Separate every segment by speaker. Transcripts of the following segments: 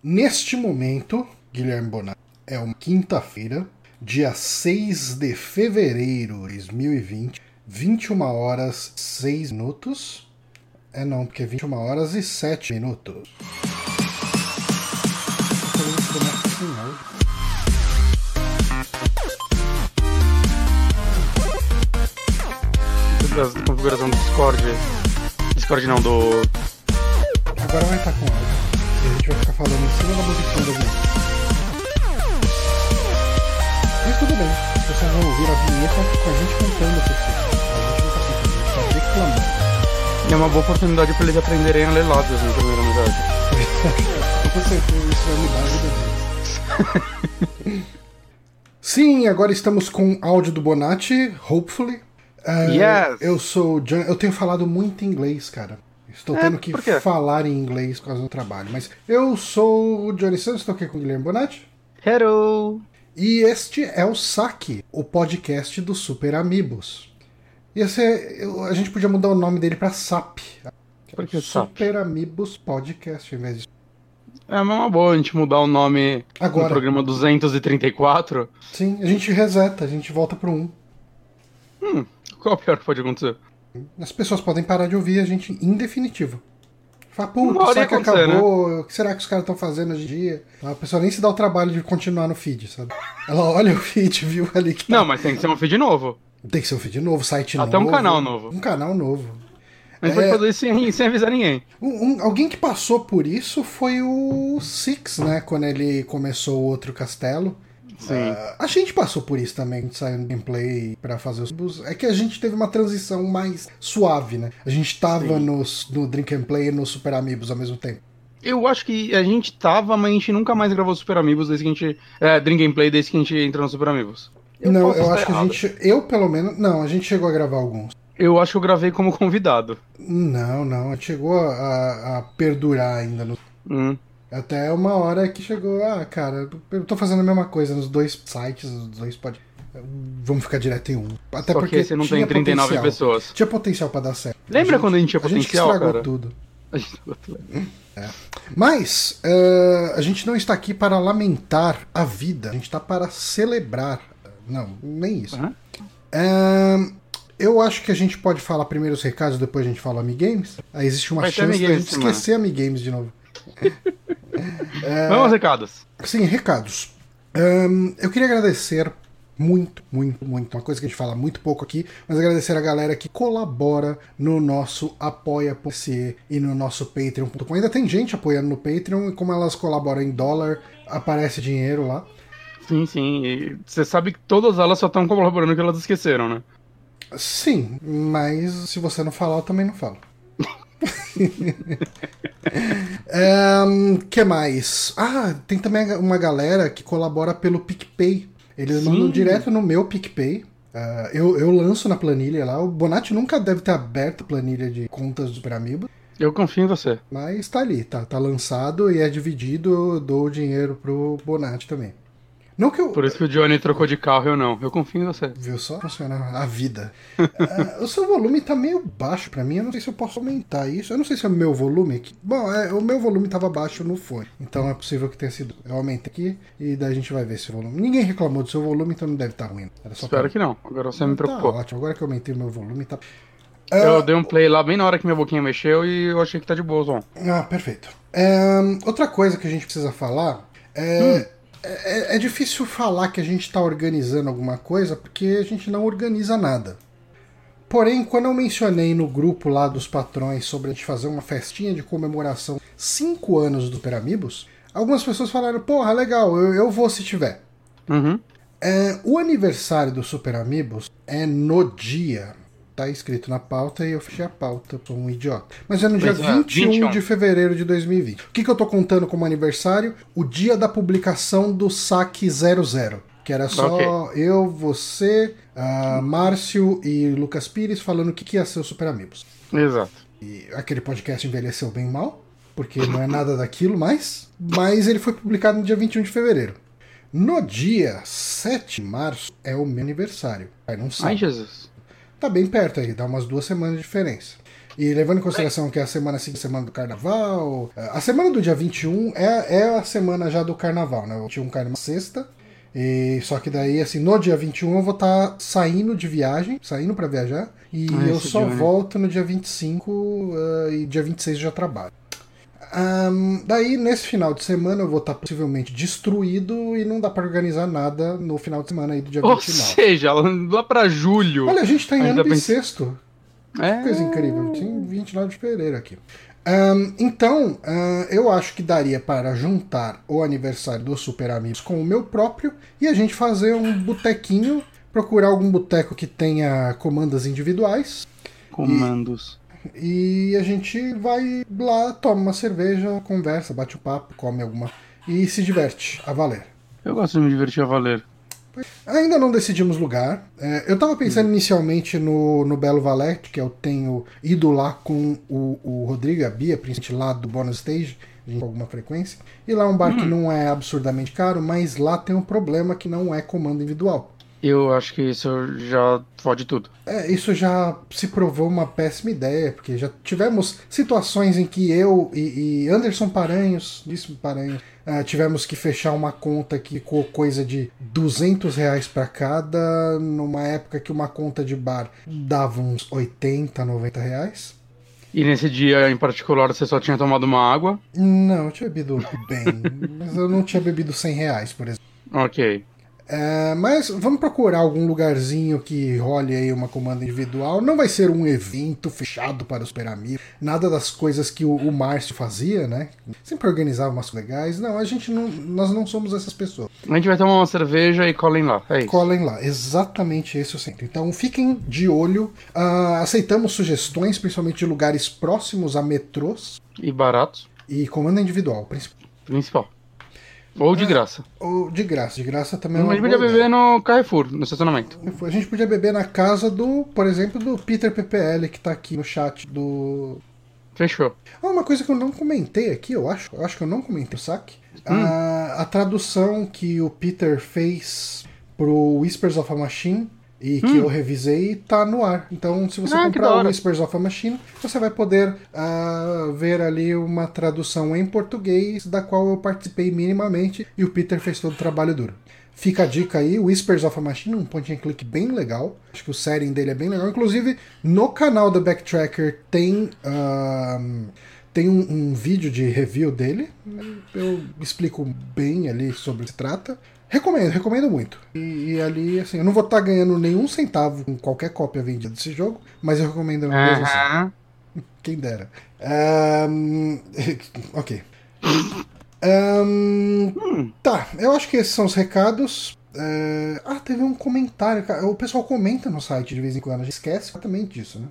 Speaker 1: Neste momento, Guilherme Bonatti, é uma quinta-feira, dia 6 de fevereiro de 2020, 21 horas 6 minutos. É não, porque é 21 horas e 7 minutos.
Speaker 2: Da configuração do Discord. Discord não, do.
Speaker 1: Agora vai estar com áudio. E a gente vai ficar falando em cima da musiquinha da vinheta. Mas tudo bem. Vocês vão ouvir a vinheta com a gente cantando cima. A gente não tá cantando, a gente tá reclamando.
Speaker 2: É uma boa oportunidade para eles aprenderem a ler lábios na primeira amizade.
Speaker 1: Com certeza isso vai mudar a vida deles. Sim, agora estamos com áudio do Bonatti, hopefully. Uh,
Speaker 2: Yes.
Speaker 1: Eu sou o John. Eu tenho falado muito inglês, cara. Estou
Speaker 2: É,
Speaker 1: tendo que falar em inglês por causa do trabalho. Mas eu sou o Johnny Santos, estou aqui com o Guilherme Bonatti.
Speaker 2: Hello!
Speaker 1: E este é o Saque, o podcast do Super Amigos. Ia ser, eu- a gente podia mudar o nome dele para SAP.
Speaker 2: Por que SAP?
Speaker 1: Super Amigos Podcast, em vez de.
Speaker 2: É uma boa a gente mudar o nome
Speaker 1: Agora.
Speaker 2: no programa 234.
Speaker 1: Sim, a gente reseta, a gente volta pro 1.
Speaker 2: Qual é o pior que pode acontecer?
Speaker 1: As pessoas podem parar de ouvir a gente em definitivo. Fala, puta,
Speaker 2: ia
Speaker 1: que
Speaker 2: né?
Speaker 1: acabou, o que será que os caras estão fazendo hoje em dia? A pessoa nem se dá o trabalho de continuar no feed, sabe? Ela olha o feed, viu ali que tá.
Speaker 2: Não, mas tem que ser um feed novo.
Speaker 1: Tem que ser um feed novo, site
Speaker 2: Até um
Speaker 1: novo.
Speaker 2: canal novo.
Speaker 1: Um canal novo.
Speaker 2: Gente
Speaker 1: É.
Speaker 2: pode fazer isso sem, sem avisar ninguém.
Speaker 1: Um- um- alguém que passou por isso foi o Six, né? Quando ele começou o outro castelo.
Speaker 2: Sim.
Speaker 1: Ah, a gente passou por isso também, a gente saiu no gameplay pra fazer os bus. É que a gente teve uma transição mais suave, né? A gente tava no, no Drink and Play e no Super Amigos ao mesmo tempo.
Speaker 2: Eu acho que a gente tava, mas a gente nunca mais gravou Super Amigos desde que a gente. É, Drink and Play desde que a gente entrou no Super Amigos.
Speaker 1: não,
Speaker 2: posso
Speaker 1: eu acho que a
Speaker 2: errado.
Speaker 1: gente. Eu, pelo menos. Não, a gente chegou a gravar alguns.
Speaker 2: Eu acho que eu gravei como convidado.
Speaker 1: Não, não. A gente chegou a, a perdurar ainda. No,
Speaker 2: Hum.
Speaker 1: Até uma hora que chegou. Ah, cara, eu tô fazendo a mesma coisa nos dois sites, nos dois pod. Vamos ficar direto em um. Até
Speaker 2: Só
Speaker 1: porque
Speaker 2: que você não
Speaker 1: tinha
Speaker 2: tem 39
Speaker 1: potencial.
Speaker 2: pessoas.
Speaker 1: Tinha potencial pra dar certo.
Speaker 2: Lembra
Speaker 1: A
Speaker 2: quando a gente tinha
Speaker 1: A gente
Speaker 2: potencial,
Speaker 1: estragou
Speaker 2: cara?
Speaker 1: tudo.
Speaker 2: A gente-
Speaker 1: Mas eh, a gente não está aqui para lamentar a vida, a gente está para celebrar. Não, nem isso.
Speaker 2: Aham.
Speaker 1: Ahn, eu acho que a gente pode falar primeiro os recados, depois a gente fala Amigames. Aí existe uma
Speaker 2: Vai
Speaker 1: chance da
Speaker 2: Amigames
Speaker 1: gente esquecer Amigames de novo.
Speaker 2: Vamos aos recados.
Speaker 1: Sim, recados. Ahn, eu queria agradecer muito, muito, muito. Uma coisa que a gente fala muito pouco aqui, mas agradecer a galera que colabora no nosso apoia.se e no nosso patreon.com. Ainda tem gente apoiando no Patreon e como elas colaboram em dólar, aparece dinheiro lá.
Speaker 2: Sim, sim. E você sabe que todas elas só estão colaborando que elas esqueceram, né?
Speaker 1: Sim, mas se você não falar, eu também não falo. Ahn, que mais? Ah, tem também uma galera que colabora pelo PicPay. Eles
Speaker 2: Sim.
Speaker 1: mandam direto no meu PicPay. Ah, eu, eu lanço na planilha lá. O Bonatti nunca deve ter aberto planilha de contas do Amiibo,
Speaker 2: Eu confio em você.
Speaker 1: mas tá ali, tá, tá lançado e é dividido. Eu dou o dinheiro pro Bonatti também. Não que eu.
Speaker 2: Por isso que o Johnny trocou de carro eu não. Eu confio em você.
Speaker 1: Viu só? Funciona a vida. Ah, o seu volume tá meio baixo pra mim. Eu não sei se eu posso aumentar isso. Eu não sei se é o meu volume aqui. Bom, é, o meu volume tava baixo no fone. Então é possível que tenha sido. Eu aumentei aqui e daí a gente vai ver se o volume. Ninguém reclamou do seu volume, então não deve estar ruim. Era só
Speaker 2: Espero
Speaker 1: pra...
Speaker 2: que não. Agora você me
Speaker 1: Tá
Speaker 2: preocupou.
Speaker 1: ótimo. Agora que eu aumentei o meu volume, tá.
Speaker 2: Eu dei um play lá bem na hora que minha boquinha mexeu e eu achei que tá de boa, Zon.
Speaker 1: Ah, perfeito. É, outra coisa que a gente precisa falar é, é, é difícil falar que a gente está organizando alguma coisa porque a gente não organiza nada. Porém, quando eu mencionei no grupo lá dos patrões sobre a gente fazer uma festinha de comemoração 5 anos do Super Amigos, algumas pessoas falaram: porra, legal, eu, eu vou se tiver.
Speaker 2: Uhum.
Speaker 1: É, o aniversário do Super Amigos é no dia. Tá escrito na pauta e eu fechei a pauta, sou um idiota. Mas é no dia
Speaker 2: Pois é,
Speaker 1: 21
Speaker 2: 21.
Speaker 1: de fevereiro de 2020. O que, que eu tô contando como aniversário? O dia da publicação do Saque 00. Que era só eu, você, ah, Márcio e Lucas Pires falando o que, que ia ser o Super Amigos.
Speaker 2: Exato.
Speaker 1: E aquele podcast envelheceu bem mal, porque não é nada daquilo mais, mas ele foi publicado no dia 21 de fevereiro. No dia 7 de março é o meu aniversário. Aí não
Speaker 2: Ai,
Speaker 1: sabe.
Speaker 2: Jesus.
Speaker 1: Tá bem perto aí, dá umas duas semanas de diferença. E levando em consideração que é a semana seguinte, a semana do carnaval. A semana do dia 21 é, é a semana já do carnaval, né? Eu tinha um carnaval sexta. E, só que daí, assim, no dia 21 eu vou estar tá saindo de viagem, saindo para viajar. E ah, eu só dia, né? volto no dia 25 uh, e dia 26 eu já trabalho. Um, daí, nesse final de semana, eu vou estar possivelmente destruído e não dá para organizar nada no final de semana aí do dia
Speaker 2: Ou
Speaker 1: 29.
Speaker 2: Ou seja, lá para julho.
Speaker 1: Olha, a gente tá em ano bissexto. É... Coisa incrível. Tem 29 de fevereiro aqui. Um, então, uh, eu acho que daria para juntar o aniversário dos Super Amigos com o meu próprio e a gente fazer um botequinho, procurar algum boteco que tenha comandas individuais.
Speaker 2: Comandos.
Speaker 1: E a gente vai lá, toma uma cerveja, conversa, bate o papo, come alguma. e se diverte a valer.
Speaker 2: Eu gosto de me divertir a valer.
Speaker 1: Ainda não decidimos lugar. É, eu estava pensando hum. inicialmente no, no Belo Valete, que eu tenho ido lá com o, o Rodrigo e a Bia, principalmente lá do Bonus Stage, com alguma frequência. E lá é um bar hum. que não é absurdamente caro, mas lá tem um problema que não é comando individual.
Speaker 2: Eu acho que isso já fode tudo.
Speaker 1: É, isso já se provou uma péssima ideia, porque já tivemos situações em que eu e, e Anderson Paranhos, disse Paranhos, uh, tivemos que fechar uma conta que ficou coisa de 200 reais para cada, numa época que uma conta de bar dava uns 80, 90 reais.
Speaker 2: E nesse dia em particular você só tinha tomado uma água?
Speaker 1: Não, eu tinha bebido bem, mas eu não tinha bebido 100 reais, por exemplo.
Speaker 2: Ok.
Speaker 1: É, mas vamos procurar algum lugarzinho que role aí uma comanda individual. Não vai ser um evento fechado para os super amigos. Nada das coisas que o, o Márcio fazia, né? Sempre organizava umas legais. Não, a gente não. Nós não somos essas pessoas.
Speaker 2: A gente vai tomar uma cerveja e colhem lá. É isso.
Speaker 1: Colhem lá, exatamente esse o centro. Então fiquem de olho. Uh, aceitamos sugestões, principalmente de lugares próximos a metrôs.
Speaker 2: E baratos.
Speaker 1: E comanda individual, principal.
Speaker 2: Principal. Ou de é, graça.
Speaker 1: Ou de graça. De graça também
Speaker 2: é A gente podia beber no Carrefour, no estacionamento.
Speaker 1: A gente podia beber na casa do, por exemplo, do Peter PPL, que tá aqui no chat do.
Speaker 2: Fechou.
Speaker 1: Ah, uma coisa que eu não comentei aqui, eu acho. Eu acho que eu não comentei o saque. Hum. A, a tradução que o Peter fez pro Whispers of a Machine e que hum. eu revisei tá no ar. Então, se você ah, comprar o Whispers of a Machine, você vai poder uh, ver ali uma tradução em português da qual eu participei minimamente e o Peter fez todo o trabalho duro. Fica a dica aí, Whispers of a Machine, um point and click bem legal. Acho que o setting dele é bem legal. Inclusive, no canal do Backtracker tem. Uh, tem um, um, vídeo de review dele. Eu explico bem ali sobre o que se trata. Recomendo, recomendo muito. E, e, ali, assim, eu não vou estar tá ganhando nenhum centavo com qualquer cópia vendida desse jogo, mas eu recomendo mesmo assim. Quem dera. Um, ok. Um, hum. Tá, eu acho que esses são os recados. Uh, ah, teve um comentário. O pessoal comenta no site de vez em quando, a gente esquece exatamente disso, né?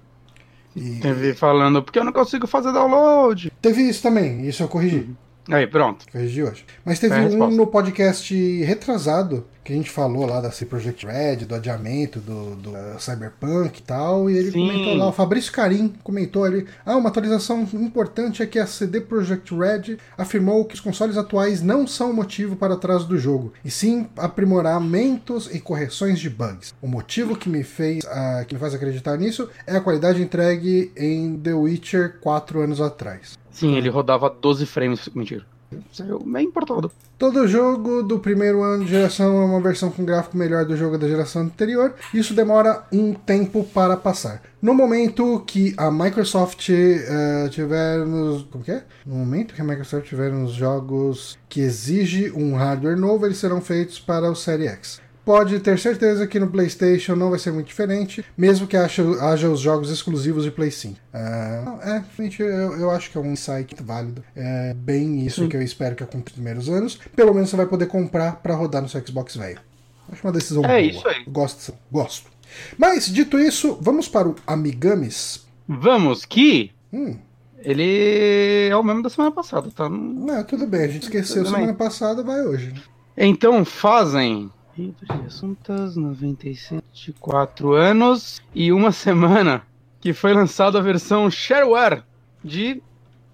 Speaker 2: E... Teve falando, porque eu não consigo fazer download.
Speaker 1: Teve isso também, isso eu corrigi. Uhum.
Speaker 2: Aí, pronto.
Speaker 1: Corrigi hoje. Mas teve um no podcast retrasado que a gente falou lá da C Project Red, do adiamento do, do uh, Cyberpunk e tal, e ele Sim. comentou lá, o Fabrício Carim comentou ali, ah, uma atualização importante é que a CD Projekt Red afirmou que os consoles atuais não são motivo para atraso do jogo, e sim aprimoramentos e correções de bugs. O motivo que me fez, uh, que me faz acreditar nisso é a qualidade entregue em The Witcher 4 anos atrás.
Speaker 2: Sim, ele rodava 12 frames, mentira. Saiu bem importado.
Speaker 1: Todo jogo do primeiro ano de geração é uma versão com gráfico melhor do jogo da geração anterior. Isso demora um tempo para passar. No momento que a Microsoft uh, tiver nos. Como que é? No momento que a Microsoft tiver nos jogos que exige um hardware novo, eles serão feitos para o Série X pode ter certeza que no PlayStation não vai ser muito diferente, mesmo que haja, haja os jogos exclusivos de Play 5. Uh, é, gente, eu, eu, acho que é um insight válido. É bem isso Sim. que eu espero que aconteça nos primeiros anos. Pelo menos você vai poder comprar para rodar no seu Xbox velho. Acho uma decisão é boa.
Speaker 2: isso aí.
Speaker 1: Gosto, gosto. Mas, dito isso, vamos para o Amigames.
Speaker 2: Vamos, que. Hum. Ele é o mesmo da semana passada, tá?
Speaker 1: Não, tudo bem, a gente esqueceu semana passada, vai hoje. Né?
Speaker 2: Então fazem Assuntas, 97, 4 anos e uma semana que foi lançada a versão shareware de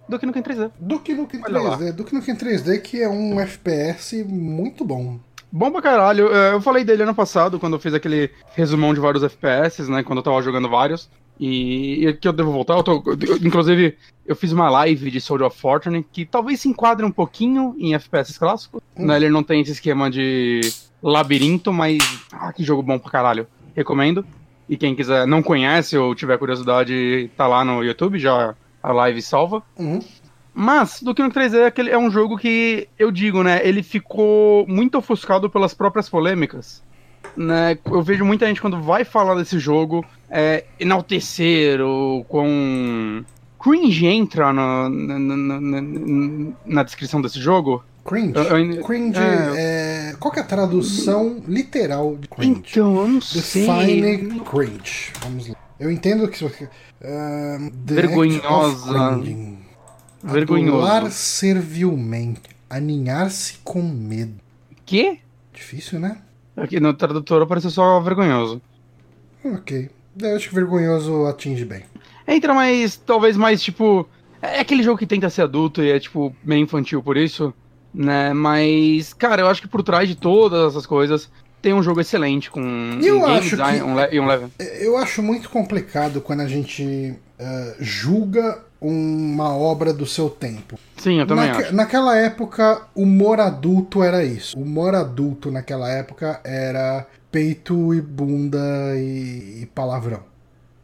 Speaker 2: Duke Nukem 3D.
Speaker 1: Duke Nukem 3D, Duke Nukem 3D que é um FPS muito bom.
Speaker 2: Bom pra caralho. É, eu falei dele ano passado, quando eu fiz aquele resumão de vários FPS, né? Quando eu tava jogando vários. E, e aqui eu devo voltar. Eu tô, eu- inclusive, eu fiz uma live de Soldier of Fortune que talvez se enquadre um pouquinho em FPS clássicos.
Speaker 1: Hum.
Speaker 2: Né, ele não tem esse esquema de labirinto, mas. Ah, que jogo bom pra caralho. Recomendo. E quem quiser, não conhece ou tiver curiosidade, tá lá no YouTube, já a live salva.
Speaker 1: Uhum.
Speaker 2: Mas, do Kino 3D é, aquele, é um jogo que, eu digo, né, ele ficou muito ofuscado pelas próprias polêmicas. Né? Eu vejo muita gente quando vai falar desse jogo é, enaltecer ou com cringe entra na, na- na- na descrição desse jogo.
Speaker 1: Cringe.
Speaker 2: Eu- eu-
Speaker 1: Cringe
Speaker 2: é.
Speaker 1: é... Qual é a tradução literal de cringe?
Speaker 2: Então, eu não sei.
Speaker 1: Define cringe. Vamos lá. Eu entendo que the
Speaker 2: Vergonhosa. Vergonhoso.
Speaker 1: Adular servilmente. Aninhar-se com medo.
Speaker 2: Que?
Speaker 1: Difícil, né?
Speaker 2: Aqui no tradutor apareceu só vergonhoso.
Speaker 1: Ok. Eu acho que vergonhoso atinge bem.
Speaker 2: Entra mais, talvez mais, tipo. É aquele jogo que tenta ser adulto e é, tipo, meio infantil por isso, né? Mas, cara, eu acho que por trás de todas essas coisas tem um jogo excelente com
Speaker 1: Eu
Speaker 2: um
Speaker 1: acho
Speaker 2: design
Speaker 1: que-
Speaker 2: um e um level.
Speaker 1: Eu acho muito complicado quando a gente eh, julga uma obra do seu tempo.
Speaker 2: Sim, eu também
Speaker 1: Naque-
Speaker 2: acho.
Speaker 1: Naquela época, o humor adulto era isso. O humor adulto naquela época era peito e bunda e, e palavrão.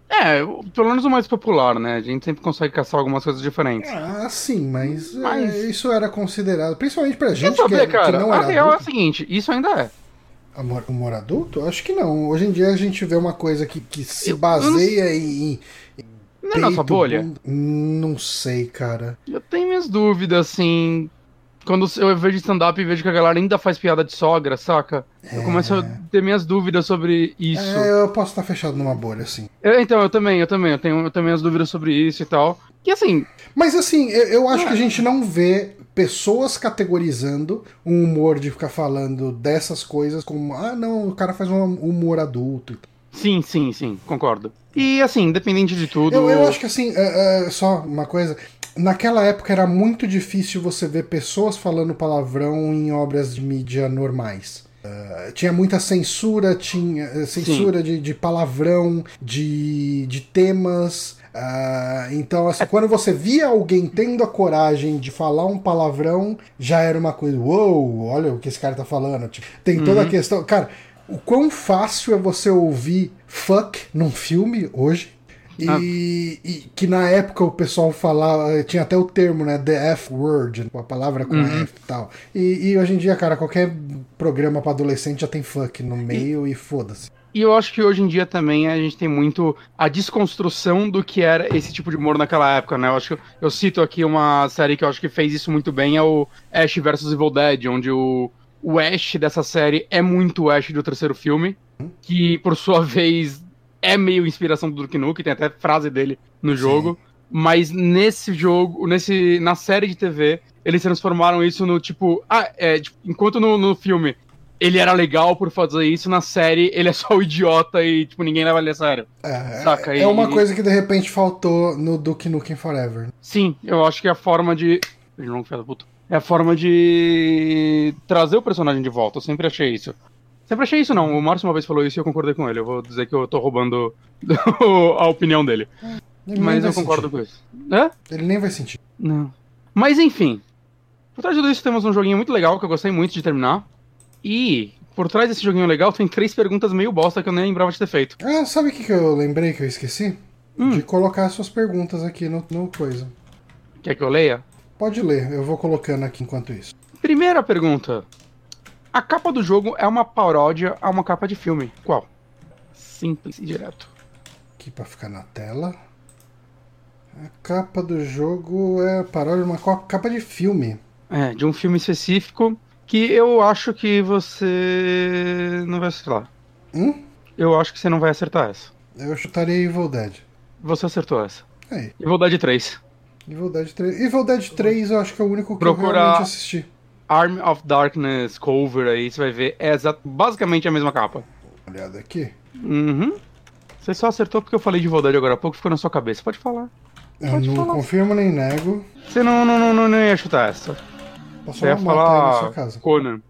Speaker 2: É, o- pelo menos o mais popular, né? A gente sempre consegue caçar algumas coisas diferentes.
Speaker 1: Ah, sim, mas, eh,
Speaker 2: Mas-
Speaker 1: isso era considerado, principalmente pra gente que,
Speaker 2: saber,
Speaker 1: é- que
Speaker 2: cara?
Speaker 1: não
Speaker 2: a
Speaker 1: era
Speaker 2: real é a
Speaker 1: adulto.
Speaker 2: seguinte, isso ainda é.
Speaker 1: Humor, humor adulto? Acho que não. Hoje em dia a gente vê uma coisa que, que se baseia em. em
Speaker 2: Não é nossa bolha?
Speaker 1: Não sei, cara.
Speaker 2: Eu tenho minhas dúvidas, assim. Quando eu vejo stand-up e vejo que a galera ainda faz piada de sogra, saca? Eu começo a ter minhas dúvidas sobre isso.
Speaker 1: É, eu posso estar fechado numa bolha, assim.
Speaker 2: Eu- então, eu também, eu também, eu tenho, eu tenho minhas dúvidas sobre isso e tal. Que assim,
Speaker 1: Mas assim, eu, eu acho
Speaker 2: Ah.
Speaker 1: que a gente não vê pessoas categorizando um humor de ficar falando dessas coisas como, ah, não, o cara faz um humor adulto. e tal.
Speaker 2: Sim, sim, sim, concordo. E assim, independente de tudo.
Speaker 1: Eu, eu acho que assim, é, é, só uma coisa. Naquela época era muito difícil você ver pessoas falando palavrão em obras de mídia normais. É, tinha muita censura, tinha censura de, de palavrão, de, de temas. ah, então, assim, quando você via alguém tendo a coragem de falar um palavrão, já era uma coisa, uou, olha o que esse cara tá falando. Tipo, tem toda a questão. Cara, o quão fácil é você ouvir fuck num filme hoje? E,
Speaker 2: Ah.
Speaker 1: e que na época o pessoal falava, tinha até o termo, né? The F word, a palavra com
Speaker 2: Uhum.
Speaker 1: F e tal. E, e hoje em dia, cara, qualquer programa pra adolescente já tem fuck no meio e, foda-se.
Speaker 2: E eu acho que hoje em dia também a gente tem muito a desconstrução do que era esse tipo de humor naquela época, né? Eu acho que eu cito aqui uma série que eu acho que fez isso muito bem, é o Ash vs Evil Dead, onde o, o Ash dessa série é muito o Ash do terceiro filme, que por sua vez é meio inspiração do Duke Nukem, tem até frase dele no jogo. Mas nesse jogo, nesse, na série de TV, eles transformaram isso no tipo. Ah, é, tipo, enquanto no, no filme ele era legal por fazer isso, na série ele é só o idiota e, tipo, ninguém leva ele a sério.
Speaker 1: É,
Speaker 2: Saca,
Speaker 1: é
Speaker 2: e-
Speaker 1: uma coisa que de repente faltou no Duke Nukem Forever.
Speaker 2: Sim, eu acho que é a forma de. Filho da puta. É a forma de trazer o personagem de volta. Eu sempre achei isso. Sempre achei isso, não. O Márcio uma vez falou isso e eu concordei com ele. Eu vou dizer que eu tô roubando a opinião dele.
Speaker 1: Ele
Speaker 2: Mas eu concordo
Speaker 1: sentir.
Speaker 2: com isso.
Speaker 1: Ele nem vai sentir.
Speaker 2: Não. Mas enfim. Por trás de tudo isso temos um joguinho muito legal que eu gostei muito de terminar. E por trás desse joguinho legal tem três perguntas meio bosta que eu nem lembrava de ter feito.
Speaker 1: Ah, sabe o que, que eu lembrei que eu esqueci?
Speaker 2: Hum.
Speaker 1: De colocar suas perguntas aqui no, no coisa.
Speaker 2: Quer que eu leia?
Speaker 1: Pode ler, eu vou colocando aqui enquanto isso.
Speaker 2: Primeira pergunta. A capa do jogo é uma paródia a uma capa de filme. Qual? Simples e direto.
Speaker 1: Aqui pra ficar na tela. A capa do jogo é paródia de uma capa de filme.
Speaker 2: É, de um filme específico que eu acho que você não vai acertar.
Speaker 1: Hum?
Speaker 2: Eu acho que você não vai acertar essa.
Speaker 1: Eu chutaria Evil Dead.
Speaker 2: Você acertou essa.
Speaker 1: Aí,
Speaker 2: Eu vou dar de 3.
Speaker 1: Evil Dead 3. Evil Dead 3 eu acho que é o único que
Speaker 2: Procura-
Speaker 1: eu realmente assisti.
Speaker 2: Arm of Darkness cover aí, você vai ver. É basicamente a mesma capa.
Speaker 1: Olhada aqui.
Speaker 2: Uhum. Você só acertou porque eu falei de Voldade agora há pouco, ficou na sua cabeça. Pode falar.
Speaker 1: Eu
Speaker 2: Pode
Speaker 1: não
Speaker 2: falar.
Speaker 1: confirmo nem nego.
Speaker 2: Você não, não, não, não, não ia chutar essa.
Speaker 1: Posso
Speaker 2: Você ia falar
Speaker 1: casa.
Speaker 2: Conan.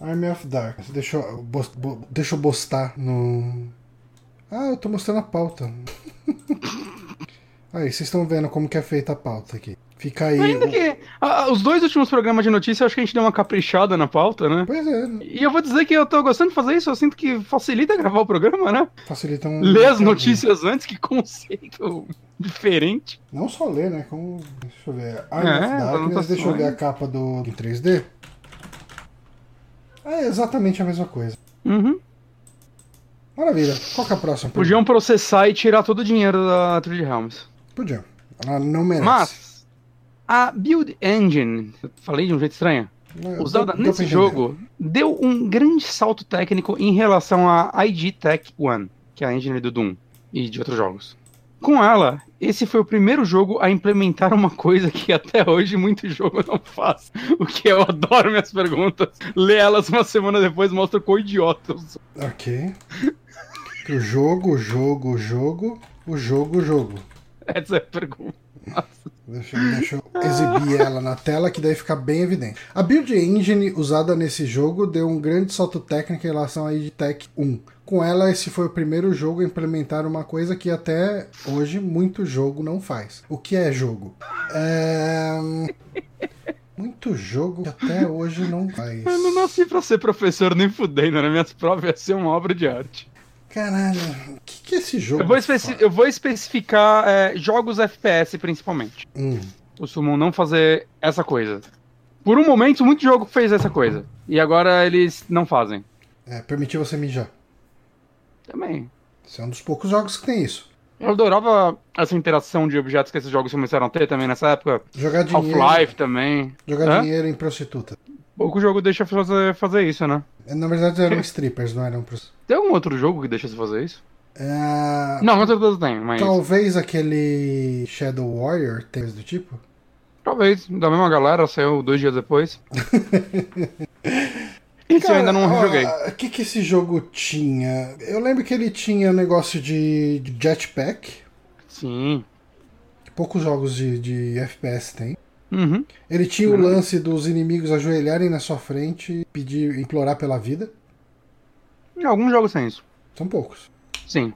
Speaker 1: Army of Darkness. Deixa eu, bos- bo- deixa eu postar no. Ah, eu tô mostrando a pauta. aí, vocês estão vendo como que é feita a pauta aqui. Fica aí.
Speaker 2: Ainda que. ah, os dois últimos programas de notícia, eu acho que a gente deu uma caprichada na pauta, né?
Speaker 1: Pois é,
Speaker 2: E eu vou dizer que eu tô gostando de fazer isso, eu sinto que facilita gravar o programa, né?
Speaker 1: facilita um.
Speaker 2: Ler as notícias antes, que conceito diferente.
Speaker 1: Não só ler, né? Como. Deixa eu ver. Arm
Speaker 2: É,
Speaker 1: Darkness, deixa eu ver a capa do em 3D. É exatamente a mesma coisa.
Speaker 2: Uhum.
Speaker 1: Maravilha. Qual que é a próxima?
Speaker 2: Podiam processar e tirar todo o dinheiro da Trilha Helms.
Speaker 1: Podiam. Ela não merece.
Speaker 2: Mas, a Build Engine, eu falei de um jeito estranho, usada
Speaker 1: deu-
Speaker 2: nesse jogo, deu um grande salto técnico em relação à IG Tech One, que é a engine do Doom e de outros jogos. Com ela, esse foi o primeiro jogo a implementar uma coisa que até hoje muito jogo não faz. O que eu adoro minhas perguntas. Lê elas uma semana depois mostra quão idiota eu sou.
Speaker 1: Ok. O jogo, o jogo, o jogo, o jogo, o jogo.
Speaker 2: Essa é a pergunta.
Speaker 1: Deixa, eu- deixa eu exibir ela na tela, que daí fica bem evidente. A Build Engine usada nesse jogo deu um grande salto técnico em relação à EdTech 1. Com ela, esse foi o primeiro jogo a implementar uma coisa que até hoje muito jogo não faz. O que é jogo? É... Muito jogo que até hoje não faz.
Speaker 2: Eu não nasci pra ser professor nem fudendo, né? Minhas provas ia ser uma obra de arte.
Speaker 1: Caralho, o que, que esse jogo
Speaker 2: Eu vou, especi- eu vou especificar é, jogos FPS principalmente.
Speaker 1: Hum,
Speaker 2: Costumam não fazer essa coisa. Por um momento, muito jogo fez essa coisa. E agora eles não fazem.
Speaker 1: é, permitir você mijar.
Speaker 2: Também.
Speaker 1: Esse é um dos poucos jogos que tem isso.
Speaker 2: Eu adorava essa interação de objetos que esses jogos começaram a ter também nessa época.
Speaker 1: Jogar dinheiro,
Speaker 2: Half-Life também.
Speaker 1: jogar
Speaker 2: Hã?
Speaker 1: dinheiro em prostituta.
Speaker 2: Pouco jogo deixa fazer, fazer isso, né?
Speaker 1: Na verdade eram strippers, não eram prostitutas.
Speaker 2: Tem algum outro jogo que deixa você fazer isso?
Speaker 1: É,
Speaker 2: Não, com certeza tem, mas.
Speaker 1: Talvez aquele Shadow Warrior tenha do tipo.
Speaker 2: Talvez, da mesma galera, saiu dois dias depois. Esse eu ainda não
Speaker 1: Cara,
Speaker 2: joguei.
Speaker 1: ó, O que, que esse jogo tinha? Eu lembro que ele tinha negócio de jetpack.
Speaker 2: Sim.
Speaker 1: Poucos jogos de, de FPS tem.
Speaker 2: Uhum.
Speaker 1: Ele tinha o
Speaker 2: Uhum.
Speaker 1: lance dos inimigos ajoelharem na sua frente e pedir, implorar pela vida.
Speaker 2: Alguns jogos têm isso.
Speaker 1: São poucos.
Speaker 2: Sim.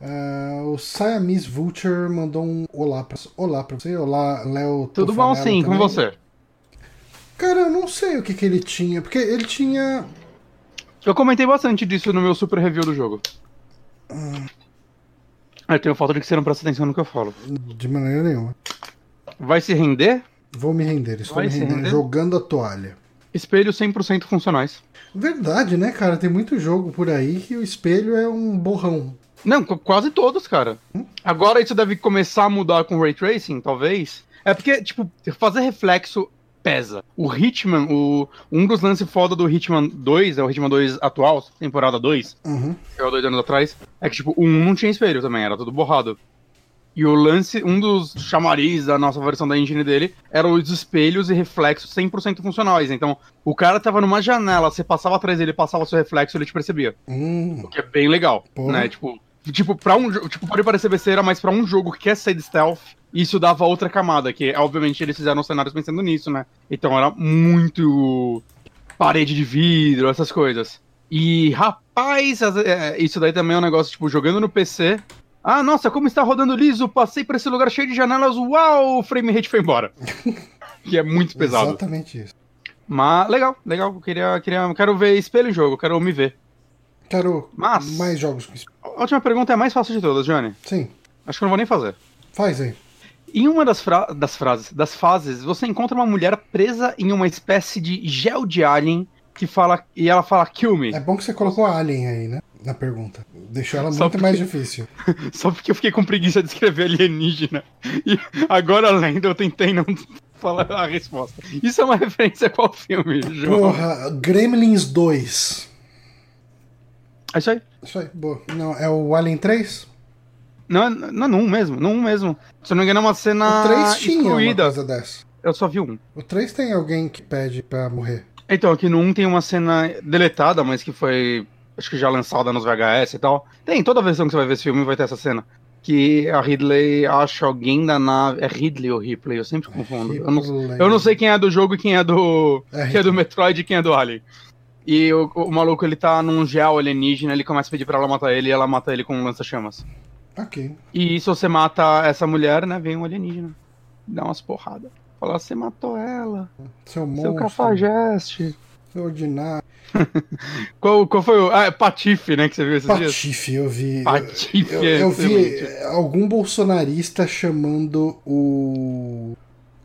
Speaker 1: Ah, o Siamese Vulture mandou um olá pra, olá pra você. Olá, Léo.
Speaker 2: Tudo bom sim, com
Speaker 1: também.
Speaker 2: você.
Speaker 1: Cara, eu não sei o que, que ele tinha. Porque ele tinha.
Speaker 2: Eu comentei bastante disso no meu super review do jogo. Eu tenho falta de que você não presta atenção no que eu falo.
Speaker 1: De maneira nenhuma.
Speaker 2: Vai se render?
Speaker 1: Vou me render. Estou
Speaker 2: Vai
Speaker 1: me rendendo
Speaker 2: render?
Speaker 1: jogando a toalha.
Speaker 2: Espelhos 100% funcionais.
Speaker 1: Verdade, né, cara? Tem muito jogo por aí que o espelho é um borrão.
Speaker 2: Não, qu- quase todos, cara. Agora isso deve começar a mudar com Ray Tracing, talvez. É porque, tipo, fazer reflexo pesa. O Hitman, o, um dos lances foda do Hitman 2, é o Hitman 2 atual, temporada 2,
Speaker 1: Uhum.
Speaker 2: que é o dois anos atrás, é que, tipo, o 1 não tinha espelho também, era tudo borrado. E o lance, um dos chamariz da nossa versão da engine dele, eram os espelhos e reflexos 100% funcionais. Então, o cara tava numa janela, você passava atrás dele, passava seu reflexo, ele te percebia.
Speaker 1: Hum,
Speaker 2: O que é bem legal,
Speaker 1: Porra.
Speaker 2: né? Tipo, tipo, pra um tipo, pode parecer besteira, mas pra um jogo que quer ser de stealth, isso dava outra camada, que obviamente eles fizeram os cenários pensando nisso, né? Então era muito parede de vidro, essas coisas. E, rapaz, é, isso daí também é um negócio, tipo, jogando no PC. Ah, nossa, como está rodando liso, passei por esse lugar cheio de janelas, uau, o frame rate foi embora. que é muito pesado.
Speaker 1: Exatamente isso.
Speaker 2: Mas, legal, legal, eu queria, queria, quero ver espelho em jogo, quero me ver.
Speaker 1: Quero
Speaker 2: Mas-
Speaker 1: mais jogos com espelho.
Speaker 2: A última pergunta é a mais fácil de todas, Johnny.
Speaker 1: Sim,
Speaker 2: Acho que eu não vou nem fazer.
Speaker 1: faz aí.
Speaker 2: Em uma das, fra- das frases, das fases, você encontra uma mulher presa em uma espécie de gel de alien que fala e ela fala kill me.
Speaker 1: É bom que você colocou Alien aí, né? Na pergunta. Deixou ela
Speaker 2: Só
Speaker 1: muito
Speaker 2: porque-
Speaker 1: mais difícil.
Speaker 2: Só porque eu fiquei com preguiça de escrever alienígena. E agora lendo eu tentei não falar a resposta. Isso é uma referência a qual filme, João?
Speaker 1: Porra, Gremlins 2.
Speaker 2: É isso aí.
Speaker 1: Isso aí, boa. Não, é o Alien 3?
Speaker 2: Não, não 1 mesmo, 1 mesmo. Se eu não me engano é uma cena
Speaker 1: o 3 tinha uma
Speaker 2: excluída.
Speaker 1: coisa dessa.
Speaker 2: Eu só vi um.
Speaker 1: O 3 tem alguém que pede pra morrer.
Speaker 2: Então, aqui no 1 tem uma cena deletada, mas que foi, acho que já lançada nos VHS e tal. Tem, toda versão que você vai ver esse filme vai ter essa cena. Que a Ridley acha alguém da nave. É Ridley ou Ripley? Eu sempre confundo. Eu não, eu não sei quem é do jogo e quem é do.
Speaker 1: É
Speaker 2: quem é do Metroid e quem é do Alien. E o, o maluco ele tá num gel alienígena, ele começa a pedir pra ela matar ele e ela mata ele com um lança-chamas.
Speaker 1: Ok.
Speaker 2: E se você mata essa mulher, né, vem um alienígena. Dá umas porradas. Fala, você matou ela.
Speaker 1: Seu
Speaker 2: Seu
Speaker 1: monstro.
Speaker 2: cafajeste.
Speaker 1: Seu ordinário.
Speaker 2: Qual, qual foi o. Ah, é Patife, né, que você viu esses dias?
Speaker 1: Patife, eu vi.
Speaker 2: Patife,
Speaker 1: Eu,
Speaker 2: é
Speaker 1: eu vi
Speaker 2: excelente.
Speaker 1: algum bolsonarista chamando o.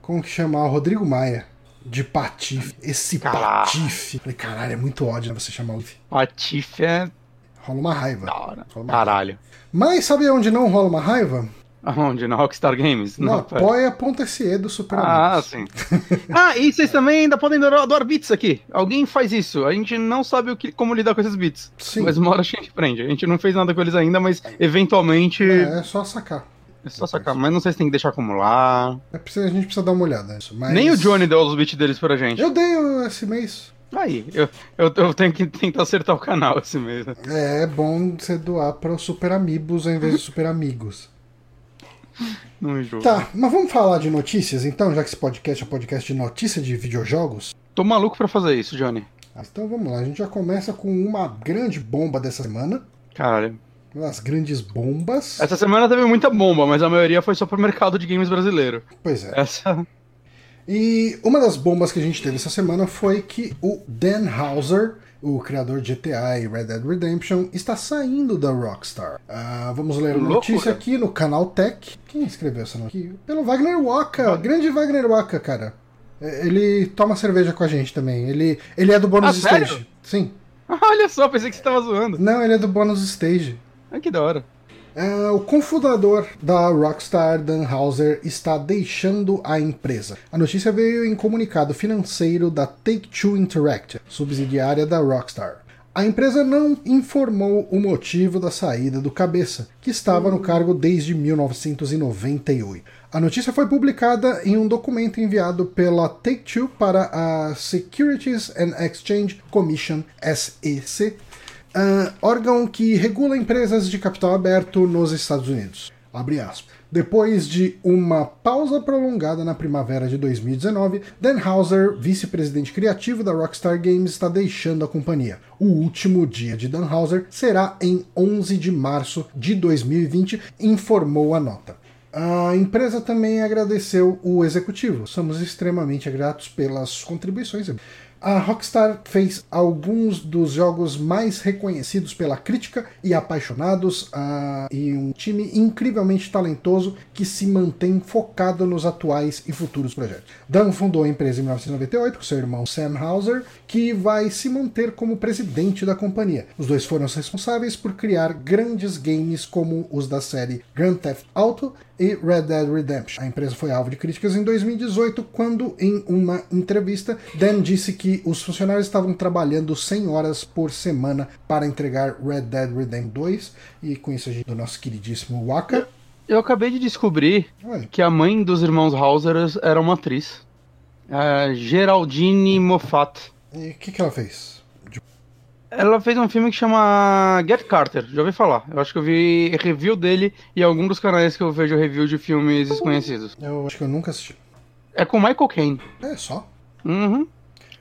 Speaker 1: Como que chama? O Rodrigo Maia. De Patife. Esse
Speaker 2: Caralho.
Speaker 1: Patife. Falei, caralho, é muito ódio né, você chamar o.
Speaker 2: Patife é
Speaker 1: Rola uma raiva.
Speaker 2: da hora.
Speaker 1: Uma
Speaker 2: Caralho.
Speaker 1: Mas sabe onde não rola uma raiva?
Speaker 2: Aonde? Na Rockstar Games? Não, pera.
Speaker 1: apoia.se do Super
Speaker 2: Ah,
Speaker 1: Amigos.
Speaker 2: sim. ah, e vocês também ainda podem doar, doar bits aqui. Alguém faz isso. A gente não sabe o que, como lidar com esses bits.
Speaker 1: Sim.
Speaker 2: Mas uma hora a gente aprende. A gente não fez nada com eles ainda, mas eventualmente
Speaker 1: É, é só sacar.
Speaker 2: é só sacar. Mas não sei se tem que deixar acumular.
Speaker 1: É a gente precisa dar uma olhada nisso. Mas...
Speaker 2: Nem o Johnny deu os bits deles pra gente.
Speaker 1: Eu dei esse mês.
Speaker 2: Aí, eu, eu, eu tenho que tentar acertar o canal esse mês. né?
Speaker 1: É, é bom você doar para os Super Amigos ao invés de Super Amigos.
Speaker 2: Jogo.
Speaker 1: Tá, mas vamos falar de notícias então, já que esse podcast é um podcast de notícia de videojogos?
Speaker 2: Tô maluco pra fazer isso, Johnny.
Speaker 1: Ah, Então vamos lá, a gente já começa com uma grande bomba dessa semana.
Speaker 2: Caralho.
Speaker 1: Das grandes bombas.
Speaker 2: Essa semana teve muita bomba, mas a maioria foi só pro mercado de games brasileiro.
Speaker 1: Pois é.
Speaker 2: Essa.
Speaker 1: E uma das bombas que a gente teve essa semana foi que o Dan Houser, o criador de GTA e Red Dead Redemption, está saindo da Rockstar. Ah, vamos ler a notícia aqui no canal Tech. Quem escreveu essa notícia? Pelo Wagner Waka, grande Wagner Waka, cara. É, Ele toma cerveja com a gente também. Ele, ele é do Bonus
Speaker 2: Ah, sério?
Speaker 1: Stage. Sim.
Speaker 2: Olha só, pensei que você tava zoando.
Speaker 1: Não, ele é do Bonus Stage.
Speaker 2: Ah, que da hora.
Speaker 1: É, o cofundador da Rockstar, Dan Houser, está deixando a empresa. A notícia veio em comunicado financeiro da Take-Two Interactive, subsidiária da Rockstar. A empresa não informou o motivo da saída do cabeça, que estava no cargo desde 1998. A notícia foi publicada em um documento enviado pela Take-Two para a Securities and Exchange Commission, SEC, ah, órgão que regula empresas de capital aberto nos Estados Unidos. Depois de uma pausa prolongada na primavera de 2019, Dan Houser, vice-presidente criativo da Rockstar Games, está deixando a companhia. O último dia de Dan Houser será em 11 de março de 2020, informou a nota. A empresa também agradeceu o executivo. Somos extremamente gratos pelas contribuições. A Rockstar fez alguns dos jogos mais reconhecidos pela crítica e apaixonados, ah, e um time incrivelmente talentoso que se mantém focado nos atuais e futuros projetos. Dan fundou a empresa em 1998 com seu irmão Sam Houser, que vai se manter como presidente da companhia. Os dois foram responsáveis por criar grandes games como os da série Grand Theft Auto e Red Dead Redemption. A empresa foi alvo de críticas em 2018, quando, em uma entrevista, Dan disse que os funcionários estavam trabalhando 100 horas por semana para entregar Red Dead Redemption 2, e com isso a gente do nosso queridíssimo Waka.
Speaker 2: Eu acabei de descobrir
Speaker 1: Ué,
Speaker 2: que a mãe dos irmãos Hauser era uma atriz. A Geraldine Moffat.
Speaker 1: e o que, que ela fez?
Speaker 2: Ela fez um filme que chama Get Carter, já ouvi falar. Eu acho que eu vi review dele em algum dos canais que eu vejo review de filmes desconhecidos.
Speaker 1: Eu acho que eu nunca assisti.
Speaker 2: É com Michael Caine.
Speaker 1: É só.
Speaker 2: Uhum.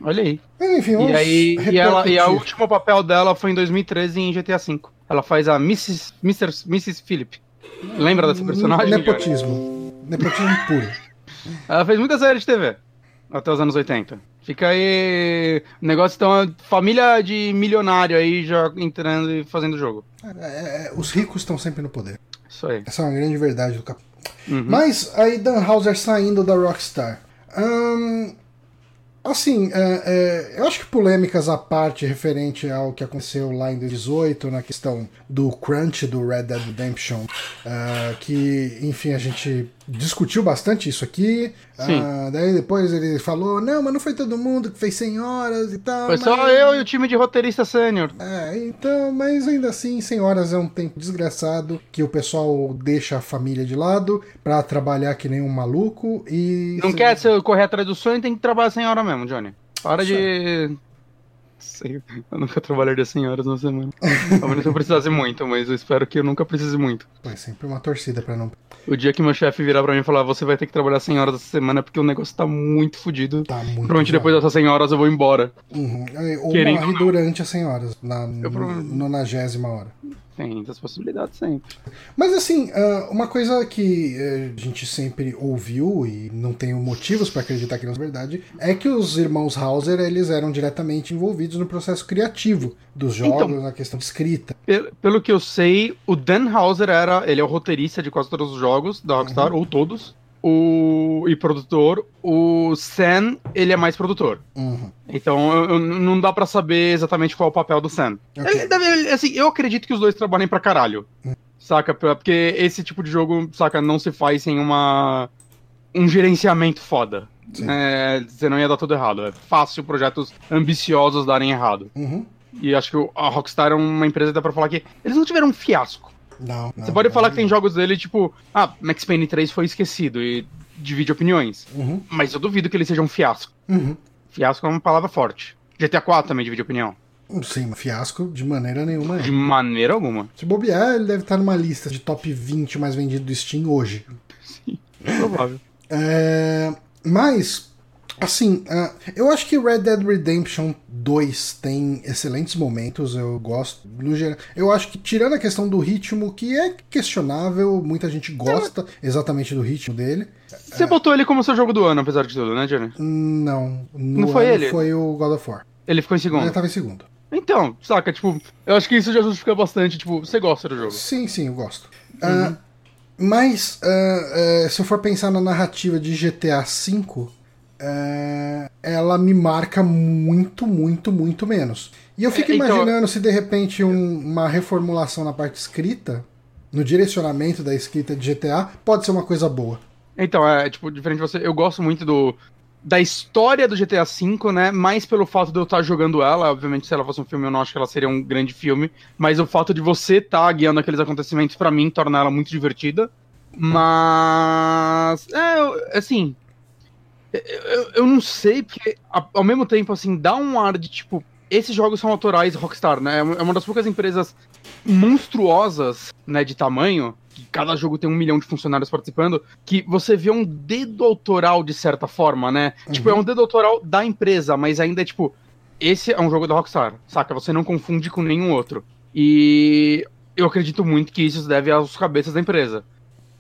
Speaker 2: Olha aí.
Speaker 1: Enfim, vamos
Speaker 2: E aí, e, ela, e a último papel dela foi em 2013 em GTA V. Ela faz a Mrs. Mr., Mrs. Phillip. Lembra dessa personagem? Johnny?
Speaker 1: Nepotismo. Nepotismo puro.
Speaker 2: Ela fez muita série de TV. Até os anos 80. Fica aí. O negócio então é família de milionário aí já entrando e fazendo jogo.
Speaker 1: É, é, os ricos estão sempre no poder.
Speaker 2: Isso aí.
Speaker 1: Essa é uma grande verdade do cap...
Speaker 2: Uhum.
Speaker 1: Mas aí Dan Houser saindo da Rockstar. Ahn, assim, é, é, eu acho que polêmicas à parte referente ao que aconteceu lá em 2018, na questão do crunch do Red Dead Redemption, ah, que, enfim, a gente discutiu bastante isso aqui.
Speaker 2: Sim.
Speaker 1: Ah, daí depois ele falou, não, mas não foi todo mundo que fez 100 horas e tal.
Speaker 2: Foi só
Speaker 1: mas-
Speaker 2: eu e o time de roteirista sênior.
Speaker 1: é, então, mas ainda assim, 100 horas é um tempo desgraçado que o pessoal deixa a família de lado pra trabalhar que nem um maluco e.
Speaker 2: Não quer se correr atrás do sonho, tem que trabalhar sem hora mesmo, Johnny. Para de. Sei. Eu nunca trabalharia 100 horas na semana. Talvez eu precisasse muito, mas eu espero que eu nunca precise muito.
Speaker 1: É sempre uma torcida pra não.
Speaker 2: O dia que meu chefe virar pra mim e falar, você vai ter que trabalhar 100 horas essa semana porque o negócio tá muito fodido.
Speaker 1: Tá muito.
Speaker 2: Provavelmente depois dessas 100 horas eu vou embora.
Speaker 1: Uhum. É, Ou
Speaker 2: Querendo
Speaker 1: morre durante as 100 horas, na
Speaker 2: Eu provavelmente-
Speaker 1: nonagésima hora.
Speaker 2: Tem muitas possibilidades sempre.
Speaker 1: Mas assim, ah, uma coisa que eh, a gente sempre ouviu e não tenho motivos pra acreditar que não é verdade é que os irmãos Hauser eles eram diretamente envolvidos no processo criativo dos jogos,
Speaker 2: Então-
Speaker 1: na questão de escrita.
Speaker 2: Pelo, pelo que eu sei, o Dan Hauser era. Ele é o roteirista de quase todos os jogos da Rockstar, ou todos. O, e produtor. O Sam, ele é mais produtor.
Speaker 1: Uhum.
Speaker 2: Então eu- eu- não dá pra saber exatamente qual é o papel do Sam.
Speaker 1: Ok.
Speaker 2: Ele deve- ele- assim, eu acredito que os dois trabalhem pra caralho. Saca? Pra- Porque esse tipo de jogo, saca, não se faz sem uma. um gerenciamento foda. É, você não ia dar tudo errado. É fácil projetos ambiciosos darem errado.
Speaker 1: Uhum.
Speaker 2: E acho que a Rockstar é uma empresa que dá pra falar que eles não tiveram um fiasco.
Speaker 1: Não,
Speaker 2: Você
Speaker 1: não,
Speaker 2: pode
Speaker 1: não,
Speaker 2: falar que tem
Speaker 1: não.
Speaker 2: jogos dele, tipo, ah, Max Payne 3 foi esquecido e divide opiniões.
Speaker 1: Uhum.
Speaker 2: Mas eu duvido que ele seja um fiasco.
Speaker 1: Uhum.
Speaker 2: Fiasco é uma palavra forte. GTA 4 também divide opinião.
Speaker 1: Sim, fiasco de maneira nenhuma. é.
Speaker 2: De maneira alguma.
Speaker 1: Se bobear, ele deve estar numa lista de top 20 mais vendido do Steam hoje.
Speaker 2: Provável.
Speaker 1: É, mas, assim, ah, eu acho que Red Dead Redemption 2 tem excelentes momentos, eu gosto. No geral, eu acho que, tirando a questão do ritmo, que é questionável, muita gente gosta exatamente do ritmo dele.
Speaker 2: Você botou ele como seu jogo do ano, apesar de tudo, né, Johnny?
Speaker 1: Não,
Speaker 2: Não foi ele?
Speaker 1: Foi o God of War.
Speaker 2: Ele ficou em
Speaker 1: Ele
Speaker 2: segundo.
Speaker 1: tava em segundo.
Speaker 2: Então, saca, tipo, eu acho que isso já justifica bastante, tipo, você gosta do jogo.
Speaker 1: Sim, sim, eu gosto. Ah, mas, ah, ah, se eu for pensar na narrativa de GTA V, ah, ela me marca muito, muito, muito menos. E eu fico
Speaker 2: É, então-
Speaker 1: imaginando se de repente um- uma reformulação na parte escrita, no direcionamento da escrita de GTA, pode ser uma coisa boa.
Speaker 2: Então, é, tipo, diferente de você, eu gosto muito do da história do GTA V, né? Mais pelo fato de eu estar jogando ela. Obviamente, se ela fosse um filme, eu não acho que ela seria um grande filme. Mas o fato de você estar guiando aqueles acontecimentos, pra mim, torna ela muito divertida. Mas. É, assim. Eu, eu- não sei, porque ao mesmo tempo, assim, dá um ar de tipo. Esses jogos são autorais Rockstar, né? É uma das poucas empresas monstruosas, né, de tamanho, que cada jogo tem um milhão de funcionários participando, que você vê um dedo autoral de certa forma, né? Tipo, é um dedo autoral da empresa, mas ainda é tipo, esse é um jogo da Rockstar, saca? Você não confunde com nenhum outro. E eu acredito muito que isso deve às cabeças da empresa.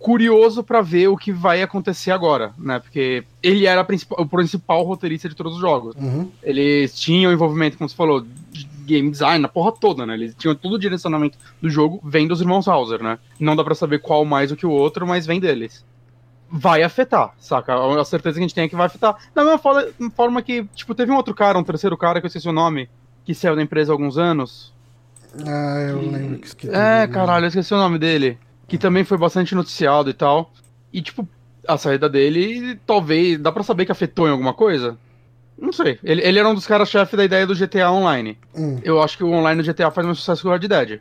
Speaker 2: Curioso pra ver o que vai acontecer agora, né? Porque ele era o principal roteirista de todos os jogos.
Speaker 1: Uhum.
Speaker 2: Eles tinham envolvimento, como você falou, de game design, na porra toda, né? Eles tinham todo o direcionamento do jogo, vem dos irmãos Hauser, né? Não dá pra saber qual mais do que o outro, mas vem deles. Vai afetar, saca? A certeza que a gente tem é que vai afetar. Da mesma forma, que, tipo, teve um outro cara, um terceiro cara, que eu esqueci o nome, que saiu da empresa há alguns anos.
Speaker 1: Ah, eu lembro que. que
Speaker 2: É, caralho, eu esqueci o nome dele. Que também foi bastante noticiado e tal. E, tipo, a saída dele, talvez. Dá pra saber que afetou em alguma coisa? Não sei. Ele, ele era um dos caras-chefe da ideia do GTA Online.
Speaker 1: Hum,
Speaker 2: Eu acho que o online do GTA faz mais sucesso que o Red Dead.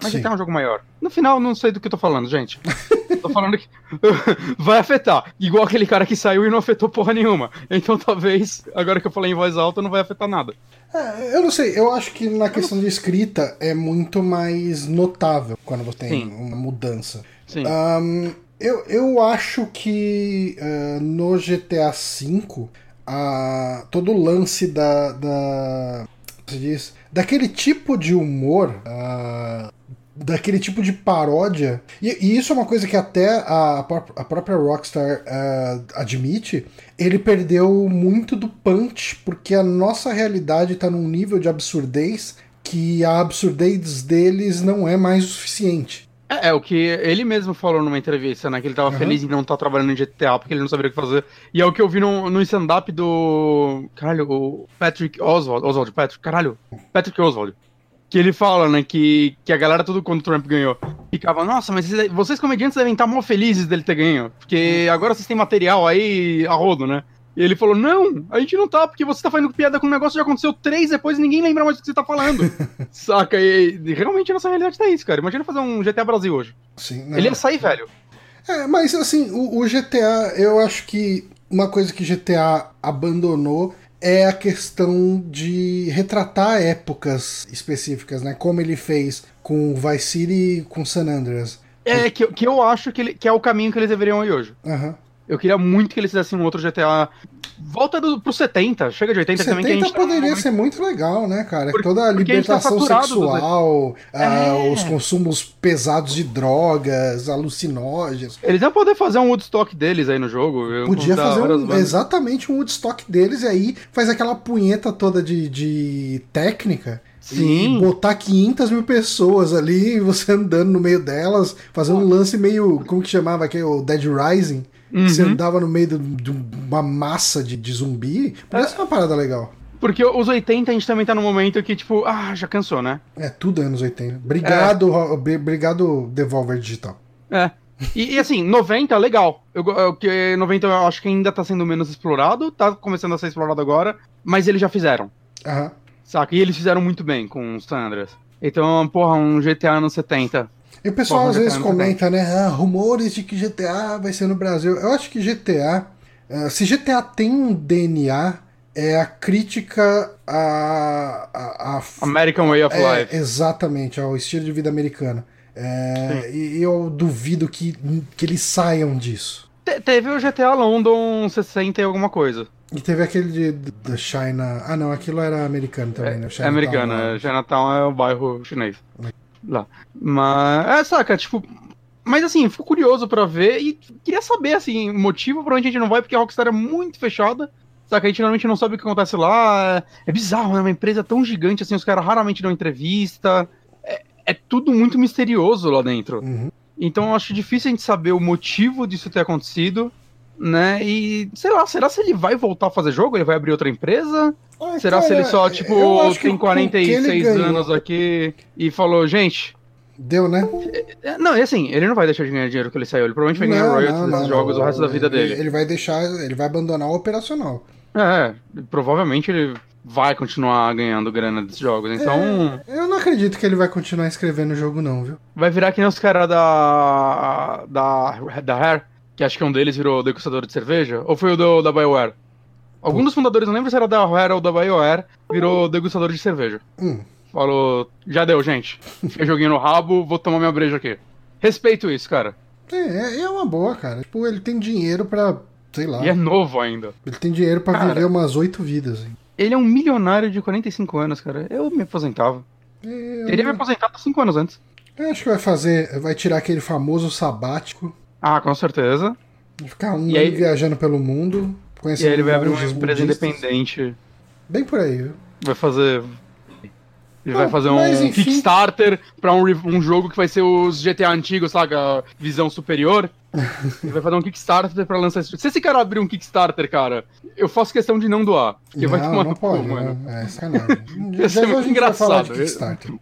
Speaker 2: Mas
Speaker 1: sim.
Speaker 2: GTA é um jogo maior. No final, não sei do que eu tô falando, gente. tô falando que vai afetar. Igual aquele cara que saiu e não afetou porra nenhuma. Então talvez, agora que eu falei em voz alta, não vai afetar nada.
Speaker 1: É, eu não sei, eu acho que na questão de escrita é muito mais notável quando você tem
Speaker 2: Sim.
Speaker 1: uma mudança.
Speaker 2: Sim.
Speaker 1: Ahn, eu, eu acho que ah, no GTA V, ah, todo o lance da. da como se diz? Daquele tipo de humor. ah, daquele tipo de paródia. E, e isso é uma coisa que até a, a própria Rockstar ah, admite. Ele perdeu muito do punch, porque a nossa realidade está num nível de absurdez que a absurdez deles não é mais o suficiente.
Speaker 2: É, é o que ele mesmo falou numa entrevista, né? Que ele tava
Speaker 1: Uhum.
Speaker 2: feliz em não estar trabalhando em GTA porque ele não sabia o que fazer. E é o que eu vi no, no stand-up do. Caralho, o Patrick Oswald. Oswald, Patrick, caralho. Patrick Oswald. Que ele fala, né, que, que a galera, tudo quando o Trump ganhou, ficava, nossa, mas vocês, comediantes devem estar mó felizes dele ter ganho. Porque agora vocês têm material aí a rodo, né? E ele falou, não, a gente não tá, porque você tá fazendo piada com um negócio que já aconteceu três depois e ninguém lembra mais do que você tá falando. Saca? E, e realmente a nossa realidade tá isso, cara. Imagina fazer um GTA Brasil hoje.
Speaker 1: Sim, né?
Speaker 2: Ele ia sair, velho.
Speaker 1: É, mas assim, o, o GTA, eu acho que uma coisa que GTA abandonou é a questão de retratar épocas específicas, né? Como ele fez com Vice City e com San Andreas.
Speaker 2: É, que, que eu acho que, ele, que é o caminho que eles deveriam ir hoje.
Speaker 1: Aham.
Speaker 2: Eu queria muito que eles fizessem um outro GTA. Volta do, pro 70, chega de 80 também que a
Speaker 1: 70
Speaker 2: gente tá
Speaker 1: poderia
Speaker 2: momento-
Speaker 1: ser muito legal, né, cara?
Speaker 2: Por-
Speaker 1: Toda a
Speaker 2: tá
Speaker 1: libertação
Speaker 2: dos-
Speaker 1: sexual, ah,
Speaker 2: É.
Speaker 1: os consumos pesados de drogas, alucinógenos.
Speaker 2: Eles iam poder fazer um Woodstock deles aí no jogo.
Speaker 1: Podia fazer um- exatamente um Woodstock deles e aí faz aquela punheta toda de, de técnica.
Speaker 2: Sim.
Speaker 1: E botar 500 mil pessoas ali, e você andando no meio delas, fazer um lance meio. Como que chamava aqui? O Dead Rising. Que Você
Speaker 2: Uhum.
Speaker 1: andava no meio de uma massa de, de zumbi. Parece uma parada legal.
Speaker 2: Porque os 80 a gente também tá num momento que, tipo, ah, já cansou, né?
Speaker 1: É, tudo anos 80. Obrigado, obri- obrigado Devolver Digital.
Speaker 2: É. E, e, assim, 90, legal. Eu, eu, que 90 eu acho que ainda tá sendo menos explorado, tá começando a ser explorado agora, mas eles já fizeram,
Speaker 1: Aham.
Speaker 2: saca? E eles fizeram muito bem com os Sandras. Então, porra, um GTA anos 70.
Speaker 1: E o pessoal
Speaker 2: Porra,
Speaker 1: às vezes comenta, né? Ah, rumores de que GTA vai ser no Brasil. Eu acho que GTA. ah, se GTA tem um DNA, é a crítica a. a, a-
Speaker 2: American Way of
Speaker 1: é,
Speaker 2: Life.
Speaker 1: exatamente, ao estilo de vida americano. É, e eu duvido que, que eles saiam disso.
Speaker 2: Te- teve o GTA London 60 e alguma coisa.
Speaker 1: E teve aquele de, da China. Ah, não, aquilo era americano também, né?
Speaker 2: É americano,
Speaker 1: né?
Speaker 2: é. Chinatown é o bairro chinês. Lá. Mas, é, saca, tipo. Mas assim, fico curioso pra ver e queria saber, assim, o motivo pra onde a gente não vai, porque a Rockstar é muito fechada. Saca, a gente normalmente não sabe o que acontece lá. É, é bizarro, né? Uma empresa tão gigante assim, os caras raramente dão entrevista. É, é tudo muito misterioso lá dentro.
Speaker 1: Uhum.
Speaker 2: Então eu acho difícil a gente saber o motivo disso ter acontecido, né? E sei lá, será se ele vai voltar a fazer jogo? Ele vai abrir outra empresa? Será se
Speaker 1: cara,
Speaker 2: ele só, tipo, tem
Speaker 1: com o que ele
Speaker 2: 46
Speaker 1: ganhou-
Speaker 2: anos aqui e falou, gente.
Speaker 1: Deu, né?
Speaker 2: é, Não, e assim, ele não vai deixar de ganhar dinheiro que ele saiu. Ele provavelmente vai ganhar
Speaker 1: Não,
Speaker 2: royalties
Speaker 1: não,
Speaker 2: desses
Speaker 1: não,
Speaker 2: jogos
Speaker 1: não.
Speaker 2: o resto da vida
Speaker 1: Ele-
Speaker 2: dele.
Speaker 1: Ele vai deixar, ele vai abandonar o operacional.
Speaker 2: É, provavelmente ele vai continuar ganhando grana desses jogos. Então,
Speaker 1: Eu não acredito que ele vai continuar escrevendo o jogo, não, viu?
Speaker 2: vai virar que nem os caras da. da. da Rare, que acho que um deles virou degustador de cerveja, ou foi o do, da BioWare? Algum dos fundadores, não lembro se era da Rare ou da BioWare, virou degustador de cerveja.
Speaker 1: Hum.
Speaker 2: Falou, já deu, gente. Fiquei joguinho no rabo, vou tomar minha breja aqui. Respeito isso, cara.
Speaker 1: É, é- é uma boa, cara. Tipo, ele tem dinheiro pra. Sei lá.
Speaker 2: E é novo ainda.
Speaker 1: Ele tem dinheiro pra
Speaker 2: Cara.
Speaker 1: viver umas oito vidas. hein?
Speaker 2: Ele é um milionário de 45 anos, cara. Eu me aposentava.
Speaker 1: É,
Speaker 2: Teria me aposentado 5 anos antes.
Speaker 1: eu acho que vai fazer. Vai tirar aquele famoso sabático.
Speaker 2: Ah, com certeza.
Speaker 1: Ficar um
Speaker 2: E aí-
Speaker 1: viajando pelo mundo.
Speaker 2: E aí ele vai abrir uma empresa
Speaker 1: budistas.
Speaker 2: independente.
Speaker 1: Bem por aí, viu?
Speaker 2: Vai fazer. Ele vai fazer um
Speaker 1: enfim-
Speaker 2: Kickstarter pra um, um jogo que vai ser os GTA antigos, saca? Visão superior. Ele vai fazer um Kickstarter pra lançar esse jogo. Se esse cara abrir um Kickstarter, cara, eu faço questão de não doar. Porque vai
Speaker 1: não,
Speaker 2: tomar
Speaker 1: não pode,
Speaker 2: mano.
Speaker 1: né? É sacanagem.
Speaker 2: Ia ser muito
Speaker 1: vai
Speaker 2: engraçado.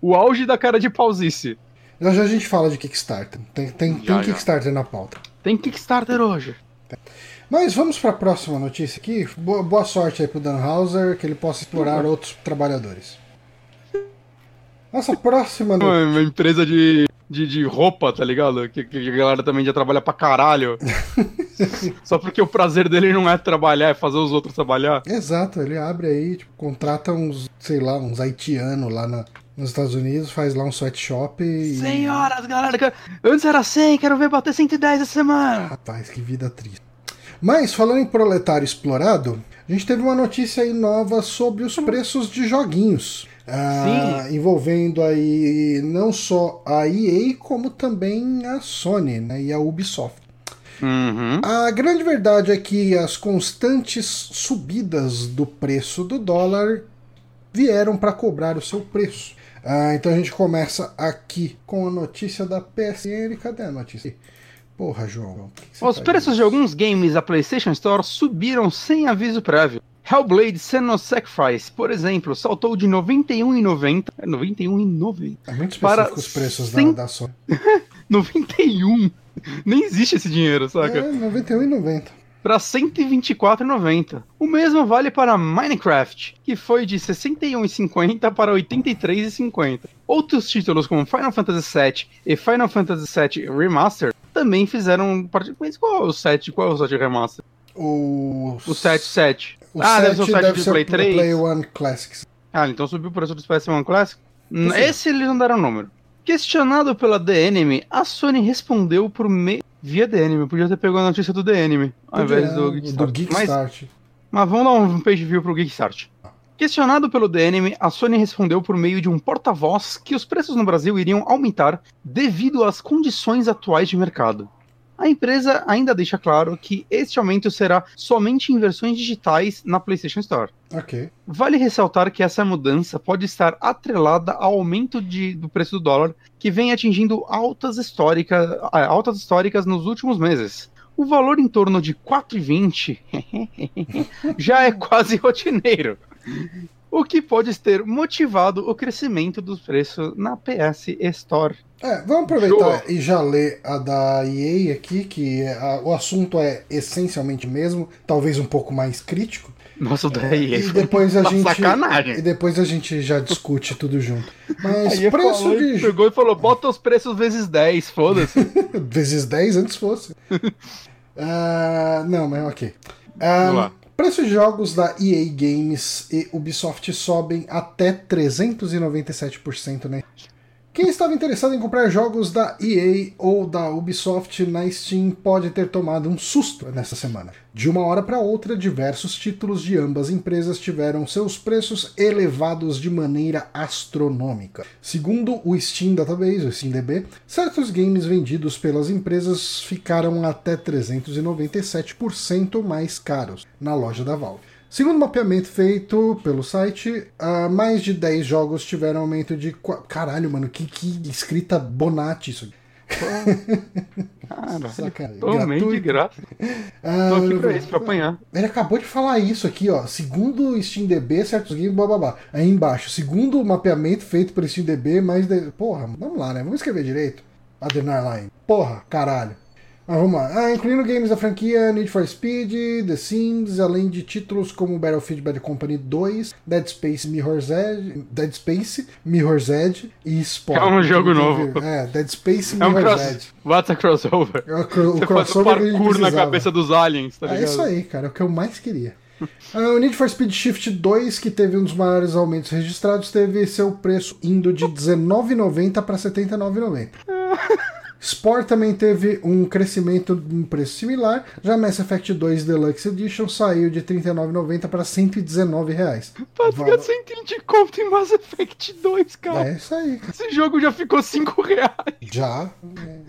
Speaker 2: O auge da cara de pausice.
Speaker 1: Já já a gente fala de Kickstarter. Tem, tem,
Speaker 2: Já,
Speaker 1: tem
Speaker 2: já.
Speaker 1: Kickstarter na pauta.
Speaker 2: Tem Kickstarter hoje.
Speaker 1: Mas vamos para a próxima notícia aqui. Boa, boa sorte aí pro Dan Hauser, que ele possa explorar outros trabalhadores. Nossa próxima
Speaker 2: Uma,
Speaker 1: notícia.
Speaker 2: uma empresa de, de, de roupa, tá ligado? Que, que a galera também já trabalha pra caralho. Só porque o prazer dele não é trabalhar, é fazer os outros trabalhar.
Speaker 1: Exato, ele abre aí, tipo, contrata uns, sei lá, uns haitianos lá na- nos Estados Unidos, faz lá um sweatshop e.
Speaker 2: Senhoras, galera, antes era 100, quero ver bater 110 essa semana.
Speaker 1: Rapaz, que vida triste. Mas, falando em proletário explorado, a gente teve uma notícia aí nova sobre os preços de joguinhos. Ah, envolvendo aí não só a EA, como também a Sony né, e a Ubisoft.
Speaker 2: Uhum.
Speaker 1: A grande verdade é que as constantes subidas do preço do dólar vieram para cobrar o seu preço. Ah, então a gente começa aqui com a notícia da PSN. Cadê a notícia? Porra, João. que que
Speaker 2: Os preços de
Speaker 1: isso?
Speaker 2: alguns games da PlayStation Store subiram sem aviso prévio. Hellblade Senua's Sacrifice, por exemplo, saltou de R$ 91,90. É R$ 91,90.
Speaker 1: É muito
Speaker 2: para
Speaker 1: específico os preços
Speaker 2: cem-
Speaker 1: da, da Sony.
Speaker 2: 91! Nem existe esse dinheiro, saca?
Speaker 1: É, 91,90.
Speaker 2: Para 124,90. O mesmo vale para Minecraft, que foi de 61,50 para 83,50. Outros títulos como Final Fantasy VII e Final Fantasy VII Remaster também fizeram parte. Mas qual é o 7? Qual é o 7 Remaster?
Speaker 1: O,
Speaker 2: O 7 7.
Speaker 1: O
Speaker 2: Ah, deve
Speaker 1: 7
Speaker 2: ser o 7
Speaker 1: deve
Speaker 2: de Play
Speaker 1: o
Speaker 2: 3.
Speaker 1: Play One Classics.
Speaker 2: Ah, então subiu o preço do PS1 Classic? Esse eles não deram número. Questionado pela The Enemy, a Sony respondeu por meio. Via The eu podia ter pegado a notícia do The Enemy, ao invés do Geekstart.
Speaker 1: do
Speaker 2: Mas,
Speaker 1: Geekstart.
Speaker 2: mas vamos dar um page view pro Geekstart. Questionado pelo The Enemy, a Sony respondeu por meio de um porta-voz que os preços no Brasil iriam aumentar devido às condições atuais de mercado. A empresa ainda deixa claro que este aumento será somente em versões digitais na PlayStation Store.
Speaker 1: Ok.
Speaker 2: Vale ressaltar que essa mudança pode estar atrelada ao aumento de- do preço do dólar, que vem atingindo altas, histórica, ah, altas históricas nos últimos meses. O valor em torno de 4,20 já é quase rotineiro, o que pode ter motivado o crescimento dos preços na PS Store.
Speaker 1: É, vamos aproveitar
Speaker 2: Show.
Speaker 1: e já ler a da EA aqui, que é- a- o assunto é essencialmente o mesmo, talvez um pouco mais crítico.
Speaker 2: Nossa, daí
Speaker 1: E depois a gente.
Speaker 2: sacanagem.
Speaker 1: E depois a gente já discute tudo junto. Mas
Speaker 2: Aí
Speaker 1: preço
Speaker 2: falou,
Speaker 1: de.
Speaker 2: pegou e falou, bota os preços vezes 10, foda-se.
Speaker 1: vezes 10 antes fosse. Ah, não, mas ok. Ah,
Speaker 2: Vamos lá.
Speaker 1: preços de jogos da EA Games e Ubisoft sobem até 397%, né? Quem estava interessado em comprar jogos da EA ou da Ubisoft na Steam pode ter tomado um susto nessa semana. De uma hora para outra, diversos títulos de ambas empresas tiveram seus preços elevados de maneira astronômica. Segundo o Steam Database, o SteamDB, certos games vendidos pelas empresas ficaram até 397% mais caros na loja da Valve. Segundo o mapeamento feito pelo site, ah, mais de 10 jogos tiveram aumento de. Caralho, mano, que, que escrita bonate isso aqui.
Speaker 2: Cara,
Speaker 1: Sacanagem.
Speaker 2: totalmente de graça.
Speaker 1: Ah,
Speaker 2: Tô aqui pra isso, pra apanhar.
Speaker 1: Ele acabou de falar isso aqui, ó. Segundo o SteamDB, certos games, bababá. Aí embaixo, segundo o mapeamento feito pelo SteamDB, mais de... Porra, vamos lá, né? Vamos escrever direito. Adrenarline. Porra, caralho. Mas vamos lá. Ah, incluindo games da franquia Need for Speed, The Sims, além de títulos como Battlefield Bad Company 2, Dead Space Mirror's Edge, Dead Space, Mirror's Edge e Sport.
Speaker 2: É um jogo novo.
Speaker 1: É, Dead Space
Speaker 2: É um
Speaker 1: Mirror's
Speaker 2: cross...
Speaker 1: Edge.
Speaker 2: What's a crossover?
Speaker 1: É o, cro-
Speaker 2: Você faz o
Speaker 1: crossover gente
Speaker 2: parkour na cabeça dos aliens, tá
Speaker 1: É
Speaker 2: ligado?
Speaker 1: isso aí, cara, é o que eu mais queria. Ah, o Need for Speed Shift 2, que teve um dos maiores aumentos registrados, teve seu preço indo de R$19,90 para R$79,90. Sport também teve um crescimento em preço similar, já Mass Effect 2 Deluxe Edition saiu de R$ 39,90 para 119 reais.
Speaker 2: Paga
Speaker 1: Val-
Speaker 2: 120 conto em Mass Effect 2, cara.
Speaker 1: É isso aí,
Speaker 2: Esse jogo já ficou 5 reais.
Speaker 1: já.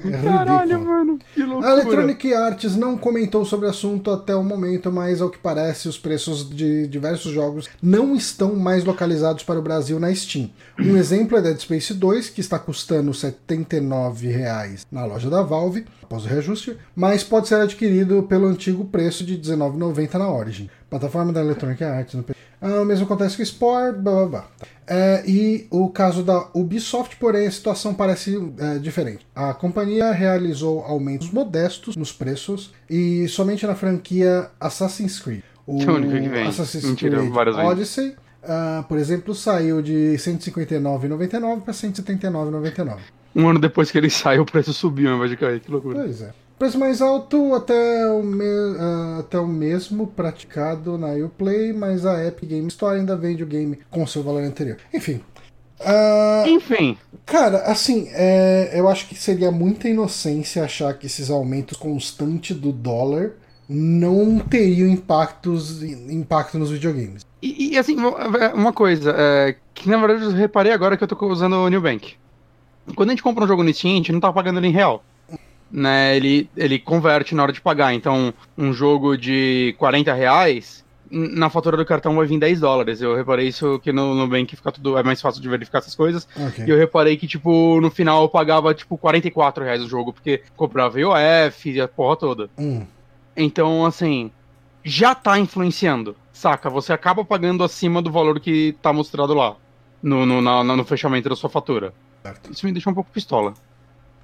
Speaker 1: É, é
Speaker 2: Caralho, mano. Que
Speaker 1: A
Speaker 2: loucura.
Speaker 1: Electronic Arts não comentou sobre o assunto até o momento, mas ao que parece, os preços de diversos jogos não estão mais localizados para o Brasil na Steam. Um exemplo é Dead Space 2, que está custando R$ 79,00 na loja da Valve, após o reajuste, mas pode ser adquirido pelo antigo preço de R$ 19,90 na Origin. Plataforma da Electronic Arts. no. Ah, o mesmo acontece com o Sport, blá blá blá. É, e o caso da Ubisoft, porém, a situação parece é, diferente. A companhia realizou aumentos modestos nos preços e somente na franquia Assassin's Creed. O
Speaker 2: é.
Speaker 1: Assassin's
Speaker 2: Mentira,
Speaker 1: Creed. Odyssey, ah, por exemplo, saiu de R$ 159,99 para R$ 179,99.
Speaker 2: Um ano depois que ele saiu, o preço subiu ao invés de cair. Que loucura.
Speaker 1: Pois é. Preço mais alto até o, me- ah, até o mesmo praticado na Uplay, mas a Epic Game Store ainda vende o game com seu valor anterior. Enfim. ah,
Speaker 2: Enfim,
Speaker 1: cara, assim, é, eu acho que seria muita inocência achar que esses aumentos constantes do dólar não teriam impactos, impacto nos videogames.
Speaker 2: E, e, assim, uma coisa, é, que na verdade eu reparei agora que eu tô usando o New Bank. Quando a gente compra um jogo no Steam, a gente não tá pagando ele em real. Né, ele, ele converte na hora de pagar. Então, um jogo de 40 reais, na fatura do cartão vai vir 10 dólares. Eu reparei isso que no Nubank fica tudo. É mais fácil de verificar essas coisas.
Speaker 1: Ok.
Speaker 2: E eu reparei que, tipo, no final eu pagava, tipo, 44 reais o jogo, porque comprava IOF e a porra toda.
Speaker 1: Hum,
Speaker 2: Então, assim, já tá influenciando, saca? Você acaba pagando acima do valor que tá mostrado lá, no, no, na- no fechamento da sua fatura.
Speaker 1: Certo.
Speaker 2: Isso me deixa um pouco pistola.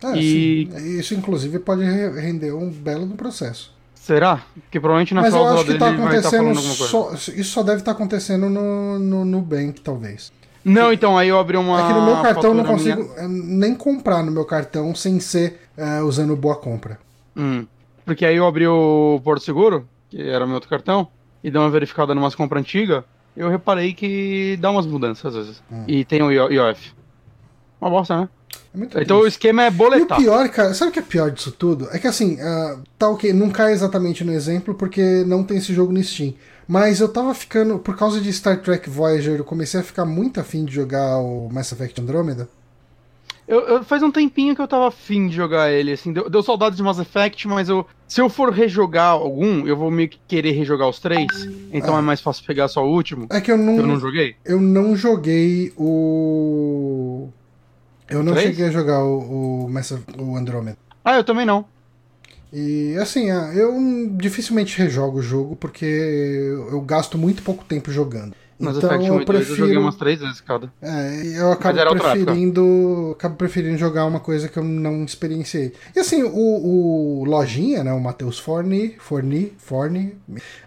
Speaker 1: É,
Speaker 2: E-
Speaker 1: sim. Isso, inclusive, pode re- render um belo do processo.
Speaker 2: Será? Porque provavelmente na
Speaker 1: Mas eu acho que tá
Speaker 2: estar
Speaker 1: acontecendo. só- isso só deve estar acontecendo no, no Nubank, talvez.
Speaker 2: Não, então, aí eu abri uma.
Speaker 1: é que no meu cartão eu não consigo eh, nem comprar no meu cartão sem ser eh, usando boa compra.
Speaker 2: minha- Hum. Porque aí eu abri o Porto Seguro, que era meu outro cartão, e dei uma verificada numa compra antiga, eu reparei que dá umas mudanças às vezes. E tem o IOF. Uma bosta, né?
Speaker 1: É
Speaker 2: Então o
Speaker 1: triste.
Speaker 2: esquema é
Speaker 1: E o
Speaker 2: boletar.
Speaker 1: pior, cara, sabe o que é pior disso tudo? É que assim, ah, tá ok, não cai exatamente no exemplo porque não tem esse jogo no Steam. Mas eu tava ficando, por causa de Star Trek Voyager, eu comecei a ficar muito afim de jogar o Mass Effect Andromeda.
Speaker 2: Eu, eu- faz um tempinho que eu tava afim de jogar ele, assim, deu, deu saudade de Mass Effect, mas eu, se eu for rejogar algum, eu vou meio que querer rejogar os três, então
Speaker 1: Ah.
Speaker 2: é mais fácil pegar só o último.
Speaker 1: É que eu não,
Speaker 2: Eu não joguei.
Speaker 1: eu não joguei o. Eu não
Speaker 2: Três?
Speaker 1: cheguei a jogar o, o, o Andromeda.
Speaker 2: Ah, eu também não.
Speaker 1: E assim, ah, eu dificilmente rejogo o jogo porque eu gasto muito pouco tempo jogando.
Speaker 2: Mass
Speaker 1: então
Speaker 2: Effect 1
Speaker 1: eu
Speaker 2: 2 eu joguei
Speaker 1: prefiro.
Speaker 2: umas três vezes cada.
Speaker 1: É, eu acabo preferindo. Acabo preferindo jogar uma coisa que eu não experienciei. E assim, o, o Lojinha, né? O Matheus Forni, Forni, Forni,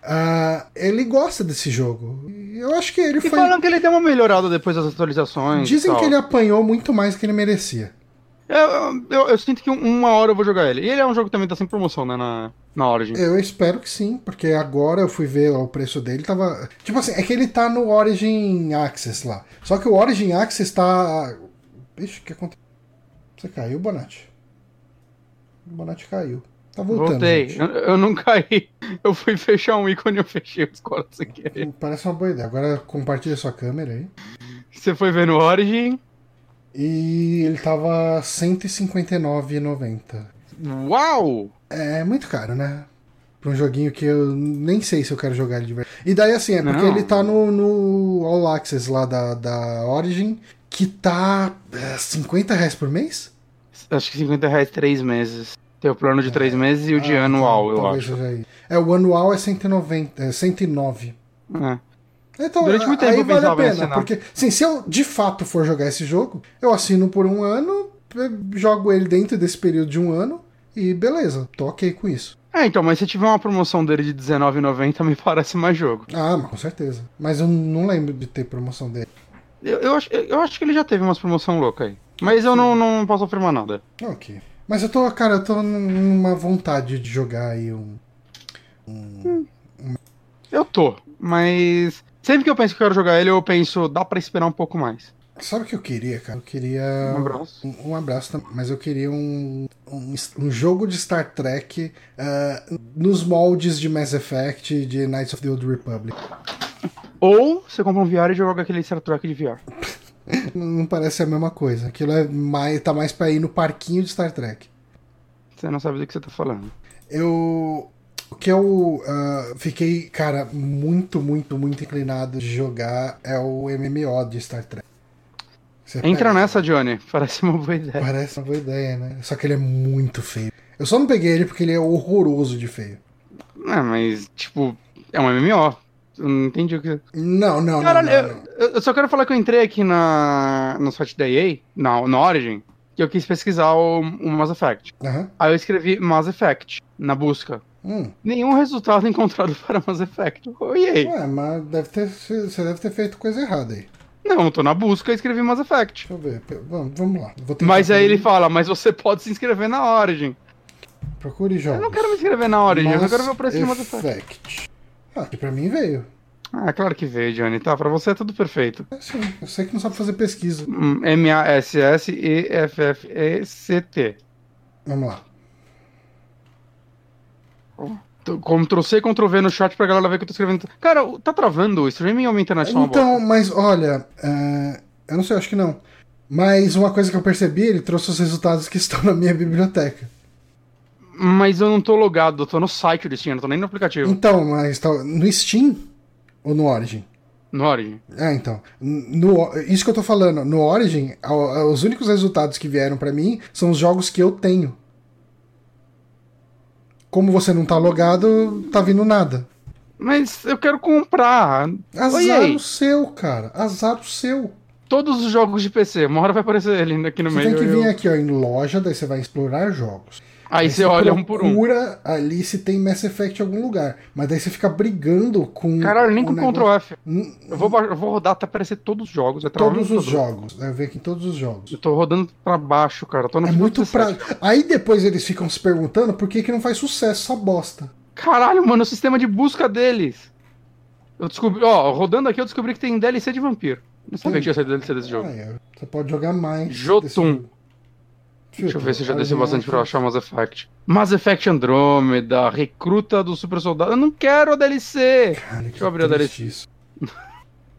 Speaker 1: ah, ele gosta desse jogo. Eu acho que ele
Speaker 2: E
Speaker 1: foi.
Speaker 2: falam que ele deu uma melhorada depois das atualizações.
Speaker 1: Dizem que ele apanhou muito mais do que ele merecia.
Speaker 2: Eu, eu, eu sinto que um- uma hora eu vou jogar ele. E ele é um jogo que também tá sem promoção, né, na, na Origin.
Speaker 1: Eu espero que sim, porque agora eu fui ver o preço dele, tava. Tipo assim, é que ele tá no Origin Access lá. Só que o Origin Access tá. Ixi, o que aconteceu? Você caiu, Bonatti? O Bonatti caiu. Tá voltando.
Speaker 2: Voltei. Eu, eu não caí. Eu fui fechar um ícone e eu fechei os quadros sem querer.
Speaker 1: Parece uma boa ideia. Agora compartilha sua câmera aí.
Speaker 2: Você foi ver no Origin.
Speaker 1: E ele tava R$ 159,90.
Speaker 2: Uau!
Speaker 1: É muito caro, né? Pra um joguinho que eu nem sei se eu quero jogar ele de verdade. E daí assim, é porque
Speaker 2: Não.
Speaker 1: ele tá no, no All Access lá da, da Origin, que tá é, 50 reais por mês?
Speaker 2: Acho que 50 reais três meses. Tem o plano de três meses e o de
Speaker 1: Ah,
Speaker 2: anual,
Speaker 1: então,
Speaker 2: eu
Speaker 1: talvez
Speaker 2: acho.
Speaker 1: aí. É, o anual é 190, é 109.
Speaker 2: É.
Speaker 1: Então,
Speaker 2: Durante muito
Speaker 1: aí
Speaker 2: tempo eu
Speaker 1: vale a pena,
Speaker 2: assinar.
Speaker 1: porque sim, se eu de fato for jogar esse jogo, eu assino por um ano, jogo ele dentro desse período de um ano e beleza, tô ok com isso.
Speaker 2: É, então, mas se tiver uma promoção dele de R$19,90, me parece mais jogo.
Speaker 1: Ah, mas com certeza. Mas eu não lembro de ter promoção dele.
Speaker 2: Eu, eu, acho, eu acho que ele já teve umas promoção louca aí. Mas eu não, não posso afirmar nada.
Speaker 1: Ok. Mas eu tô, cara, eu tô numa vontade de jogar aí um.
Speaker 2: Eu tô, mas sempre que eu penso que eu quero jogar ele, eu penso, dá pra esperar um pouco mais.
Speaker 1: Sabe o que eu queria, cara? Eu queria.
Speaker 2: Um abraço.
Speaker 1: Um, um abraço também. Mas eu queria um, um, um jogo de Star Trek ah, nos moldes de Mass Effect de Knights of the Old Republic.
Speaker 2: Ou você compra um VR e joga aquele Star Trek de VR.
Speaker 1: Não parece a mesma coisa. Aquilo é mais, tá mais pra ir no parquinho de Star Trek.
Speaker 2: Você não sabe do que você tá falando.
Speaker 1: Eu. O que eu ah, fiquei, cara, muito, muito, muito inclinado de jogar é o MMO de Star Trek. Você
Speaker 2: Entra
Speaker 1: pega-
Speaker 2: nessa, Johnny. Parece uma boa ideia.
Speaker 1: Parece uma boa ideia, né? Só que ele é muito feio. Eu só não peguei ele porque ele é horroroso de feio.
Speaker 2: É, mas, tipo, é um MMO. Eu não entendi o que.
Speaker 1: Não, não,
Speaker 2: Caralho,
Speaker 1: não, não, não.
Speaker 2: eu, eu só quero falar que eu entrei aqui na, no site da EA, na, na Origin, que eu quis pesquisar o, o Mass Effect.
Speaker 1: Aham.
Speaker 2: Aí eu escrevi Mass Effect na busca.
Speaker 1: Hum.
Speaker 2: Nenhum resultado encontrado para Mass Effect. Oi, EA.
Speaker 1: Ué, mas deve ter, você deve ter feito coisa errada aí.
Speaker 2: Não, eu tô na busca e escrevi Mass Effect.
Speaker 1: Deixa eu ver. Vamos, vamos lá.
Speaker 2: Mas aí ele fala, mas você pode se inscrever na Origin.
Speaker 1: Procure
Speaker 2: Eu
Speaker 1: jogos.
Speaker 2: não quero me inscrever na Origin, eu só
Speaker 1: Mass
Speaker 2: quero ver o preço de Mass Effect.
Speaker 1: Effect. Ah, aqui pra mim veio.
Speaker 2: Ah, claro que veio, Johnny. Tá, pra você é tudo perfeito.
Speaker 1: É, sim, eu sei que não sabe fazer pesquisa.
Speaker 2: Hum, M-A-S-S-E-F-F-E-C-T.
Speaker 1: Vamos lá.
Speaker 2: Ctrl C, Ctrl V no chat pra galera ver que eu tô escrevendo. Cara, tá travando o streaming ou minha internet tá uma
Speaker 1: Então, mas olha, é, eu não sei, acho que não. Mas uma coisa que eu percebi, ele trouxe os resultados que estão na minha biblioteca.
Speaker 2: Mas eu não tô logado, eu tô no site do Steam, eu não tô nem no aplicativo.
Speaker 1: Então, mas tá no Steam ou no Origin?
Speaker 2: No Origin.
Speaker 1: É, então. No, isso que eu tô falando, no Origin, a- a- os únicos resultados que vieram pra mim são os jogos que eu tenho. Como você não tá logado, tá vindo nada.
Speaker 2: Mas eu quero comprar.
Speaker 1: Azar
Speaker 2: Oi,
Speaker 1: o seu, cara. Azar o seu.
Speaker 2: todos os jogos de PC. Uma hora vai aparecer ele aqui no
Speaker 1: Você
Speaker 2: meio.
Speaker 1: tem que
Speaker 2: eu-
Speaker 1: vir aqui ó, em loja, daí você vai explorar jogos.
Speaker 2: Aí você olha um por um.
Speaker 1: Procura ali se tem Mass Effect em algum lugar. Mas daí você fica brigando com.
Speaker 2: Caralho, nem com
Speaker 1: negócio-
Speaker 2: Ctrl F. Eu vou, eu vou rodar até aparecer todos os jogos. vai
Speaker 1: Todos os jogos. Eu ver aqui todos os jogos.
Speaker 2: Eu tô rodando pra baixo, cara. Tô no
Speaker 1: É muito
Speaker 2: 17.
Speaker 1: pra. Aí depois eles ficam se perguntando por que, que não faz sucesso essa bosta.
Speaker 2: Caralho, mano, o sistema de busca deles. Eu descobri, ó, rodando aqui eu descobri que tem DLC de vampiro. Não sabia que tinha saído DLC desse jogo.
Speaker 1: Ah, é. Você pode jogar mais.
Speaker 2: Jotun. Deixa eu ver se eu já desci bastante pra achar Mass Effect. Mass Effect Andromeda, Recruta do Super Soldado. Eu não quero a DLC!
Speaker 1: Cara, que
Speaker 2: Deixa eu abrir a DLC.
Speaker 1: isso.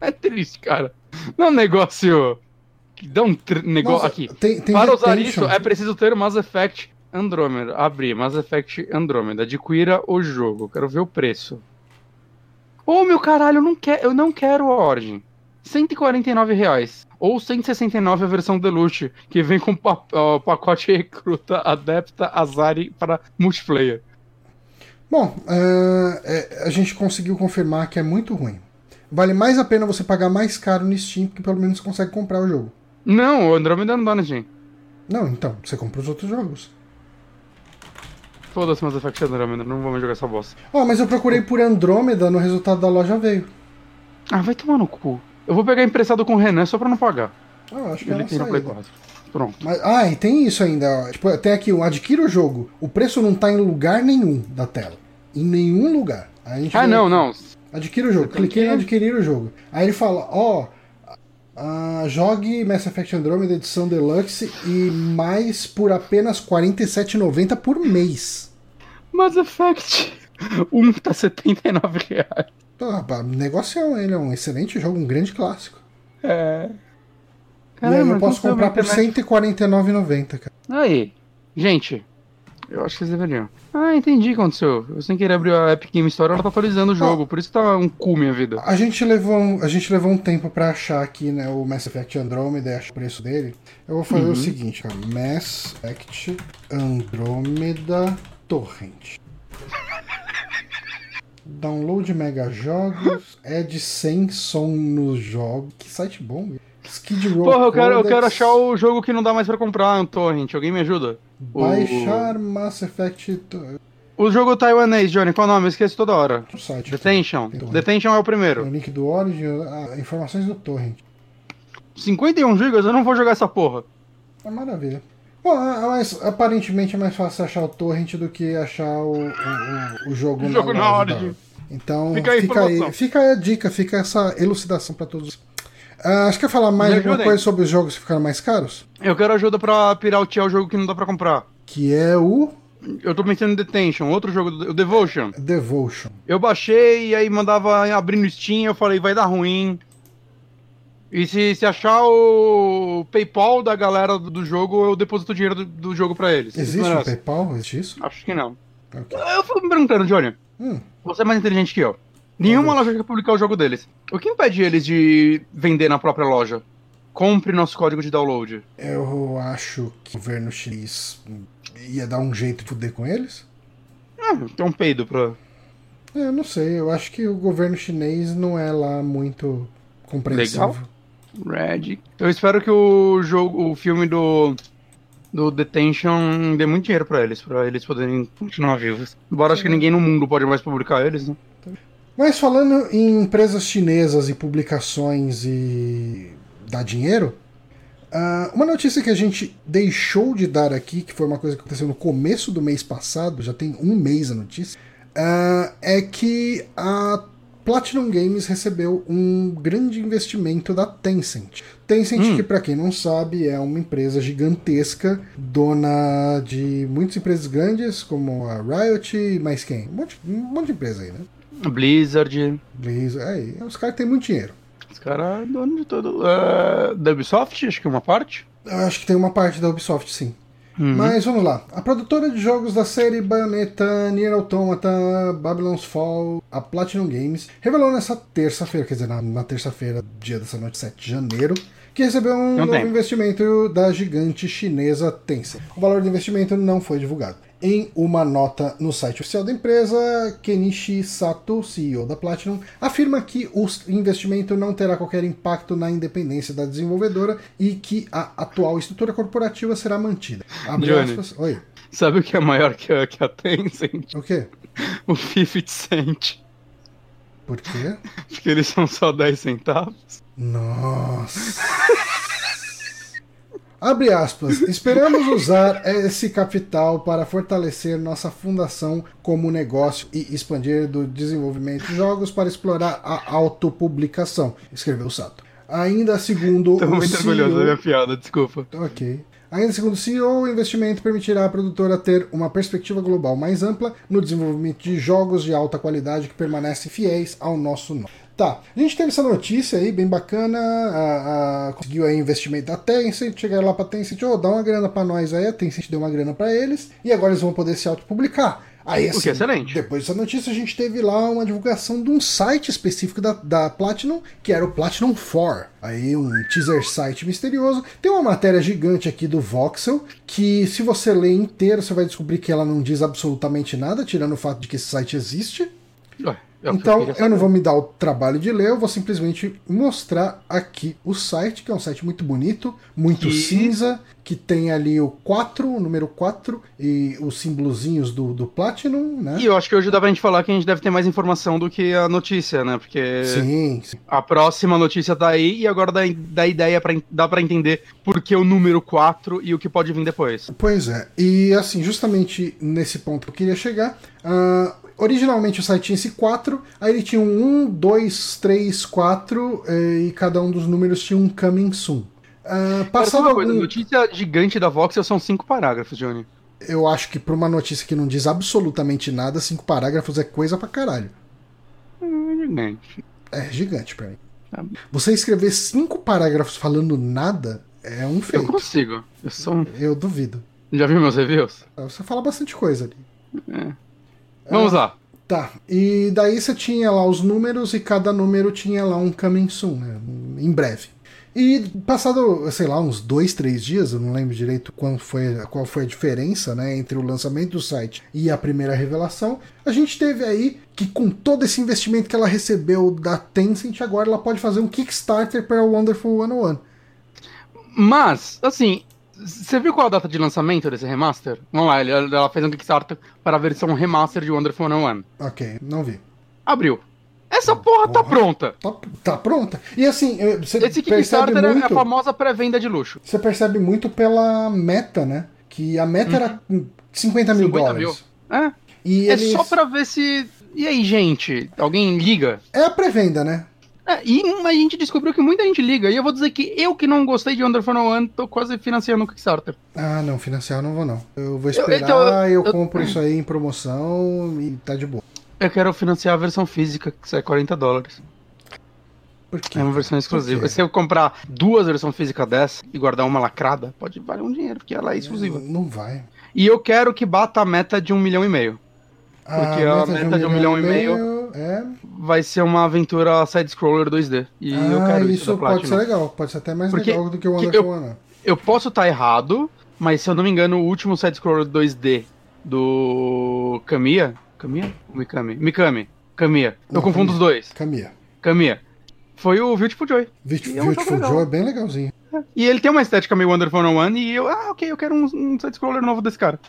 Speaker 2: É triste, cara. Não é um negócio. que dá um tr- negócio.
Speaker 1: Nossa,
Speaker 2: Aqui.
Speaker 1: Tem, tem
Speaker 2: Para usar isso, é preciso ter o Mass Effect Andromeda. Abrir, Mass Effect Andromeda. Adquira o jogo. Quero ver o preço. Ô, meu caralho, eu não, quer, eu não quero a Origin. 149 reais. Ou 169 a versão Deluxe, que vem com ó, pacote recruta, adepta, Azari para multiplayer.
Speaker 1: Bom, é, a gente conseguiu confirmar que é muito ruim. Vale mais a pena você pagar mais caro no Steam, porque pelo menos você consegue comprar o jogo.
Speaker 2: Não, o Andromeda não dá na gente.
Speaker 1: Não, então, você compra os outros jogos.
Speaker 2: Foda-se Mass Effect Andromeda, não vou mais jogar essa bosta.
Speaker 1: Ó, mas eu procurei por Andrômeda, no resultado da loja veio.
Speaker 2: Ah, vai tomar no cu. Eu vou pegar emprestado com o Renan só pra não pagar.
Speaker 1: Ah, acho que é
Speaker 2: Ele
Speaker 1: uma
Speaker 2: tem no Play
Speaker 1: saída.
Speaker 2: 4. Pronto.
Speaker 1: Mas, ah, e tem isso ainda. Ó. Tipo, tem aqui, o adquira o jogo. O preço não tá em lugar nenhum da tela. Em nenhum lugar.
Speaker 2: Ah,
Speaker 1: vê
Speaker 2: não, não.
Speaker 1: Adquira o jogo.
Speaker 2: Você
Speaker 1: Cliquei em
Speaker 2: que-
Speaker 1: adquirir o jogo. Aí ele fala, ó, ah, jogue Mass Effect Andromeda edição Deluxe e mais por apenas R$ 47,90 por mês.
Speaker 2: Mass Effect. Um tá 79 reais.
Speaker 1: Rapaz, negocião, ele é um excelente jogo, um grande clássico.
Speaker 2: É.
Speaker 1: e aí eu posso comprar por R$ 149,90, cara.
Speaker 2: Aí. Gente, eu acho que vocês deveriam. Ah, entendi o que aconteceu. Eu sem querer abrir a Epic Game Store, ela tá atualizando o jogo. Por isso que tá um cu minha vida.
Speaker 1: A gente levou um, a gente levou um tempo pra achar aqui, né, o Mass Effect Andromeda e achar o preço dele. Eu vou fazer o seguinte, cara, Mass Effect Andromeda Torrent. Download mega jogos, add 100 som no jogo. Que site bom. Skid Row
Speaker 2: Porra, eu quero, eu quero achar o jogo que não dá mais pra comprar, um torrent. Alguém me ajuda?
Speaker 1: Baixar Mass Effect
Speaker 2: O jogo taiwanês, Johnny, qual o nome? Eu esqueço toda hora.
Speaker 1: no site.
Speaker 2: Detention.
Speaker 1: Então,
Speaker 2: Detention é o
Speaker 1: Tem o
Speaker 2: primeiro.
Speaker 1: link do Origin, ah, informações do Torrent.
Speaker 2: 51 GB, eu não vou jogar essa porra.
Speaker 1: É maravilha. Bom, é mais, aparentemente é mais fácil achar o torrent do que achar o, o, o- o jogo,
Speaker 2: O jogo na Origin.
Speaker 1: da- Então,
Speaker 2: Fica aí a
Speaker 1: fica, aí, fica aí a dica, fica essa elucidação pra todos. Ah, acho que quer falar mais alguma coisa sobre os jogos que ficaram mais caros?
Speaker 2: Eu quero ajuda pra piratear o jogo que não dá pra comprar.
Speaker 1: Que é o
Speaker 2: Eu tô pensando em Detention, outro jogo, o Devotion.
Speaker 1: Devotion.
Speaker 2: Eu baixei e aí mandava abrir no Steam, eu falei, vai dar ruim. E se, se achar o PayPal da galera do, jogo, eu deposito o dinheiro do, do jogo pra eles.
Speaker 1: Existe o
Speaker 2: essa?
Speaker 1: PayPal? Existe isso?
Speaker 2: Acho que não.
Speaker 1: Ok.
Speaker 2: Eu fico me perguntando, Johnny,
Speaker 1: Hum,
Speaker 2: você é mais inteligente que eu. Nenhuma loja quer publicar o jogo deles. O que impede eles de vender na própria loja? Compre nosso código de download.
Speaker 1: eu acho que o governo chinês ia dar um jeito de fuder com eles.
Speaker 2: Ah, tem um peido pra.
Speaker 1: É, eu não sei, eu acho que o governo chinês não é lá muito compreensivo.
Speaker 2: Legal. Red. Eu espero que o jogo, o filme do do Detention dê muito dinheiro pra eles, pra eles poderem continuar vivos. Embora acho que ninguém no mundo pode mais publicar eles, né?
Speaker 1: Mas falando em empresas chinesas e publicações e dar dinheiro, ah, uma notícia que a gente deixou de dar aqui, que foi uma coisa que aconteceu no começo do mês passado, já tem um mês a notícia, ah, é que a Platinum Games recebeu um grande investimento da Tencent. Tencent,
Speaker 2: Hum.
Speaker 1: que para quem não sabe, é uma empresa gigantesca, dona de muitas empresas grandes, como a Riot mais quem? Um monte, um monte de empresa aí, né?
Speaker 2: Blizzard.
Speaker 1: Blizzard, aí, os caras têm muito dinheiro.
Speaker 2: Os caras é dono de tudo. É, da Ubisoft, acho que uma parte.
Speaker 1: Eu acho que tem uma parte da Ubisoft, sim.
Speaker 2: Uhum.
Speaker 1: Mas vamos lá. A produtora de jogos da série Bayonetta, Nier Automata, Babylon's Fall, a Platinum Games, revelou nessa terça-feira, quer dizer, na, na terça-feira, dia dessa noite, 7 de janeiro, que recebeu um
Speaker 2: Não
Speaker 1: novo
Speaker 2: tem.
Speaker 1: investimento da gigante chinesa Tencent. O valor do investimento não foi divulgado. Em uma nota no site oficial da empresa, Kenichi Sato, CEO da Platinum, afirma que o investimento não terá qualquer impacto na independência da desenvolvedora e que a atual estrutura corporativa será mantida. Abre
Speaker 2: Johnny.
Speaker 1: aspas. Oi.
Speaker 2: Sabe o que é maior que a, que a Tencent?
Speaker 1: O quê?
Speaker 2: O 50 Cent.
Speaker 1: Por quê?
Speaker 2: Porque eles são só 10 centavos.
Speaker 1: Nossa. Abre aspas. Esperamos usar esse capital para fortalecer nossa fundação como negócio e expandir do desenvolvimento de jogos para explorar a autopublicação, escreveu Sato. Ainda segundo o
Speaker 2: muito
Speaker 1: CEO...
Speaker 2: orgulhoso da minha piada, desculpa.
Speaker 1: Ok. Ainda segundo o CEO, o investimento permitirá à produtora ter uma perspectiva global mais ampla no desenvolvimento de jogos de alta qualidade que permanecem fiéis ao nosso nome. Tá, a gente teve essa notícia aí, bem bacana, a, a, conseguiu aí investimento da Tencent, chegaram lá pra Tencent, ô, oh, dá uma grana pra nós aí, a Tencent deu uma grana pra eles, e agora eles vão poder se autopublicar. Aí, assim,
Speaker 2: o que é excelente.
Speaker 1: Depois dessa notícia, a gente teve lá uma divulgação de um site específico da, da Platinum, que era o Platinum 4. Aí, um teaser site misterioso. Tem uma matéria gigante aqui do Voxel, que se você ler inteiro, você vai descobrir que ela não diz absolutamente nada, tirando o fato de que esse site existe.
Speaker 2: Ué, é
Speaker 1: então, eu, não vou me dar o trabalho de ler, eu vou simplesmente mostrar aqui o site, que é um site muito bonito, muito cinza, que tem ali o 4, o número 4, e os símbolozinhos do, do Platinum, né?
Speaker 2: E eu acho que hoje dá pra gente falar que a gente deve ter mais informação do que a notícia, né? Porque
Speaker 1: Sim, sim.
Speaker 2: a próxima notícia tá aí e agora dá, dá ideia pra, dá pra entender por que o número 4 e o que pode vir depois.
Speaker 1: Pois é, e assim, justamente nesse ponto que eu queria chegar. ah, originalmente o site tinha esse 4, aí ele tinha um 1, 2, 3, 4, eh, e cada um dos números tinha um coming soon.
Speaker 2: Passando
Speaker 1: passado
Speaker 2: uma coisa,
Speaker 1: algum...
Speaker 2: notícia gigante da Voxel são cinco parágrafos, Johnny.
Speaker 1: Eu acho que pra uma notícia que não diz absolutamente nada, cinco parágrafos é coisa pra caralho.
Speaker 2: Hum, gigante.
Speaker 1: É gigante pra mim.
Speaker 2: Tá.
Speaker 1: Você escrever cinco parágrafos falando nada é um
Speaker 2: Eu
Speaker 1: feito.
Speaker 2: consigo. Eu sou um...
Speaker 1: Eu duvido.
Speaker 2: Já viu meus reviews?
Speaker 1: Você fala bastante coisa ali.
Speaker 2: É. Vamos lá.
Speaker 1: Tá, e daí você tinha lá os números e cada número tinha lá um coming soon, né? Em breve. E passado, sei lá, uns dois, três dias, eu não lembro direito qual foi, qual foi a diferença né, entre o lançamento do site e a primeira revelação, a gente teve aí que com todo esse investimento que ela recebeu da Tencent, agora ela pode fazer um Kickstarter para o Wonderful 101.
Speaker 2: Mas, assim, você viu qual a data de lançamento desse remaster? Vamos lá, ela fez um Kickstarter para a versão remaster de Wonderful 101.
Speaker 1: Ok, não vi.
Speaker 2: Abriu. Essa porra tá
Speaker 1: Porra.
Speaker 2: pronta.
Speaker 1: Tá, tá pronta. E assim, você
Speaker 2: Esse
Speaker 1: percebe
Speaker 2: Kickstarter é a
Speaker 1: muito...
Speaker 2: famosa pré-venda de luxo.
Speaker 1: Você percebe muito pela meta, né? Que a meta era 50 mil
Speaker 2: 50
Speaker 1: dólares.
Speaker 2: É,
Speaker 1: E
Speaker 2: é
Speaker 1: eles...
Speaker 2: só pra ver se. E aí, gente? Alguém liga?
Speaker 1: É a pré-venda, né?
Speaker 2: É, e a gente descobriu que muita gente liga. E eu vou dizer que eu que não gostei de Wonderful 101 tô quase financiando o Kickstarter.
Speaker 1: Ah, não, financiar eu não vou não. Eu vou
Speaker 2: Eu-
Speaker 1: esperar,
Speaker 2: então,
Speaker 1: eu,
Speaker 2: eu-
Speaker 1: compro isso aí em promoção e tá de boa.
Speaker 2: Eu quero financiar a versão física, que sai 40 dólares.
Speaker 1: Por quê?
Speaker 2: É uma versão exclusiva. Se eu comprar duas versões físicas dessa e guardar uma lacrada, pode valer um dinheiro, porque ela é exclusiva.
Speaker 1: Não vai.
Speaker 2: E eu quero que bata a meta de um milhão e meio. Porque a meta de um milhão e meio
Speaker 1: É...
Speaker 2: Vai ser uma aventura side-scroller 2D. E eu
Speaker 1: ah,
Speaker 2: quero isso,
Speaker 1: pode ser legal. Pode ser até mais
Speaker 2: Porque-
Speaker 1: legal do que o Wonderful
Speaker 2: eu-
Speaker 1: One.
Speaker 2: Eu posso estar errado, mas se eu não me engano, o último side-scroller 2D do Kamiya... Kamiya? Mikami? Mikami. Kamiya. Eu confundo
Speaker 1: Kamiya.
Speaker 2: os dois.
Speaker 1: Kamiya.
Speaker 2: Viu Foi o Beautiful Joy. É um
Speaker 1: Beautiful
Speaker 2: legal.
Speaker 1: Joe é bem legalzinho.
Speaker 2: E ele tem uma estética meio Wonderful 101 e eu, ah, ok, eu quero um, um side-scroller novo desse cara.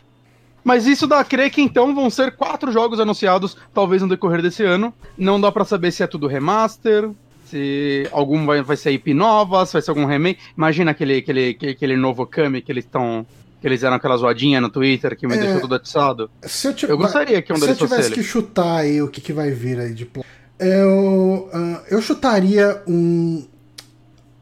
Speaker 2: Mas isso dá a crer que então vão ser quatro jogos anunciados, talvez no decorrer desse ano. Não dá pra saber se é tudo remaster, se algum vai, vai ser IP nova, se vai ser algum remake. Imagina aquele, aquele, aquele, novo Kami que eles estão. Que eles eram aquela zoadinha no Twitter que me
Speaker 1: É.
Speaker 2: deixou todo atiçado.
Speaker 1: Se eu,
Speaker 2: Eu gostaria que um
Speaker 1: Se eu tivesse
Speaker 2: ele.
Speaker 1: que chutar aí o que, que vai vir aí de pla- eu, ah, eu chutaria um.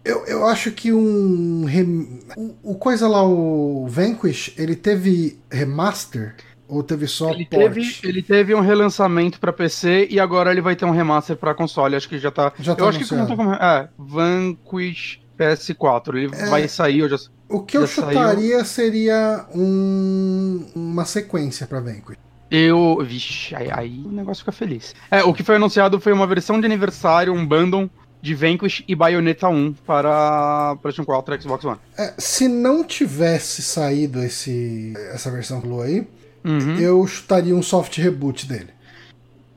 Speaker 1: Eu, eu acho que um. rem- O, o coisa lá, o Vanquish, ele teve remaster? Ou teve só
Speaker 2: Ele
Speaker 1: port?
Speaker 2: teve, ele teve um relançamento pra PC e agora ele vai ter um remaster pra console. Acho que já tá.
Speaker 1: Já tá
Speaker 2: eu acho que
Speaker 1: anunciado.
Speaker 2: como. É, Vanquish PS4. Ele vai sair, eu já.
Speaker 1: O que eu
Speaker 2: já saiu.
Speaker 1: chutaria seria um, uma sequência pra Vanquish.
Speaker 2: Eu. Vixe, aí, aí o negócio fica feliz. É, o que foi anunciado foi uma versão de aniversário, um bundle de Vanquish e Bayonetta 1 para PlayStation 4 e Xbox One.
Speaker 1: É, se não tivesse saído esse, essa versão que falou aí,
Speaker 2: Uhum.
Speaker 1: eu chutaria um soft reboot dele.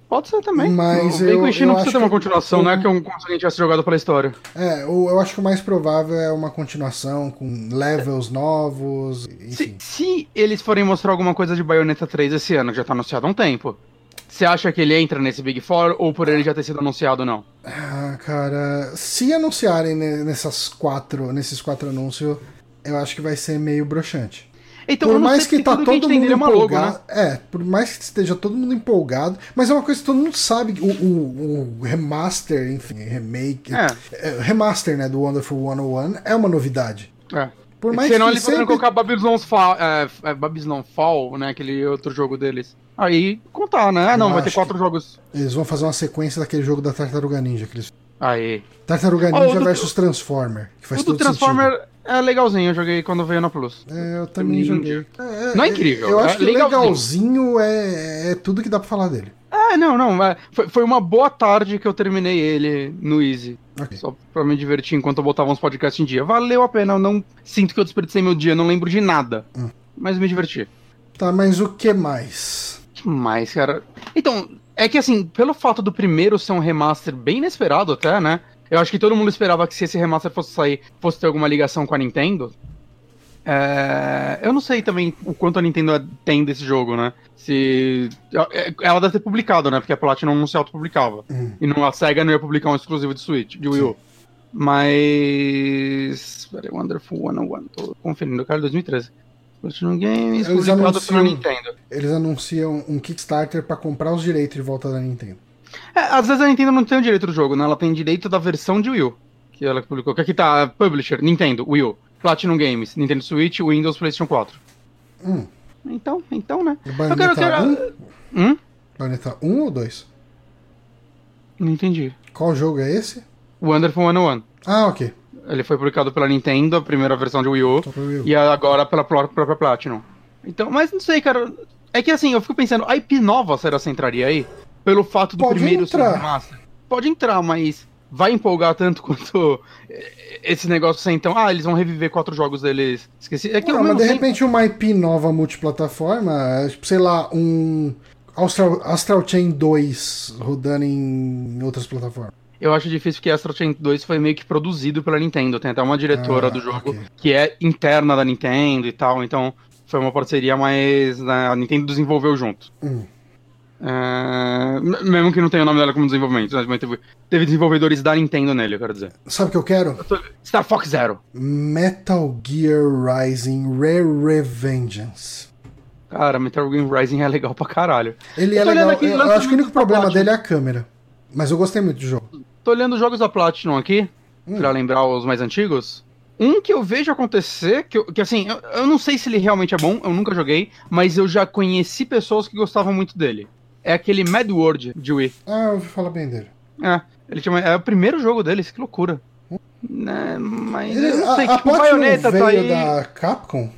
Speaker 2: Pode ser também.
Speaker 1: Mas
Speaker 2: o
Speaker 1: eu-
Speaker 2: Vanquish
Speaker 1: eu
Speaker 2: não precisa ter uma
Speaker 1: que-
Speaker 2: continuação, não é que um, como se alguém tivesse jogado pela história.
Speaker 1: É, o- eu acho que o mais provável é uma continuação com levels novos,
Speaker 2: Se,
Speaker 1: enfim.
Speaker 2: se eles forem mostrar alguma coisa de Bayonetta 3 esse ano, que já tá anunciado há um tempo, você acha que ele entra nesse Big Four ou por ele já ter sido anunciado não?
Speaker 1: Ah, cara, se anunciarem ne- nessas quatro, nesses quatro anúncios, eu acho que vai ser meio broxante.
Speaker 2: Então,
Speaker 1: por mais que tá
Speaker 2: que a
Speaker 1: todo
Speaker 2: tem
Speaker 1: mundo
Speaker 2: é
Speaker 1: empolgado.
Speaker 2: né?
Speaker 1: É, por mais que esteja todo mundo empolgado, mas é uma coisa que todo mundo sabe. O, o- o remaster, enfim, remake.
Speaker 2: É.
Speaker 1: é, remaster, né, do Wonderful 101 é uma novidade.
Speaker 2: É.
Speaker 1: Por mais
Speaker 2: Senão
Speaker 1: que
Speaker 2: eles poderiam
Speaker 1: sempre...
Speaker 2: colocar Babylon's Fall, é, é, Babylon Fall, né? Aquele outro jogo deles. Aí contar, né? Ah, não,
Speaker 1: Eu
Speaker 2: vai ter quatro jogos.
Speaker 1: Eles vão fazer uma sequência daquele jogo da Tartaruga Ninja. Que eles...
Speaker 2: Aí.
Speaker 1: Tartaruga Ninja
Speaker 2: o do-
Speaker 1: versus Transformer. Que faz
Speaker 2: o do
Speaker 1: todo
Speaker 2: Transformer
Speaker 1: sentido.
Speaker 2: É legalzinho, eu joguei quando veio na Plus.
Speaker 1: É, eu também
Speaker 2: Ninja.
Speaker 1: joguei. É,
Speaker 2: Não é incrível,
Speaker 1: Eu
Speaker 2: é
Speaker 1: acho que
Speaker 2: legalzinho.
Speaker 1: legalzinho é, é tudo que dá pra falar dele.
Speaker 2: Ah, não, não. é, foi, foi uma boa tarde que eu terminei ele no Easy.
Speaker 1: Ok.
Speaker 2: Só pra me divertir enquanto eu botava uns podcasts em dia. Valeu a pena, eu não sinto que eu desperdicei meu dia, não lembro de nada.
Speaker 1: Hum.
Speaker 2: Mas me diverti.
Speaker 1: Tá, mas o que mais?
Speaker 2: Que mais, cara? Então, é que assim, pelo fato do primeiro ser um remaster bem inesperado até, né? Eu acho que todo mundo esperava que se esse remaster fosse sair, fosse ter alguma ligação com a Nintendo. É, Eu não sei também o quanto a Nintendo tem desse jogo, né? Se. é, Ela deve ter publicado, né? Porque a Platinum não se autopublicava. E não, a SEGA não ia publicar um exclusivo de Switch, de Wii U. Mas. Peraí, Wonderful 101. Tô conferindo, cara, 2013. Platinum Games,
Speaker 1: Eles
Speaker 2: publicado pela Nintendo.
Speaker 1: Eles anunciam um Kickstarter pra comprar os direitos de volta da Nintendo.
Speaker 2: É, às vezes a Nintendo não tem o direito do jogo, né? Ela tem direito da versão de Wii U. Que ela publicou. Que aqui tá Publisher, Nintendo, Wii U. Platinum Games, Nintendo Switch, Windows, PlayStation 4.
Speaker 1: Hum.
Speaker 2: Então, então, né?
Speaker 1: Bayonetta
Speaker 2: quero-
Speaker 1: 1?
Speaker 2: Hum?
Speaker 1: Bayonetta 1 ou 2?
Speaker 2: Não entendi.
Speaker 1: Qual jogo é esse?
Speaker 2: Wonderful 101.
Speaker 1: Ah, ok.
Speaker 2: Ele foi publicado pela Nintendo, a primeira versão de Wii U.
Speaker 1: Pra ver.
Speaker 2: E agora pela pró- própria Platinum. Então, mas não sei, cara. É que assim, eu fico pensando, a IP nova será que entraria aí? Pelo fato do
Speaker 1: Pode
Speaker 2: primeiro ser
Speaker 1: entrar.
Speaker 2: um remaster? Pode entrar, mas vai empolgar tanto quanto esse negócio sem então. Ah, eles vão reviver quatro jogos deles. Esqueci. É que
Speaker 1: Não, mas de
Speaker 2: sem-
Speaker 1: repente uma IP nova multiplataforma, sei lá, um Astral, Astral Chain 2 rodando em outras plataformas.
Speaker 2: Eu acho difícil porque Astral Chain 2 foi meio que produzido pela Nintendo. Tem até uma diretora
Speaker 1: Ah,
Speaker 2: do jogo
Speaker 1: ok.
Speaker 2: que é interna da Nintendo e tal. Então foi uma parceria mais. né, a Nintendo desenvolveu junto.
Speaker 1: Hum.
Speaker 2: É, mesmo que não tenha o nome dela como desenvolvimento, mas teve, teve desenvolvedores da Nintendo nele, eu quero dizer.
Speaker 1: Sabe o que eu quero?
Speaker 2: Eu tô- Star Fox Zero.
Speaker 1: Metal Gear Rising Rare Revengeance.
Speaker 2: Cara, Metal Gear Rising é legal pra caralho.
Speaker 1: Ele é legal.
Speaker 2: aqui,
Speaker 1: Eu, eu acho que o único problema
Speaker 2: Platinum.
Speaker 1: dele é a câmera. Mas eu gostei muito do jogo.
Speaker 2: Tô olhando os jogos da Platinum aqui,
Speaker 1: Hum.
Speaker 2: pra lembrar os mais antigos. Um que eu vejo acontecer, que, eu- que assim, eu, eu não sei se ele realmente é bom, eu nunca joguei, mas eu já conheci pessoas que gostavam muito dele. É aquele Mad World de Wii.
Speaker 1: Ah, eu ouvi falar bem dele.
Speaker 2: É, ele tinha, é o primeiro jogo deles, que loucura. Né, mas
Speaker 1: Ele-
Speaker 2: eu não sei,
Speaker 1: a, a
Speaker 2: tipo,
Speaker 1: Platinum
Speaker 2: Bayonetta
Speaker 1: veio
Speaker 2: tá aí...
Speaker 1: da Capcom?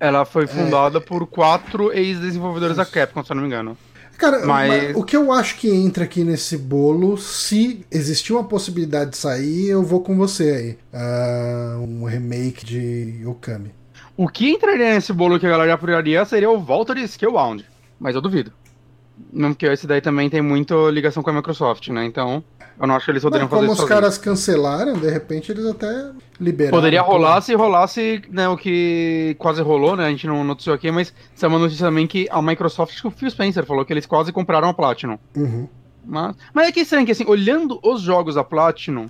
Speaker 2: Ela
Speaker 1: É.
Speaker 2: foi fundada por quatro ex-desenvolvedores da Capcom, se eu não me engano.
Speaker 1: Cara,
Speaker 2: Mas-
Speaker 1: o que eu acho que entra aqui nesse bolo, se existir uma possibilidade de sair, eu vou com você aí. Ah, um remake de Okami.
Speaker 2: O que entraria nesse bolo que a galera apoiaria seria o Volta de Scalebound, mas eu duvido. Mesmo que esse daí também tem muita ligação com a Microsoft, né? Então, eu não acho que eles poderiam fazer
Speaker 1: como
Speaker 2: isso
Speaker 1: os
Speaker 2: sozinhos.
Speaker 1: caras cancelaram, de repente eles até liberaram.
Speaker 2: Poderia rolar se rolasse né, o que quase rolou, né? A gente não noticiou aqui, mas isso é uma notícia também que a Microsoft, que o Phil Spencer falou que eles quase compraram a Platinum.
Speaker 1: Uhum.
Speaker 2: Mas, mas é que estranho que, assim, olhando os jogos da Platinum,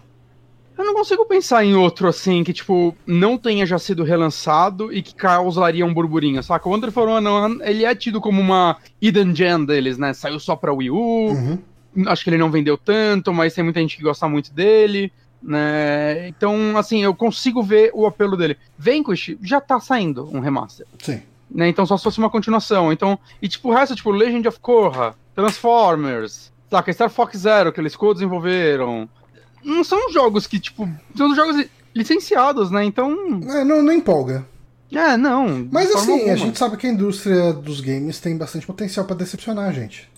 Speaker 2: eu não consigo pensar em outro, assim, que, tipo, não tenha já sido relançado e que causaria um burburinho, saca? O Wonderful 101, ele é tido como uma hidden gem deles, né? Saiu só pra Wii U,
Speaker 1: Uhum.
Speaker 2: acho que ele não vendeu tanto, mas tem muita gente que gosta muito dele, né? Então, assim, eu consigo ver o apelo dele. Vanquish já tá saindo um remaster
Speaker 1: Sim.
Speaker 2: né? Então só se fosse uma continuação. Então, e tipo, o resto, tipo, Legend of Korra, Transformers, saca, Star Fox Zero, que eles co-desenvolveram. Não são jogos que, tipo, são jogos licenciados, né? Então,
Speaker 1: É, não, não empolga.
Speaker 2: é, não.
Speaker 1: Mas assim, a
Speaker 2: alguma.
Speaker 1: gente sabe que a indústria dos games tem bastante potencial pra decepcionar a gente.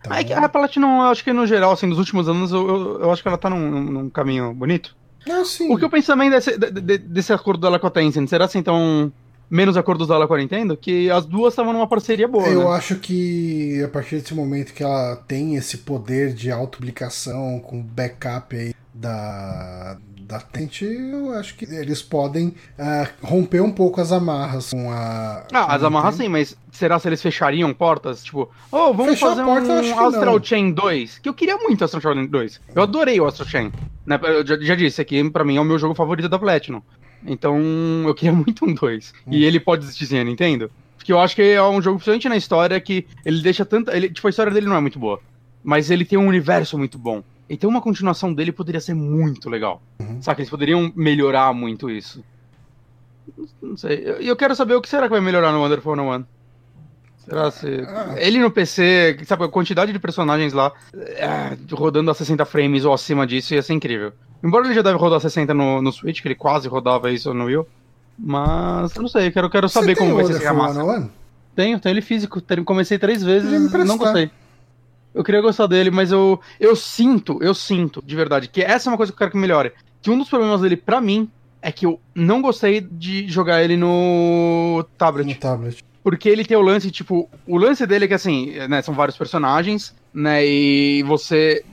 Speaker 1: Então,
Speaker 2: É que a Platinum, eu acho que no geral, assim, nos últimos anos, eu, eu, eu acho que ela tá num, num- caminho bonito.
Speaker 1: ah, sim.
Speaker 2: O que eu penso também desse, de- de- desse acordo dela com a Tencent, será assim, então, menos acordos dela com a Nintendo? Que as duas estavam numa parceria boa,
Speaker 1: Eu
Speaker 2: né?
Speaker 1: acho que a partir desse momento que ela tem esse poder de autopublicação com backup aí da da Tent, eu acho que eles podem ah, romper um pouco as amarras com a.
Speaker 2: Ah, as
Speaker 1: com
Speaker 2: amarras sim, mas será se eles fechariam portas? Tipo, oh, vamos fazer
Speaker 1: porta,
Speaker 2: um Astral
Speaker 1: não.
Speaker 2: Chain 2? Que eu queria muito Astral Chain 2. Eu adorei o Astral Chain. Né? Eu já, já disse aqui, pra mim é o meu jogo favorito da Platinum. Então eu queria muito um 2. Hum. E ele pode existir sem a Nintendo. Porque eu acho que é um jogo, principalmente na história, que ele deixa tanta. Ele, tipo, a história dele não é muito boa. Mas ele tem um universo muito bom. Então uma continuação dele poderia ser muito legal. Uhum. Sabe? Eles poderiam melhorar muito isso. Não sei. Eu, eu quero saber o que será que vai melhorar no Wonderful 101. Será se. Ah. Ele no PC, sabe, a quantidade de personagens lá é, rodando a 60 frames ou acima disso ia ser incrível. Embora ele já deve rodar 60 no, no Switch, que ele quase rodava isso no Wii. Mas eu não sei, eu quero, quero saber como vai ser essa massa. Tenho, tenho ele físico. Comecei três vezes e não gostei. Eu queria gostar dele, mas eu, eu sinto, eu sinto, de verdade, que essa é uma coisa que eu quero que melhore. Que um dos problemas dele, para mim, é que eu não gostei de jogar ele no tablet. No tablet. Porque ele tem o lance, tipo, o lance dele é que assim, né, são vários personagens, né, e você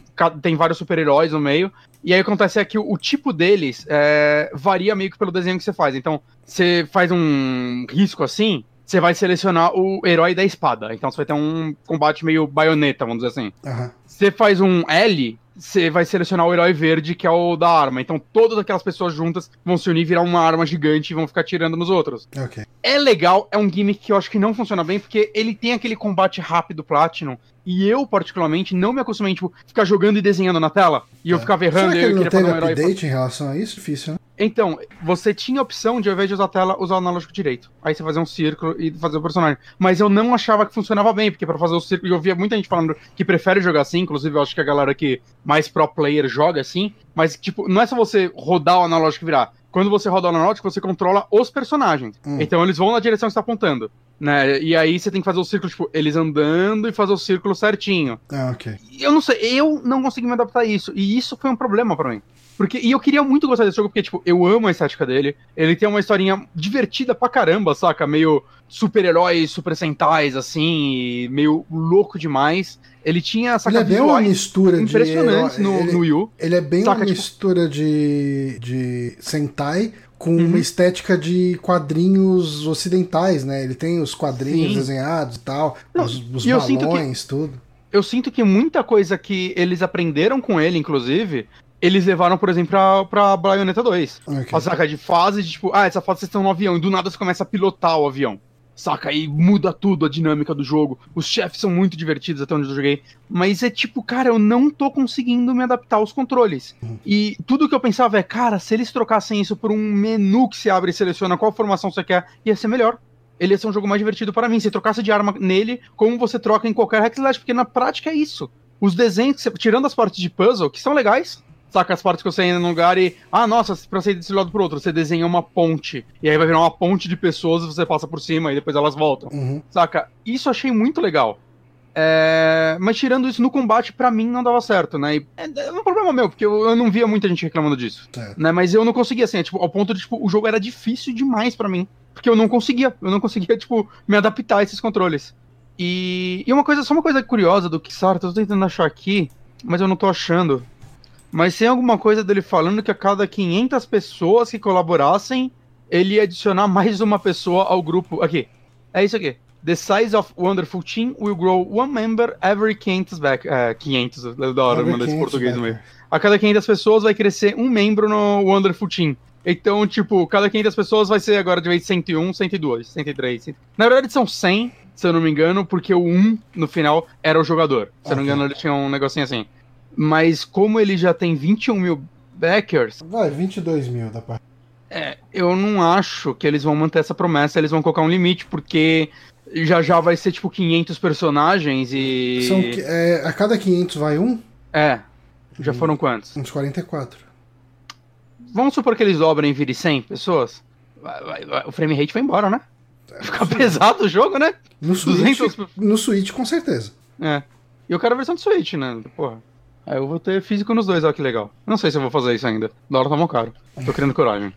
Speaker 2: tem vários super-heróis no meio, e aí acontece é que o, o tipo deles é, varia meio que pelo desenho que você faz. Então, você faz um risco assim, você vai selecionar o herói da espada. Então você vai ter um combate meio baioneta, vamos dizer assim. Uhum. Você faz um L, você vai selecionar o herói verde, que é o da arma. Então todas aquelas pessoas juntas vão se unir, virar uma arma gigante e vão ficar tirando nos outros. Okay. É legal, é um gimmick que eu acho que não funciona bem, porque ele tem aquele combate rápido Platinum. E eu, particularmente, não me acostumei, tipo, ficar jogando e desenhando na tela. E é. eu ficava errando
Speaker 1: Será que
Speaker 2: e eu
Speaker 1: queria fazer um herói. update em relação a isso? Difícil, né?
Speaker 2: Então, você tinha a opção de, ao invés de usar a tela, usar o analógico direito. Aí você fazia um círculo e fazer o personagem. Mas eu não achava que funcionava bem, porque para fazer o círculo, eu via muita gente falando que prefere jogar assim, inclusive eu acho que a galera que mais pro player joga assim, mas, tipo, não é só você rodar o analógico e virar. Quando você roda o analógico, você controla os personagens. Hum. Então eles vão na direção que você tá apontando. Né? E aí você tem que fazer o círculo, tipo, eles andando e fazer o círculo certinho.
Speaker 1: Ah, ok.
Speaker 2: Eu não sei, eu não consegui me adaptar a isso. E isso foi um problema para mim. Porque, e eu queria muito gostar desse jogo, porque, tipo, eu amo a estética dele. Ele tem uma historinha divertida pra caramba, saca? Meio super-heróis, super sentais, assim, meio louco demais. Ele tinha
Speaker 1: essa Ele é bem uma mistura
Speaker 2: impressionante
Speaker 1: de...
Speaker 2: no, ele, no Wii U.
Speaker 1: Ele é bem saca, uma tipo... mistura de, de Sentai com uhum. uma estética de quadrinhos ocidentais, né? Ele tem os quadrinhos Sim. desenhados e tal, Não, os, os balões,
Speaker 2: que,
Speaker 1: tudo.
Speaker 2: Eu sinto que muita coisa que eles aprenderam com ele, inclusive, eles levaram, por exemplo, pra, pra Bayonetta 2. Okay. A saca de fase de tipo, ah, essa fase vocês estão no avião, e do nada você começa a pilotar o avião. Saca? Aí muda tudo a dinâmica do jogo. Os chefes são muito divertidos até onde eu joguei. Mas é tipo, cara, eu não tô conseguindo me adaptar aos controles. Uhum. E tudo que eu pensava é, cara, se eles trocassem isso por um menu que se abre e seleciona qual formação você quer, ia ser melhor. Ele ia ser um jogo mais divertido para mim. Se trocasse de arma nele, como você troca em qualquer hack slash, porque na prática é isso. Os desenhos, tirando as partes de puzzle, que são legais, saca as partes que você entra num lugar e. Ah, nossa, pra sair desse lado pro outro, você desenha uma ponte. E aí vai virar uma ponte de pessoas e você passa por cima e depois elas voltam. Uhum. Saca? Isso eu achei muito legal. É... Mas tirando isso, no combate, para mim, não dava certo, né? E é, é um problema meu, porque eu, eu, não via muita gente reclamando disso. É. Né? Mas eu não conseguia, assim, é, tipo, ao ponto de, tipo, o jogo era difícil demais para mim. Porque eu não conseguia, eu não conseguia, tipo, me adaptar a esses controles. E, e uma coisa, só uma coisa curiosa do Kickstarter, eu tô tentando achar aqui, mas eu não tô achando. Mas tem alguma coisa dele falando que a cada 500 pessoas que colaborassem, ele ia adicionar mais uma pessoa ao grupo. Aqui. É isso aqui. The size of Wonderful Team will grow one member every 500 back. É, 500, da hora mandar esse português no meio. A cada 500 pessoas vai crescer um membro no Wonderful Team. Então, tipo, cada 500 pessoas vai ser agora de vez 101, 102, 103. 100. Na verdade são 100, se eu não me engano, porque o 1 no final era o jogador. Se eu não me engano, ele tinha um negocinho assim. Mas como ele já tem 21 mil backers.
Speaker 1: Vai, 22 mil da parte.
Speaker 2: É, eu não acho que eles vão manter essa promessa, eles vão colocar um limite, porque já já vai ser tipo 500 personagens e.
Speaker 1: São, é, a cada 500 vai um?
Speaker 2: É. Já foram quantos?
Speaker 1: Uns 44.
Speaker 2: Vamos supor que eles dobrem e virem 100 pessoas? O frame rate vai embora, né? É, Fica pesado o jogo, né?
Speaker 1: No Switch, 200... no Switch, com certeza.
Speaker 2: É. E eu quero a versão do Switch, né? Porra. Aí eu vou ter físico nos dois, olha que legal. Não sei se eu vou fazer isso ainda. Da hora tá mó caro. Tô criando coragem.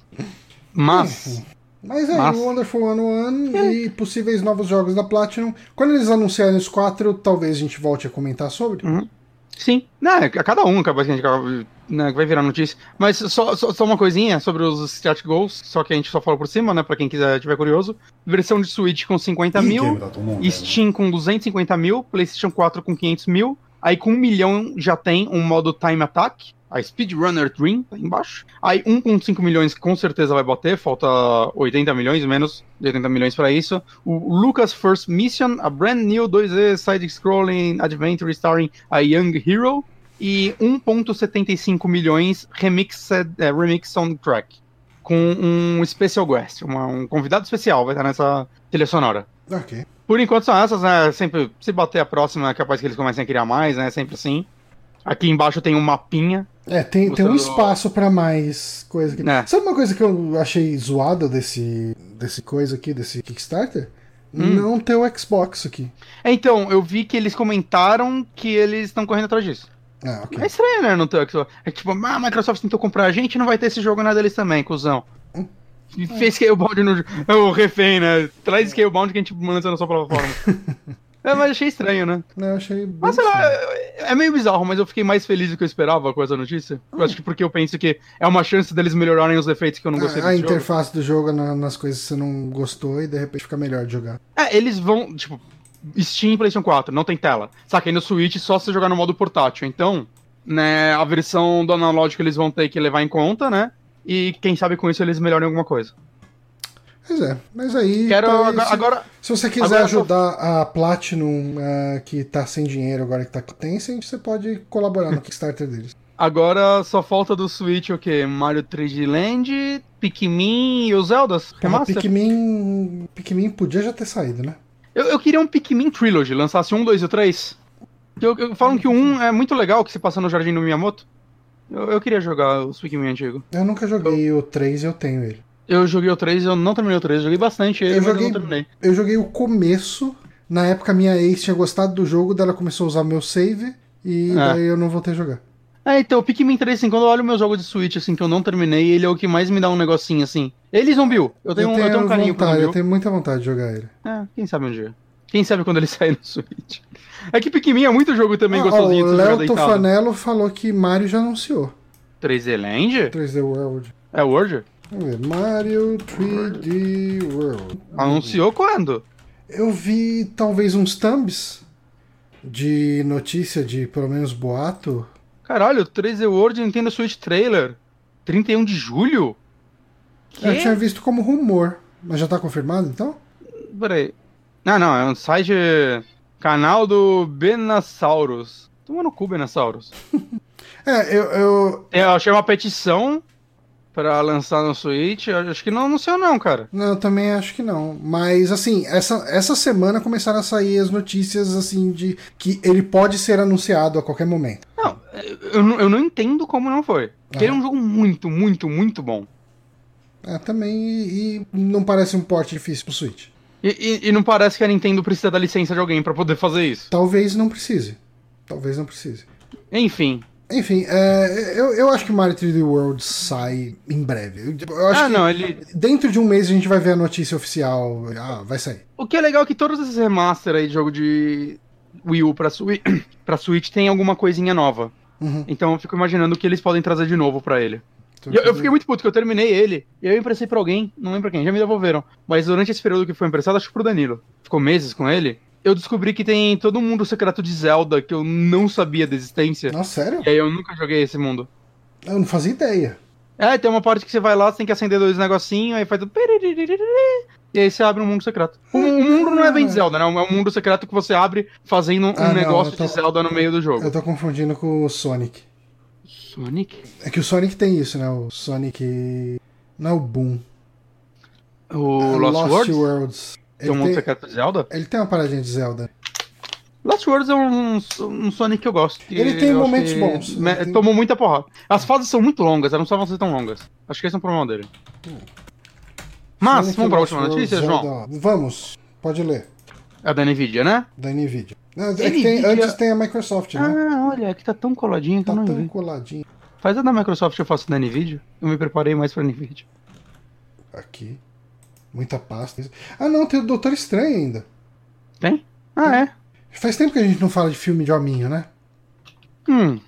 Speaker 2: Mas.
Speaker 1: Mas é, Mas... o Wonderful 101 é. e possíveis novos jogos da Platinum. Quando eles anunciarem os quatro, talvez a gente volte a comentar sobre.
Speaker 2: Uhum. Sim, né, a cada um acaba que a gente né, vai virar notícia. Mas só, só, só, uma coisinha sobre os Strat Goals, só que a gente só fala por cima, né, pra quem quiser, tiver curioso. Versão de Switch com 50 Ih, mil, Steam com 250 mil, PlayStation 4 com 500 mil, Aí com um milhão já tem um modo Time Attack, a Speedrunner Dream, tá embaixo. Aí 1.5 milhões com certeza vai bater, falta 80 milhões, menos de 80 milhões para isso. O Lucas First Mission, a brand new 2D side-scrolling adventure starring a young hero. E 1.75 milhões remixed, é, remix soundtrack. Com um special guest, uma, um convidado especial vai estar nessa trilha sonora.
Speaker 1: Ok.
Speaker 2: Por enquanto são essas, né? Sempre, se bater a próxima, é capaz que eles comecem a criar mais, né? Sempre assim. Aqui embaixo tem um mapinha.
Speaker 1: É, tem, tem um espaço pra mais coisa aqui.
Speaker 2: É.
Speaker 1: Sabe uma coisa que eu achei zoada desse, desse coisa aqui, desse Kickstarter?
Speaker 2: Hum.
Speaker 1: Não ter o Xbox aqui.
Speaker 2: É, Então, eu vi que eles comentaram que eles estão correndo atrás disso.
Speaker 1: Ah, ok.
Speaker 2: É estranho, né? Não ter Xbox. É tipo, ah, a Microsoft tentou comprar a gente não vai ter esse jogo na deles também, cuzão.
Speaker 1: Hum.
Speaker 2: Fez Scalebound no. É o refém, né? Traz Scalebound que a gente lança na sua plataforma. é, mas achei estranho, né?
Speaker 1: Não, eu achei
Speaker 2: Mas sei lá, é é meio bizarro, mas eu fiquei mais feliz do que eu esperava com essa notícia. Eu acho que porque eu penso que é uma chance deles melhorarem os defeitos que eu não gostei
Speaker 1: A, a
Speaker 2: desse jogo.
Speaker 1: interface do jogo na- nas coisas que você não gostou e de repente fica melhor de jogar.
Speaker 2: É, eles vão, tipo, Steam e PlayStation 4, não tem tela. Saca, aí no Switch só se jogar no modo portátil. Então, né, a versão do analógico eles vão ter que levar em conta, né? E quem sabe com isso eles melhorem alguma coisa.
Speaker 1: Pois é, mas aí.
Speaker 2: Quero
Speaker 1: tá aí,
Speaker 2: agora,
Speaker 1: se,
Speaker 2: agora-
Speaker 1: se você quiser
Speaker 2: agora
Speaker 1: ajudar a Platinum, ah, que tá sem dinheiro agora que tá com Tencent, você pode colaborar no Kickstarter deles.
Speaker 2: agora só falta do Switch o quê? Mario 3D Land, Pikmin e os Zeldas? Remaster?
Speaker 1: Pikmin, Pikmin podia já ter saído, né?
Speaker 2: Eu, eu queria um Pikmin Trilogy, lançasse um, dois e três. Eu, eu, falam que o um é muito legal, que se passa no Jardim do Miyamoto. Eu, eu queria jogar os Pikmin antigos.
Speaker 1: Eu nunca joguei o 3 e eu tenho ele.
Speaker 2: Eu joguei o 3 eu não terminei o 3, joguei bastante ele,
Speaker 1: Eu
Speaker 2: mas
Speaker 1: joguei-
Speaker 2: eu não terminei.
Speaker 1: Eu joguei o começo. Na época minha ex tinha gostado do jogo, daí ela começou a usar meu save e
Speaker 2: É.
Speaker 1: daí eu não voltei a jogar.
Speaker 2: É, então, o Pikmin 3, assim, quando eu olho meus jogos de Switch, assim, que eu não terminei, ele é o que mais me dá um negocinho, assim. Ele e Zombiu. Eu tenho, um- eu tenho um carinho
Speaker 1: vontade, eu tenho muita vontade de jogar ele.
Speaker 2: É, quem sabe um dia. Quem sabe quando ele sair no Switch. É que Pikmin é muito jogo também
Speaker 1: Ah,
Speaker 2: gostosinho
Speaker 1: ó, o Léo. Tofanello falou que Mario já anunciou.
Speaker 2: 3D Land?
Speaker 1: 3D World.
Speaker 2: É Word?
Speaker 1: Vamos ver. Mario 3D World.
Speaker 2: Anunciou quando?
Speaker 1: Eu vi talvez uns thumbs de notícia de pelo menos boato.
Speaker 2: Caralho, 3D World Nintendo Switch Trailer. 31 de julho? Que?
Speaker 1: Eu tinha visto como rumor. Mas já tá confirmado então?
Speaker 2: Peraí. Não, não, é um site. Canal do Benasaurus. Toma no cu, Benasaurus.
Speaker 1: É, eu, eu.
Speaker 2: É, Eu achei uma petição pra lançar no Switch. Acho que não anunciou, não, cara.
Speaker 1: Não, eu também acho que não. Mas assim, essa, essa semana começaram a sair as notícias assim de que ele pode ser anunciado a qualquer momento.
Speaker 2: Não, eu, não- eu não entendo como não foi. Porque ele é um
Speaker 1: Aham.
Speaker 2: jogo muito, muito, muito bom.
Speaker 1: É, também e, e não parece um porte difícil pro Switch.
Speaker 2: E, e- e não parece que a Nintendo precisa da licença de alguém pra poder fazer isso.
Speaker 1: Talvez não precise. Talvez não precise.
Speaker 2: Enfim.
Speaker 1: Enfim, é, eu, eu acho que Mario 3D World sai em breve. Eu, acho
Speaker 2: Ah,
Speaker 1: que
Speaker 2: não, ele.
Speaker 1: dentro de um mês a gente vai ver a notícia oficial. Ah, vai sair.
Speaker 2: O que é legal é que todos esses remaster aí de jogo de Wii U pra, Swi pra Switch tem alguma coisinha nova.
Speaker 1: Uhum.
Speaker 2: Então eu fico imaginando o que eles podem trazer de novo pra ele. Eu, eu fiquei muito puto, que eu terminei ele, e eu emprestei pra alguém, não lembro quem, já me devolveram. Mas durante esse período que foi emprestado, acho que pro Danilo, ficou meses com ele, eu descobri que tem todo mundo secreto de Zelda que eu não sabia da existência.
Speaker 1: Nossa, sério?
Speaker 2: E aí eu nunca joguei esse mundo.
Speaker 1: Eu não fazia ideia.
Speaker 2: É, tem uma parte que você vai lá, você tem que acender dois negocinhos, aí faz o... E aí você abre um mundo secreto. O, mundo não é bem de Zelda, né? É um mundo secreto que você abre fazendo um
Speaker 1: Ah, não,
Speaker 2: negócio
Speaker 1: tô-
Speaker 2: de Zelda no meio do jogo.
Speaker 1: Eu tô confundindo com o Sonic.
Speaker 2: Sonic?
Speaker 1: É que o Sonic tem isso, né? O Sonic. Não é o Boom.
Speaker 2: O
Speaker 1: É
Speaker 2: Lost, Worlds?
Speaker 1: Worlds.
Speaker 2: Tem um mundo
Speaker 1: tem,
Speaker 2: secreto de Zelda?
Speaker 1: ele tem uma paradinha de Zelda.
Speaker 2: Lost Worlds é um, um Sonic que eu gosto. que
Speaker 1: Ele tem momentos bons.
Speaker 2: me-
Speaker 1: tem-
Speaker 2: Tomou muita porrada. As fases são muito longas, elas não precisavam ser tão longas. Acho que esse é um problema dele. Mas,
Speaker 1: Sonic
Speaker 2: vamos pra
Speaker 1: Lost
Speaker 2: última notícia,
Speaker 1: Zelda.
Speaker 2: João?
Speaker 1: Vamos, pode ler.
Speaker 2: É da Nvidia, né?
Speaker 1: Da Nvidia. Não, é tem- antes tem a Microsoft, né?
Speaker 2: Ah, olha, aqui tá tão coladinho que
Speaker 1: tá
Speaker 2: eu não
Speaker 1: tão
Speaker 2: vi.
Speaker 1: coladinho
Speaker 2: Faz a da Microsoft, eu faço da Nvidia. Eu me preparei mais pra Nvidia.
Speaker 1: aqui. Muita pasta. Ah, não, tem o Doutor Estranho ainda.
Speaker 2: Tem? Ah, é.
Speaker 1: Faz tempo que a gente não fala de filme de hominho, né?
Speaker 2: Hum.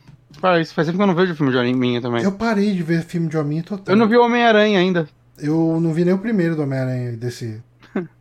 Speaker 2: Faz, faz tempo que eu não vejo filme de anime também. Eu,
Speaker 1: Eu parei de ver filme de hominho total.
Speaker 2: não vi o Homem-Aranha ainda.
Speaker 1: Eu não vi nem o primeiro do Homem-Aranha desse.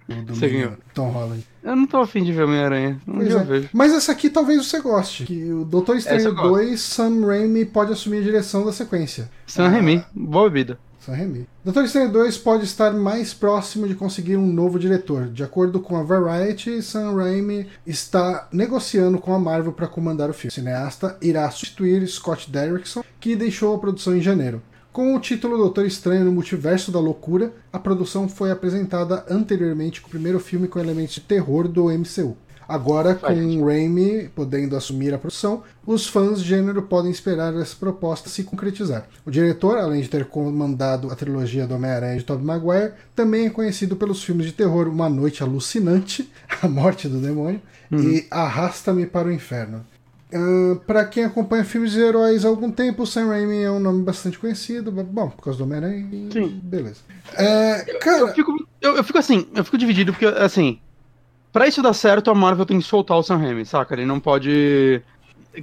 Speaker 1: Do
Speaker 2: Você.
Speaker 1: Tom Holland.
Speaker 2: Eu não tô afim de ver Homem-Aranha. Um
Speaker 1: é.
Speaker 2: vejo.
Speaker 1: Mas essa aqui talvez você goste. Que o Doutor Estranho
Speaker 2: gosto.
Speaker 1: 2, Sam Raimi pode assumir a direção da sequência.
Speaker 2: Sam Raimi, boa bebida.
Speaker 1: Sam Raimi. Doutor Estranho 2 pode estar mais próximo de conseguir um novo diretor. De acordo com a Variety, Sam Raimi está negociando com a Marvel para comandar o filme. O cineasta irá substituir Scott Derrickson, que deixou a produção em janeiro. Com o título Doutor Estranho no Multiverso da Loucura, a produção foi apresentada anteriormente com o primeiro filme com elementos de terror do MCU. Agora, com. Raimi podendo assumir a produção, os fãs de gênero podem esperar essa proposta se concretizar. O diretor, além de ter comandado a trilogia do Homem-Aranha de Tobey Maguire, também é conhecido pelos filmes de terror Uma Noite Alucinante, A Morte do Demônio e Arrasta-me para o Inferno. Para quem acompanha filmes de heróis há algum tempo, o Sam Raimi é um nome bastante conhecido. Bom, por causa do Homem-Aranha.
Speaker 2: Sim.
Speaker 1: Beleza. É, cara,
Speaker 2: Eu fico, eu, eu fico assim, eu fico dividido porque, assim, pra isso dar certo, a Marvel tem que soltar o Sam Raimi, saca? Ele não pode.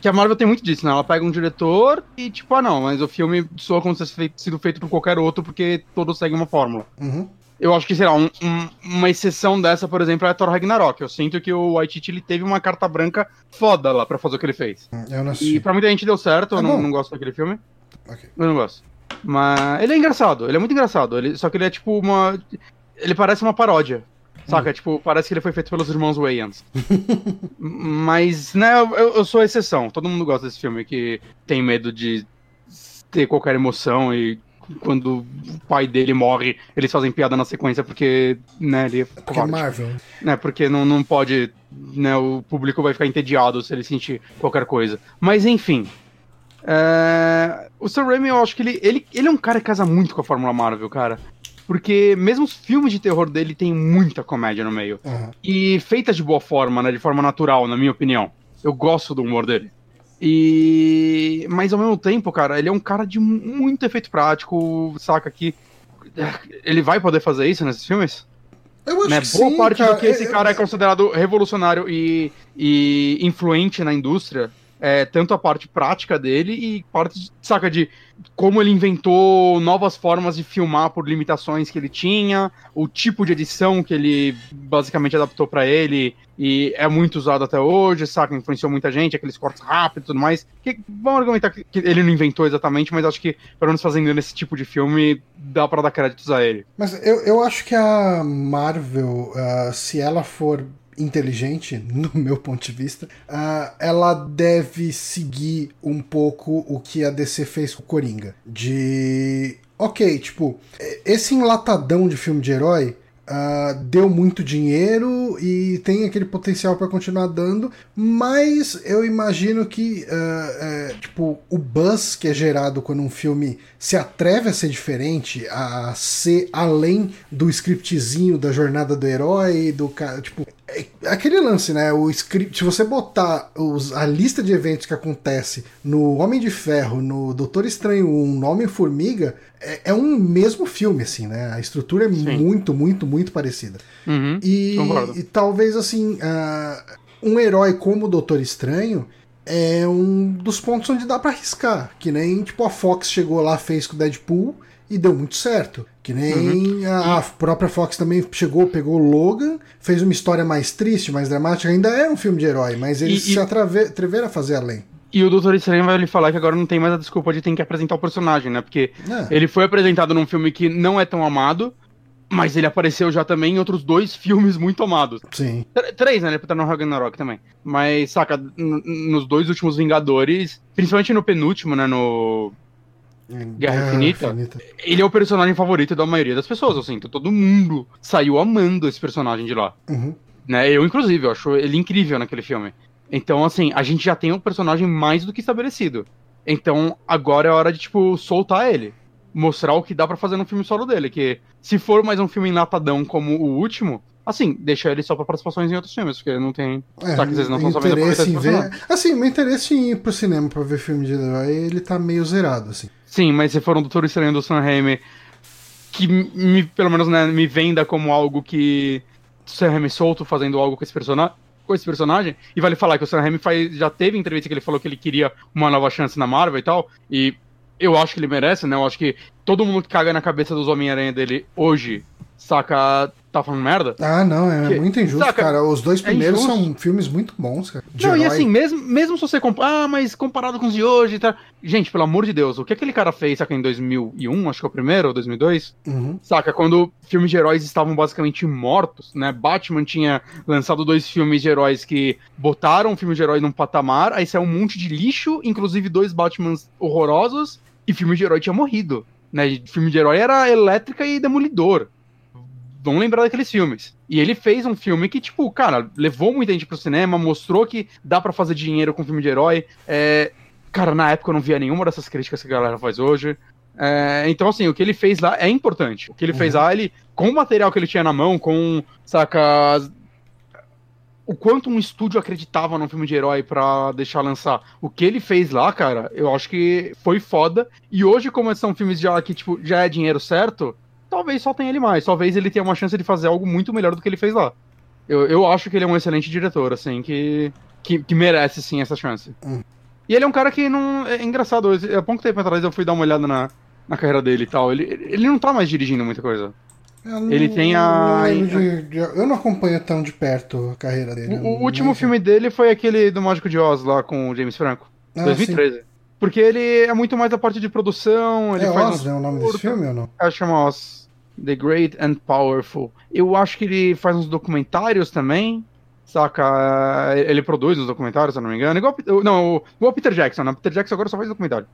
Speaker 2: Que a Marvel tem muito disso, né? Ela pega um diretor e, tipo, ah, não, mas o filme soa como se tivesse sido feito por qualquer outro, porque todos seguem uma fórmula.
Speaker 1: uhum.
Speaker 2: Eu acho que, sei lá, um- um- uma exceção dessa, por exemplo, é Thor Ragnarok. Eu sinto que o Waititi ele teve uma carta branca foda lá pra fazer o que ele fez.
Speaker 1: eu não
Speaker 2: E pra muita gente deu certo, eu
Speaker 1: É
Speaker 2: não,
Speaker 1: bom.
Speaker 2: não gosto daquele filme.
Speaker 1: Ok.
Speaker 2: Eu não gosto. Mas ele é engraçado, ele é muito engraçado. Ele, só que ele é tipo uma. Ele parece uma paródia. Saca? Tipo, parece que ele foi feito pelos irmãos Wayans. Mas, né, eu, eu sou a exceção. Todo mundo gosta desse filme que tem medo de ter qualquer emoção e quando o pai dele morre, eles fazem piada na sequência porque, né, ele é
Speaker 1: Porque é. Marvel.
Speaker 2: né, porque não, não pode, né, o público vai ficar entediado se ele sentir qualquer coisa. Mas enfim, é, o Sam Raimi eu acho que ele, ele, ele é um cara que casa muito com a Fórmula Marvel, cara. Porque mesmo os filmes de terror dele tem muita comédia no meio.
Speaker 1: Aham.
Speaker 2: E feita de boa forma, né, de forma natural, na minha opinião. Eu gosto do humor dele. E mas ao mesmo tempo, cara, ele é um cara de mu- muito efeito prático, saca que ele vai poder fazer isso nesses filmes?
Speaker 1: Eu acho
Speaker 2: né?
Speaker 1: que
Speaker 2: Boa
Speaker 1: sim,
Speaker 2: parte
Speaker 1: cara.
Speaker 2: do que esse cara é considerado revolucionário e, e influente na indústria é tanto a parte prática dele e parte, saca, de como ele inventou novas formas de filmar por limitações que ele tinha, o tipo de edição que ele basicamente adaptou pra ele e é muito usado até hoje, saca, influenciou muita gente, aqueles cortes rápidos e tudo mais. Que, vamos argumentar que, ele não inventou exatamente, mas acho que, pelo menos fazendo esse tipo de filme, dá pra dar créditos a ele.
Speaker 1: Mas eu, eu acho que a Marvel, ah, se ela for inteligente, no meu ponto de vista, ah, ela deve seguir um pouco o que a DC fez com o Coringa. De. Ok, tipo, esse enlatadão de filme de herói. ah, deu muito dinheiro e tem aquele potencial para continuar dando, mas eu imagino que é, tipo o buzz que é gerado quando um filme se atreve a ser diferente, a ser além do scriptzinho da jornada do herói, do cara, tipo é aquele lance, né? O script, se você botar os, a lista de eventos que acontece no Homem de Ferro, no Doutor Estranho 1, no Homem-Formiga, é, é um mesmo filme, assim, né? A estrutura é
Speaker 2: Sim.
Speaker 1: muito, muito, muito parecida.
Speaker 2: Uhum,
Speaker 1: E. e talvez, assim, ah, um herói como o Doutor Estranho é um dos pontos onde dá pra arriscar. Que nem, tipo, a Fox chegou lá, fez com o Deadpool e deu muito certo. Que nem
Speaker 2: Uhum.
Speaker 1: a, a própria Fox também chegou, pegou o Logan, fez uma história mais triste, mais dramática. Ainda é um filme de herói, mas eles
Speaker 2: E-
Speaker 1: se atreveram a fazer além.
Speaker 2: E o Doutor Estranho vai lhe falar que agora não tem mais a desculpa de ter que apresentar o personagem, né? Porque
Speaker 1: É.
Speaker 2: ele foi apresentado num filme que não é tão amado, mas ele apareceu já também em outros dois filmes muito amados.
Speaker 1: Sim.
Speaker 2: Tr- Três, né? Ele tá no Ragnarok também. Mas, saca, nos dois últimos Vingadores, principalmente no penúltimo, né? No. Guerra Infinita? Ele é o personagem favorito da maioria das pessoas, eu sinto. Todo mundo saiu amando esse personagem de lá.
Speaker 1: Uhum.
Speaker 2: Né? Eu, inclusive, eu acho ele incrível naquele filme. Então, assim, a gente já tem um personagem mais do que estabelecido. Então, agora é hora de, tipo, soltar ele. Mostrar o que dá pra fazer no filme solo dele. Que se for mais um filme enlatadão como o último, assim, deixa ele só pra participações em outros filmes, porque não tem.
Speaker 1: É,
Speaker 2: que vocês não estão sabendo
Speaker 1: interesse em ver. Assim, meu interesse em ir pro cinema pra ver filme de herói, ele tá meio zerado, assim.
Speaker 2: Sim, mas se for um Doutor Estranho do Sam Raimi, que me, pelo menos né, me venda como algo que Sam Raimi solto fazendo algo com esse personagem. Com esse personagem, e vale falar que o Sam Raimi faz, já teve entrevista que ele falou que ele queria uma nova chance na Marvel e tal, e eu acho que ele merece, né? Eu acho que todo mundo que caga na cabeça dos Homem-Aranha dele hoje, saca, tá falando merda.
Speaker 1: Ah, não, é
Speaker 2: Que-
Speaker 1: muito injusto,
Speaker 2: saca?
Speaker 1: cara. Os dois
Speaker 2: É
Speaker 1: primeiros
Speaker 2: injusto.
Speaker 1: são filmes muito bons, cara.
Speaker 2: Não, e
Speaker 1: herói.
Speaker 2: assim, mesmo, mesmo se você comparar, ah, mas comparado com os de hoje e tal. Gente, pelo amor de Deus, o que aquele cara fez, saca, em 2001, acho que é o primeiro, ou 2002?
Speaker 1: Uhum.
Speaker 2: Saca, quando filmes de heróis estavam basicamente mortos, né? Batman tinha lançado dois filmes de heróis que botaram o filme de herói num patamar, aí saiu um monte de lixo, inclusive dois Batmans horrorosos, e filme de herói tinha morrido. Né? Filme de herói era Elétrica e Demolidor. Vamos lembrar daqueles filmes. E ele fez um filme que, tipo, cara, levou muita gente pro cinema, mostrou que dá pra fazer dinheiro com filme de herói. É, Cara, na época eu não via nenhuma dessas críticas que a galera faz hoje. É, então, assim, o que ele fez lá é importante. O que ele fez
Speaker 1: Uhum.
Speaker 2: lá, ele, com o material que ele tinha na mão, com, saca, as- o quanto um estúdio acreditava num filme de herói pra deixar lançar. O que ele fez lá, cara, eu acho que foi foda. E hoje, como são filmes já que, tipo, já é dinheiro certo, talvez só tenha ele mais. Talvez ele tenha uma chance de fazer algo muito melhor do que ele fez lá. Eu, eu acho que ele é um excelente diretor, assim, que, que, que merece, sim, essa chance.
Speaker 1: Hum.
Speaker 2: E ele é um cara que não. É engraçado, há pouco tempo atrás eu fui dar uma olhada na, na carreira dele e tal. Ele, ele não tá mais dirigindo muita coisa.
Speaker 1: Eu
Speaker 2: Ele tem a-
Speaker 1: não de- de- eu não acompanho tão de perto a carreira dele.
Speaker 2: O, o último filme dele foi aquele do Mágico de Oz lá com o James Franco.
Speaker 1: Ah,
Speaker 2: 2013. Porque ele é muito mais da parte de produção.
Speaker 1: sim.
Speaker 2: Ele
Speaker 1: É
Speaker 2: faz
Speaker 1: Oz,
Speaker 2: uns
Speaker 1: né, o nome
Speaker 2: curta.
Speaker 1: desse filme ou não?
Speaker 2: Ah, chama Oz. The Great and Powerful. Eu acho que ele faz uns documentários também. Saca? Ele produz uns documentários, se eu não me engano. Igual, não, o- igual o Peter Jackson, né? Peter Jackson agora só faz documentário.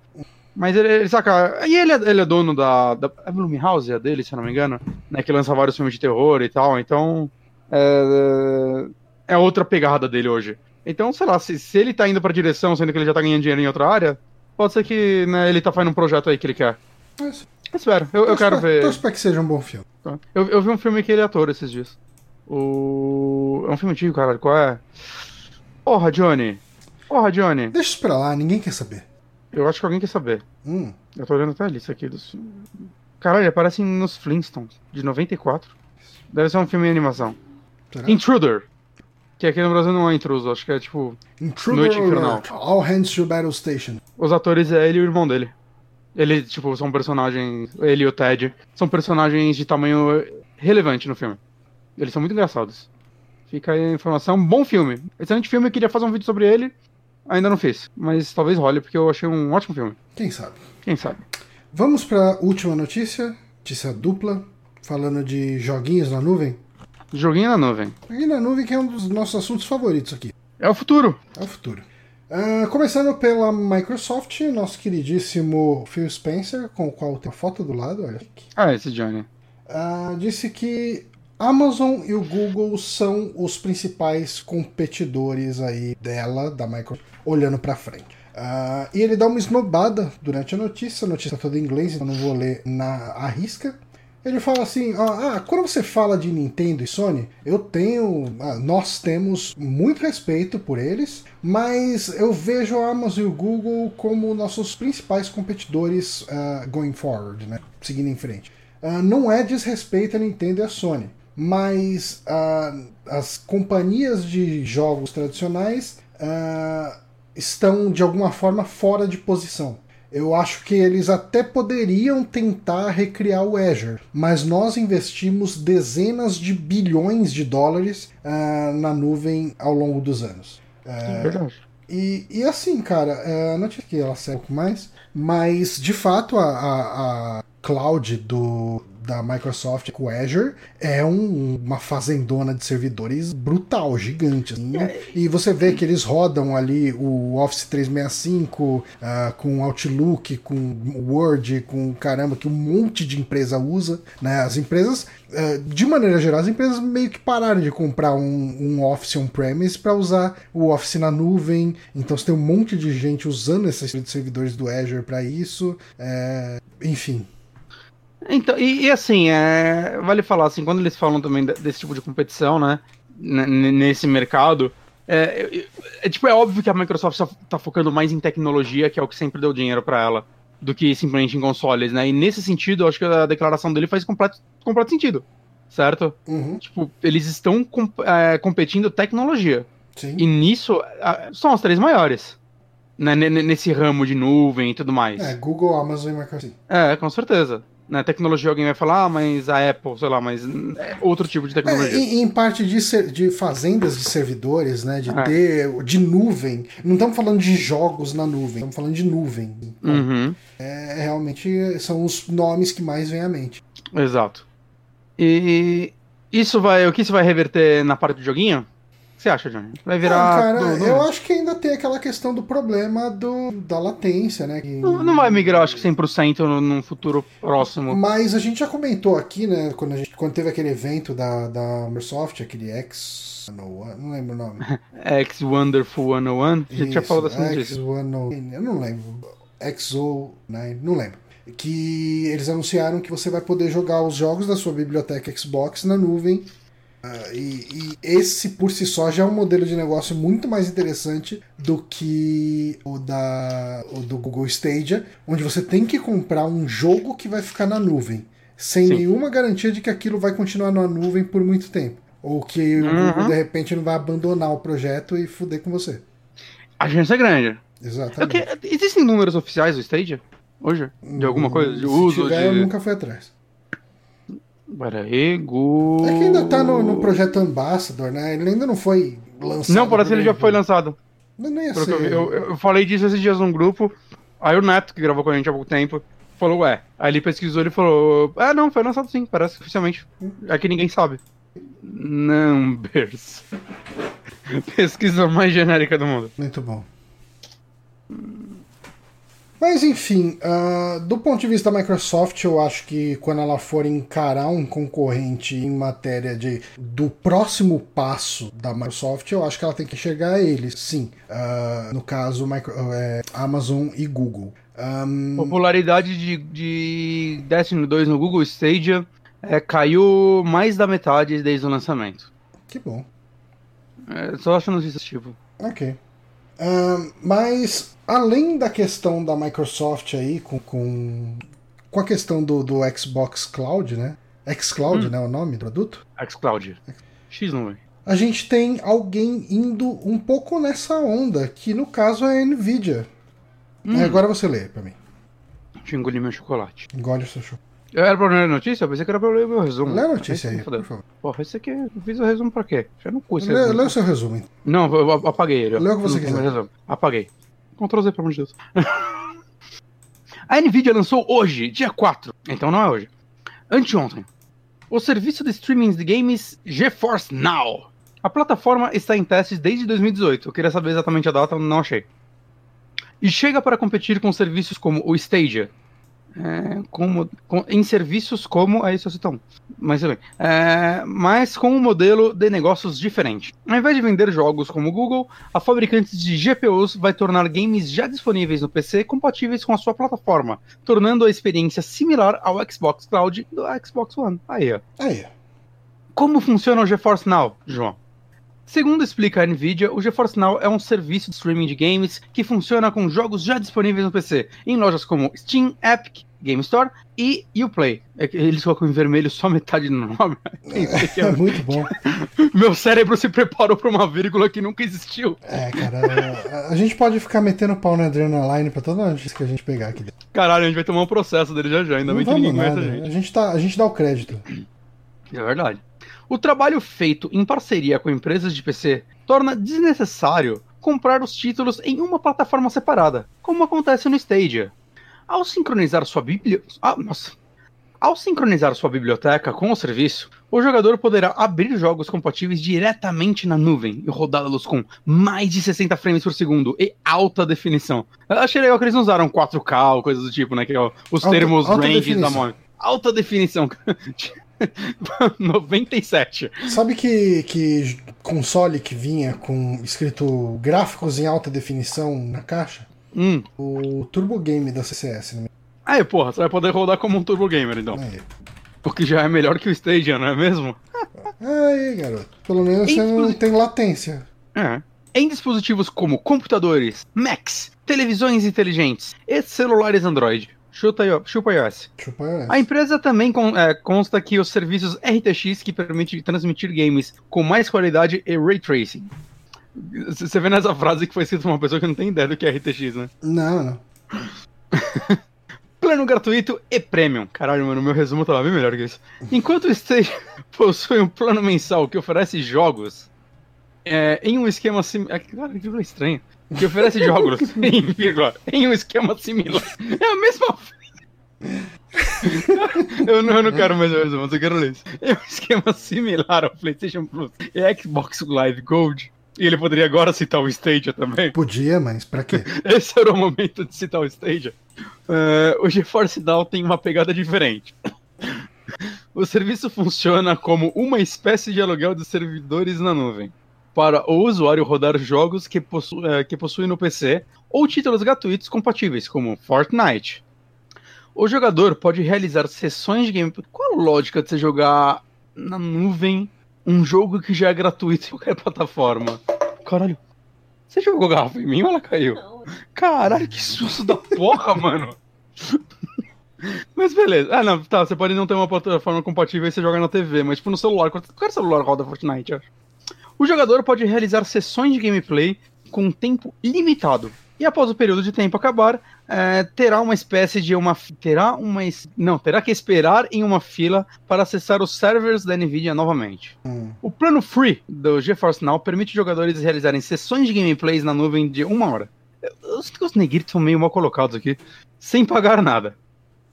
Speaker 2: Mas ele, ele saca. E ele, é- ele é dono da. da é Blumhouse, é dele, se eu não me engano. Né, que lança vários filmes de terror e tal. Então. É, é outra pegada dele hoje. Então, sei lá, se, se ele tá indo pra direção, sendo que ele já tá ganhando dinheiro em outra área, pode ser que né, ele tá fazendo um projeto aí que ele quer.
Speaker 1: Mas-
Speaker 2: Espero, eu, eu
Speaker 1: torço
Speaker 2: quero
Speaker 1: pra-
Speaker 2: ver.
Speaker 1: Torço pra que seja um bom filme.
Speaker 2: Tá. Eu, eu vi um filme que ele é ator esses dias. O. É um filme antigo, caralho. Qual é? Porra, Johnny. Porra, Johnny.
Speaker 1: Deixa isso pra lá, ninguém quer saber.
Speaker 2: Eu acho que alguém quer saber.
Speaker 1: Hum,
Speaker 2: Eu tô olhando até a lista aqui dos. Caralho, ele aparece nos Flintstones, de 94. Deve ser um filme de animação.
Speaker 1: será?
Speaker 2: Intruder. Que aqui no Brasil não é intruso, acho que é tipo.
Speaker 1: Intruder
Speaker 2: Noite Infernal.
Speaker 1: All hands to battle station.
Speaker 2: Os atores é ele e o irmão dele. Ele, tipo, são personagens. Ele e o Ted são personagens de tamanho relevante no filme. Eles são muito engraçados. Fica aí a informação. Bom filme. Excelente filme. Eu queria fazer um vídeo sobre ele. Ainda não fiz. Mas talvez role, porque eu achei um ótimo filme.
Speaker 1: Quem sabe?
Speaker 2: Quem sabe?
Speaker 1: Vamos pra última notícia. Notícia dupla. Falando de joguinhos na nuvem.
Speaker 2: Joguinho na nuvem.
Speaker 1: Joguinho na nuvem que é um dos nossos assuntos favoritos aqui.
Speaker 2: É o futuro.
Speaker 1: É o futuro. Ah, começando pela Microsoft, nosso queridíssimo Phil Spencer, com o qual tem a foto do lado, olha aqui.
Speaker 2: Ah, esse Johnny.
Speaker 1: Ah, disse que Amazon e o Google são os principais competidores aí dela, da Microsoft, olhando pra frente. Ah, e ele dá uma esnobada durante a notícia, a notícia é toda em inglês, então não vou ler na à risca. Ele fala assim: ó, ah, quando você fala de Nintendo e Sony, eu tenho. ah, nós temos muito respeito por eles, mas eu vejo a Amazon e o Google como nossos principais competidores ah, going forward, né? Seguindo em frente. Ah, não é desrespeito a Nintendo e a Sony, mas ah, as companhias de jogos tradicionais ah, estão de alguma forma fora de posição. Eu acho que eles até poderiam tentar recriar o Azure, mas nós investimos dezenas de bilhões de dólares ah, na nuvem ao longo dos anos.
Speaker 2: É verdade.
Speaker 1: E, e assim, cara, é, não tinha que ela segue um pouco mais, mas de fato a, a, a cloud do, da Microsoft com o Azure é um- uma fazendona de servidores brutal, gigante. assim. E você vê que eles rodam ali o Office 365 ah, com Outlook, com Word, com caramba, que um monte de empresa usa. Né? As empresas, eh, de maneira geral, as empresas meio que pararam de comprar um, um Office on-premise para usar o Office na nuvem. Então você tem um monte de gente usando esses servidores do Azure para isso. É, enfim.
Speaker 2: Então, e, e assim, é, vale falar assim, quando eles falam também de- desse tipo de competição, né, nesse mercado, é, é- é, tipo, é óbvio que a Microsoft tá, tá focando mais em tecnologia, que é o que sempre deu dinheiro pra ela, do que simplesmente em consoles, né, e nesse sentido, eu acho que a declaração dele faz completo, completo sentido, certo?
Speaker 1: Uhum,
Speaker 2: Tipo, eles estão com- é, competindo tecnologia,
Speaker 1: sim.
Speaker 2: e nisso, a- são as três maiores, né, nesse ramo de nuvem e tudo mais.
Speaker 1: É, Google, Amazon e Microsoft.
Speaker 2: É, com certeza. Né, tecnologia, alguém vai falar, ah, mas a Apple, sei lá, mas é outro tipo de tecnologia.
Speaker 1: É, em, em, parte de, ser, de fazendas de servidores, né? De é. ter. de nuvem. Não estamos falando de jogos na nuvem, estamos falando de nuvem.
Speaker 2: Então, uhum.
Speaker 1: é, realmente são os nomes que mais vêm à mente.
Speaker 2: Exato. E isso vai. O que isso vai reverter na parte do joguinho? Que você acha, Johnny? Vai virar. Ah,
Speaker 1: cara, do, do... eu acho que ainda tem aquela questão do problema do, da latência, né? Que...
Speaker 2: Não, não vai migrar, acho que 100% no, num futuro próximo.
Speaker 1: Mas a gente já comentou aqui, né? Quando, a gente, quando teve aquele evento da, da Microsoft, aquele X. Não lembro o nome.
Speaker 2: X Wonderful 101? A gente já falou dessa
Speaker 1: notícia. X101. Eu não lembro. XO, né? Não lembro que eles anunciaram que você vai poder jogar os jogos da sua biblioteca Xbox na nuvem Uh, e, e, esse por si só já é um modelo de negócio muito mais interessante do que o da o do Google Stadia, onde você tem que comprar um jogo que vai ficar na nuvem, sem Sim. nenhuma garantia de que aquilo vai continuar na nuvem por muito tempo. Ou que uhum. o Google de repente não vai abandonar o projeto e fuder com você.
Speaker 2: A chance é grande.
Speaker 1: Exatamente.
Speaker 2: É que, existem números oficiais do Stadia hoje? De alguma coisa? De
Speaker 1: hum,
Speaker 2: Se
Speaker 1: uso?
Speaker 2: Tiver,
Speaker 1: de... Eu nunca fui atrás.
Speaker 2: Google.
Speaker 1: É que ainda tá no, no, projeto Ambassador, né? Ele ainda não foi lançado.
Speaker 2: Não, parece que ele já foi lançado.
Speaker 1: Não, ia
Speaker 2: ser. Eu, eu, eu, falei disso esses dias num grupo. Aí o Neto, que gravou com a gente há pouco tempo, falou, ué. Aí ele pesquisou e falou: Ah, não, foi lançado sim, parece oficialmente. É que ninguém sabe. Numbers. Pesquisa mais genérica do mundo.
Speaker 1: Muito bom. Mas enfim, uh, do ponto de vista da Microsoft, eu acho que quando ela for encarar um concorrente em matéria de do próximo passo da Microsoft, eu acho que ela tem que enxergar eles, sim. Uh, no caso, micro, uh, Amazon e Google. Um...
Speaker 2: Popularidade de, de Destiny 2 no Google Stadia é, caiu mais da metade desde o lançamento.
Speaker 1: Que bom.
Speaker 2: É, só acho notícia tipo.
Speaker 1: Ok. Mas Além da questão da Microsoft aí com, com, com a questão do, do Xbox Cloud, né? xCloud, hum. né? O nome do produto?
Speaker 2: xCloud. X não
Speaker 1: A gente tem alguém indo um pouco nessa onda, que no caso é a Nvidia. Hum. É, agora você lê pra mim.
Speaker 2: Deixa eu engolir meu chocolate.
Speaker 1: Engole o seu chocolate.
Speaker 2: Era pra ler a notícia? Eu pensei que era pra ler o meu resumo.
Speaker 1: Lê a notícia aí, por favor.
Speaker 2: Porra, esse aqui, eu fiz o resumo pra quê? Já não custa.
Speaker 1: Lê, lê o seu resumo, então.
Speaker 2: Não, eu apaguei ele.
Speaker 1: Lê o que você quiser.
Speaker 2: Apaguei. Ctrl Z, pelo amor de Deus. a Nvidia lançou hoje, dia 4. Então não é hoje. Anteontem. O serviço de streaming de games GeForce Now. A plataforma está em testes desde 2018. Eu queria saber exatamente a data, não achei. E chega para competir com serviços como o Stadia, é, como, com, em serviços como. Citar um. Mas, é, mas com um modelo de negócios diferente. Ao invés de vender jogos como o Google, a fabricante de GPUs vai tornar games já disponíveis no PC compatíveis com a sua plataforma, tornando a experiência similar ao Xbox Cloud do Xbox One. Aí, ó.
Speaker 1: Aí.
Speaker 2: Como funciona o GeForce Now, João? Segundo explica a Nvidia, o GeForce Now é um serviço de streaming de games que funciona com jogos já disponíveis no PC, em lojas como Steam, Epic, Game Store e Uplay. É eles colocam em vermelho só metade do nome.
Speaker 1: É, é muito bom.
Speaker 2: Meu cérebro se preparou para uma vírgula que nunca existiu.
Speaker 1: É, cara, a gente pode ficar metendo pau na Adrenaline pra toda notícia que a gente pegar aqui.
Speaker 2: Caralho, a gente vai tomar um processo dele já já, ainda bem que ninguém conhece a gente.
Speaker 1: A gente, tá, a gente dá o crédito.
Speaker 2: É verdade. O trabalho feito em parceria com empresas de PC torna desnecessário comprar os títulos em uma plataforma separada, como acontece no Stadia. Ao sincronizar sua bíblia, ah, nossa. Ao sincronizar sua biblioteca com o serviço, o jogador poderá abrir jogos compatíveis diretamente na nuvem e rodá-los com mais de 60 frames por segundo e alta definição. Eu achei legal que eles não usaram 4K ou coisas do tipo, né? Que é os alta, termos alta ranges definição. da mão. Alta definição. 97.
Speaker 1: Sabe que, que console que vinha com escrito gráficos em alta definição na caixa?
Speaker 2: Hum.
Speaker 1: O Turbo Game da CCS. Né?
Speaker 2: Aí, porra, você vai poder rodar como um Turbo Gamer, então. Aí. O que já é melhor que o Stadia, não é mesmo?
Speaker 1: Aí, garoto. Pelo menos você não tem latência.
Speaker 2: É. Em dispositivos como computadores, Macs, televisões inteligentes e celulares Android, Chupa, chupa iOS.
Speaker 1: Chupa iOS.
Speaker 2: A empresa também é, consta que os serviços RTX que permitem transmitir games com mais qualidade e ray tracing. Você vê nessa frase que foi escrito por uma pessoa que não tem ideia do que é RTX, né?
Speaker 1: Não, não.
Speaker 2: Plano gratuito e premium. Caralho, mano, meu resumo tava bem melhor que isso. Enquanto o Stage possui um plano mensal que oferece jogos é, em um esquema similar. Cara, que vírgula estranho. Que oferece jogos em, vírgula, em um esquema similar. É a mesma. eu, não, eu não quero mais resumo, eu quero ler isso. É um esquema similar ao PlayStation Plus e Xbox Live Gold. E ele poderia agora citar o Stadia também.
Speaker 1: Podia, mas pra quê?
Speaker 2: Esse era o momento de citar o Stadia. Uh, o GeForce Now tem uma pegada diferente. o serviço funciona como uma espécie de aluguel de servidores na nuvem para o usuário rodar jogos que, possu uh, que possui no PC ou títulos gratuitos compatíveis, como Fortnite. O jogador pode realizar sessões de gameplay. Qual a lógica de você jogar na nuvem um jogo que já é gratuito em qualquer plataforma. Caralho. Você jogou garrafa em mim ou ela caiu? Não. Caralho, que susto da porra, mano. Mas beleza. Ah, não, tá. Você pode não ter uma plataforma compatível e você joga na TV, mas tipo no celular. Qualquer celular roda Fortnite, acho. O jogador pode realizar sessões de gameplay com tempo limitado. E após o período de tempo acabar, é, terá uma espécie de uma. Terá uma. Não, terá que esperar em uma fila para acessar os servers da Nvidia novamente. Hum. O plano free do GeForce Now permite jogadores realizarem sessões de gameplays na nuvem de uma hora. Os negritos são meio mal colocados aqui, sem pagar nada.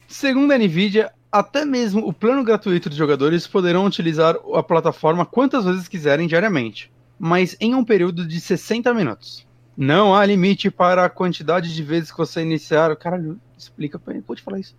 Speaker 2: Segundo a Nvidia, até mesmo o plano gratuito de jogadores poderão utilizar a plataforma quantas vezes quiserem diariamente, mas em um período de 60 minutos. Não há limite para a quantidade de vezes que você iniciar. Caralho, explica pra mim, pode falar isso.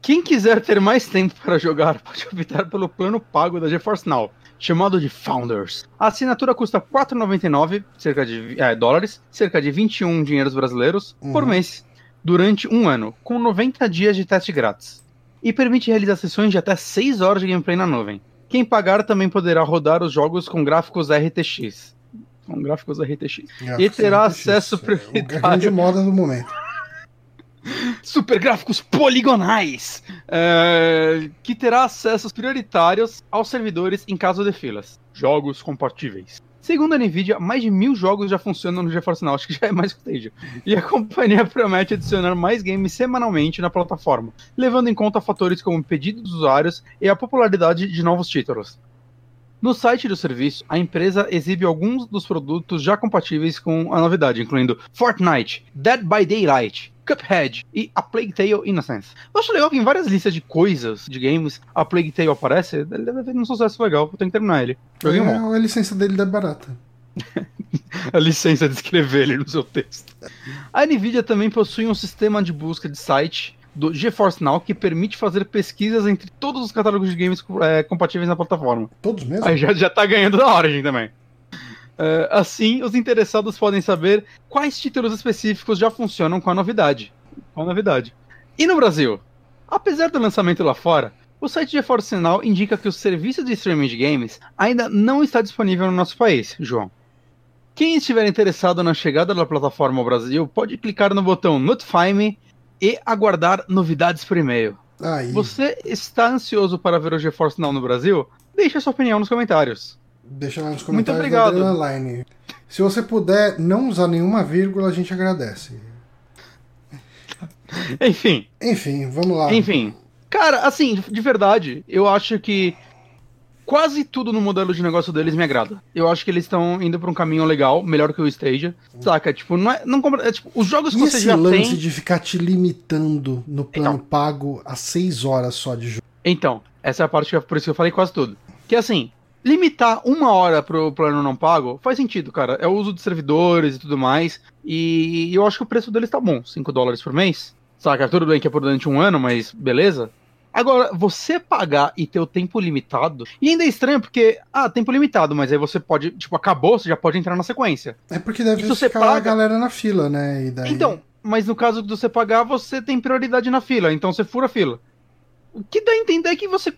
Speaker 2: Quem quiser ter mais tempo para jogar, pode optar pelo plano pago da GeForce Now, chamado de Founders. A assinatura custa R$ 4,99 cerca de é, dólares, cerca de 21 dinheiros brasileiros uhum. por mês, durante um ano, com 90 dias de teste grátis. E permite realizar sessões de até 6 horas de gameplay na nuvem. Quem pagar também poderá rodar os jogos com gráficos RTX com gráficos RTX. Gráficos e terá RTX, acesso prioritário. É, grande
Speaker 1: moda do momento.
Speaker 2: Super gráficos poligonais, é, que terá acessos prioritários aos servidores em caso de filas. Jogos compatíveis. Segundo a Nvidia, mais de mil jogos já funcionam no GeForce Now, acho que já é mais que Stadia. E a companhia promete adicionar mais games semanalmente na plataforma, levando em conta fatores como o pedido dos usuários e a popularidade de novos títulos. No site do serviço, a empresa exibe alguns dos produtos já compatíveis com a novidade, incluindo Fortnite, Dead by Daylight, Cuphead e A Plague Tale Innocence. Eu acho legal que em várias listas de coisas, de games, a Plague Tale aparece. Deve ter um sucesso legal, eu tenho que terminar ele.
Speaker 1: É, a licença dele é barata.
Speaker 2: a licença de escrever ele no seu texto. A Nvidia também possui um sistema de busca de site do GeForce Now que permite fazer pesquisas entre todos os catálogos de games é, compatíveis na plataforma.
Speaker 1: Todos mesmo?
Speaker 2: Aí já, já tá ganhando da Origin também. Uh, assim, os interessados podem saber quais títulos específicos já funcionam com a novidade. Com a novidade. E no Brasil? Apesar do lançamento lá fora, o site GeForce Now indica que o serviço de streaming de games ainda não está disponível no nosso país, João. Quem estiver interessado na chegada da plataforma ao Brasil pode clicar no botão Notify Me e aguardar novidades por e-mail. Aí. Você está ansioso para ver o GeForce Now no Brasil? Deixe a sua opinião nos comentários.
Speaker 1: Deixa lá nos comentários Muito obrigado. Se você puder não usar nenhuma vírgula, a gente agradece.
Speaker 2: Enfim.
Speaker 1: Enfim, vamos lá.
Speaker 2: Enfim. Cara, assim, de verdade, eu acho que quase tudo no modelo de negócio deles me agrada. Eu acho que eles estão indo para um caminho legal, melhor que o Stadia. Saca? Tipo, não é. Não, é tipo, os jogos que e você esse já lance tem.
Speaker 1: de ficar te limitando no plano então, pago a 6 horas só de jogo.
Speaker 2: Então, essa é a parte que por isso que eu falei quase tudo. Que assim, limitar uma hora pro plano não pago faz sentido, cara. É o uso de servidores e tudo mais. E eu acho que o preço deles tá bom, 5 dólares por mês. Saca? Tudo bem que é por durante um ano, mas beleza. Agora, você pagar e ter o tempo limitado. E ainda é estranho porque, ah, tempo limitado, mas aí você pode, tipo, acabou, você já pode entrar na sequência.
Speaker 1: É porque deve ficar você paga... a galera na fila, né?
Speaker 2: Daí... Então, mas no caso de você pagar, você tem prioridade na fila, então você fura a fila. O que dá a entender é que você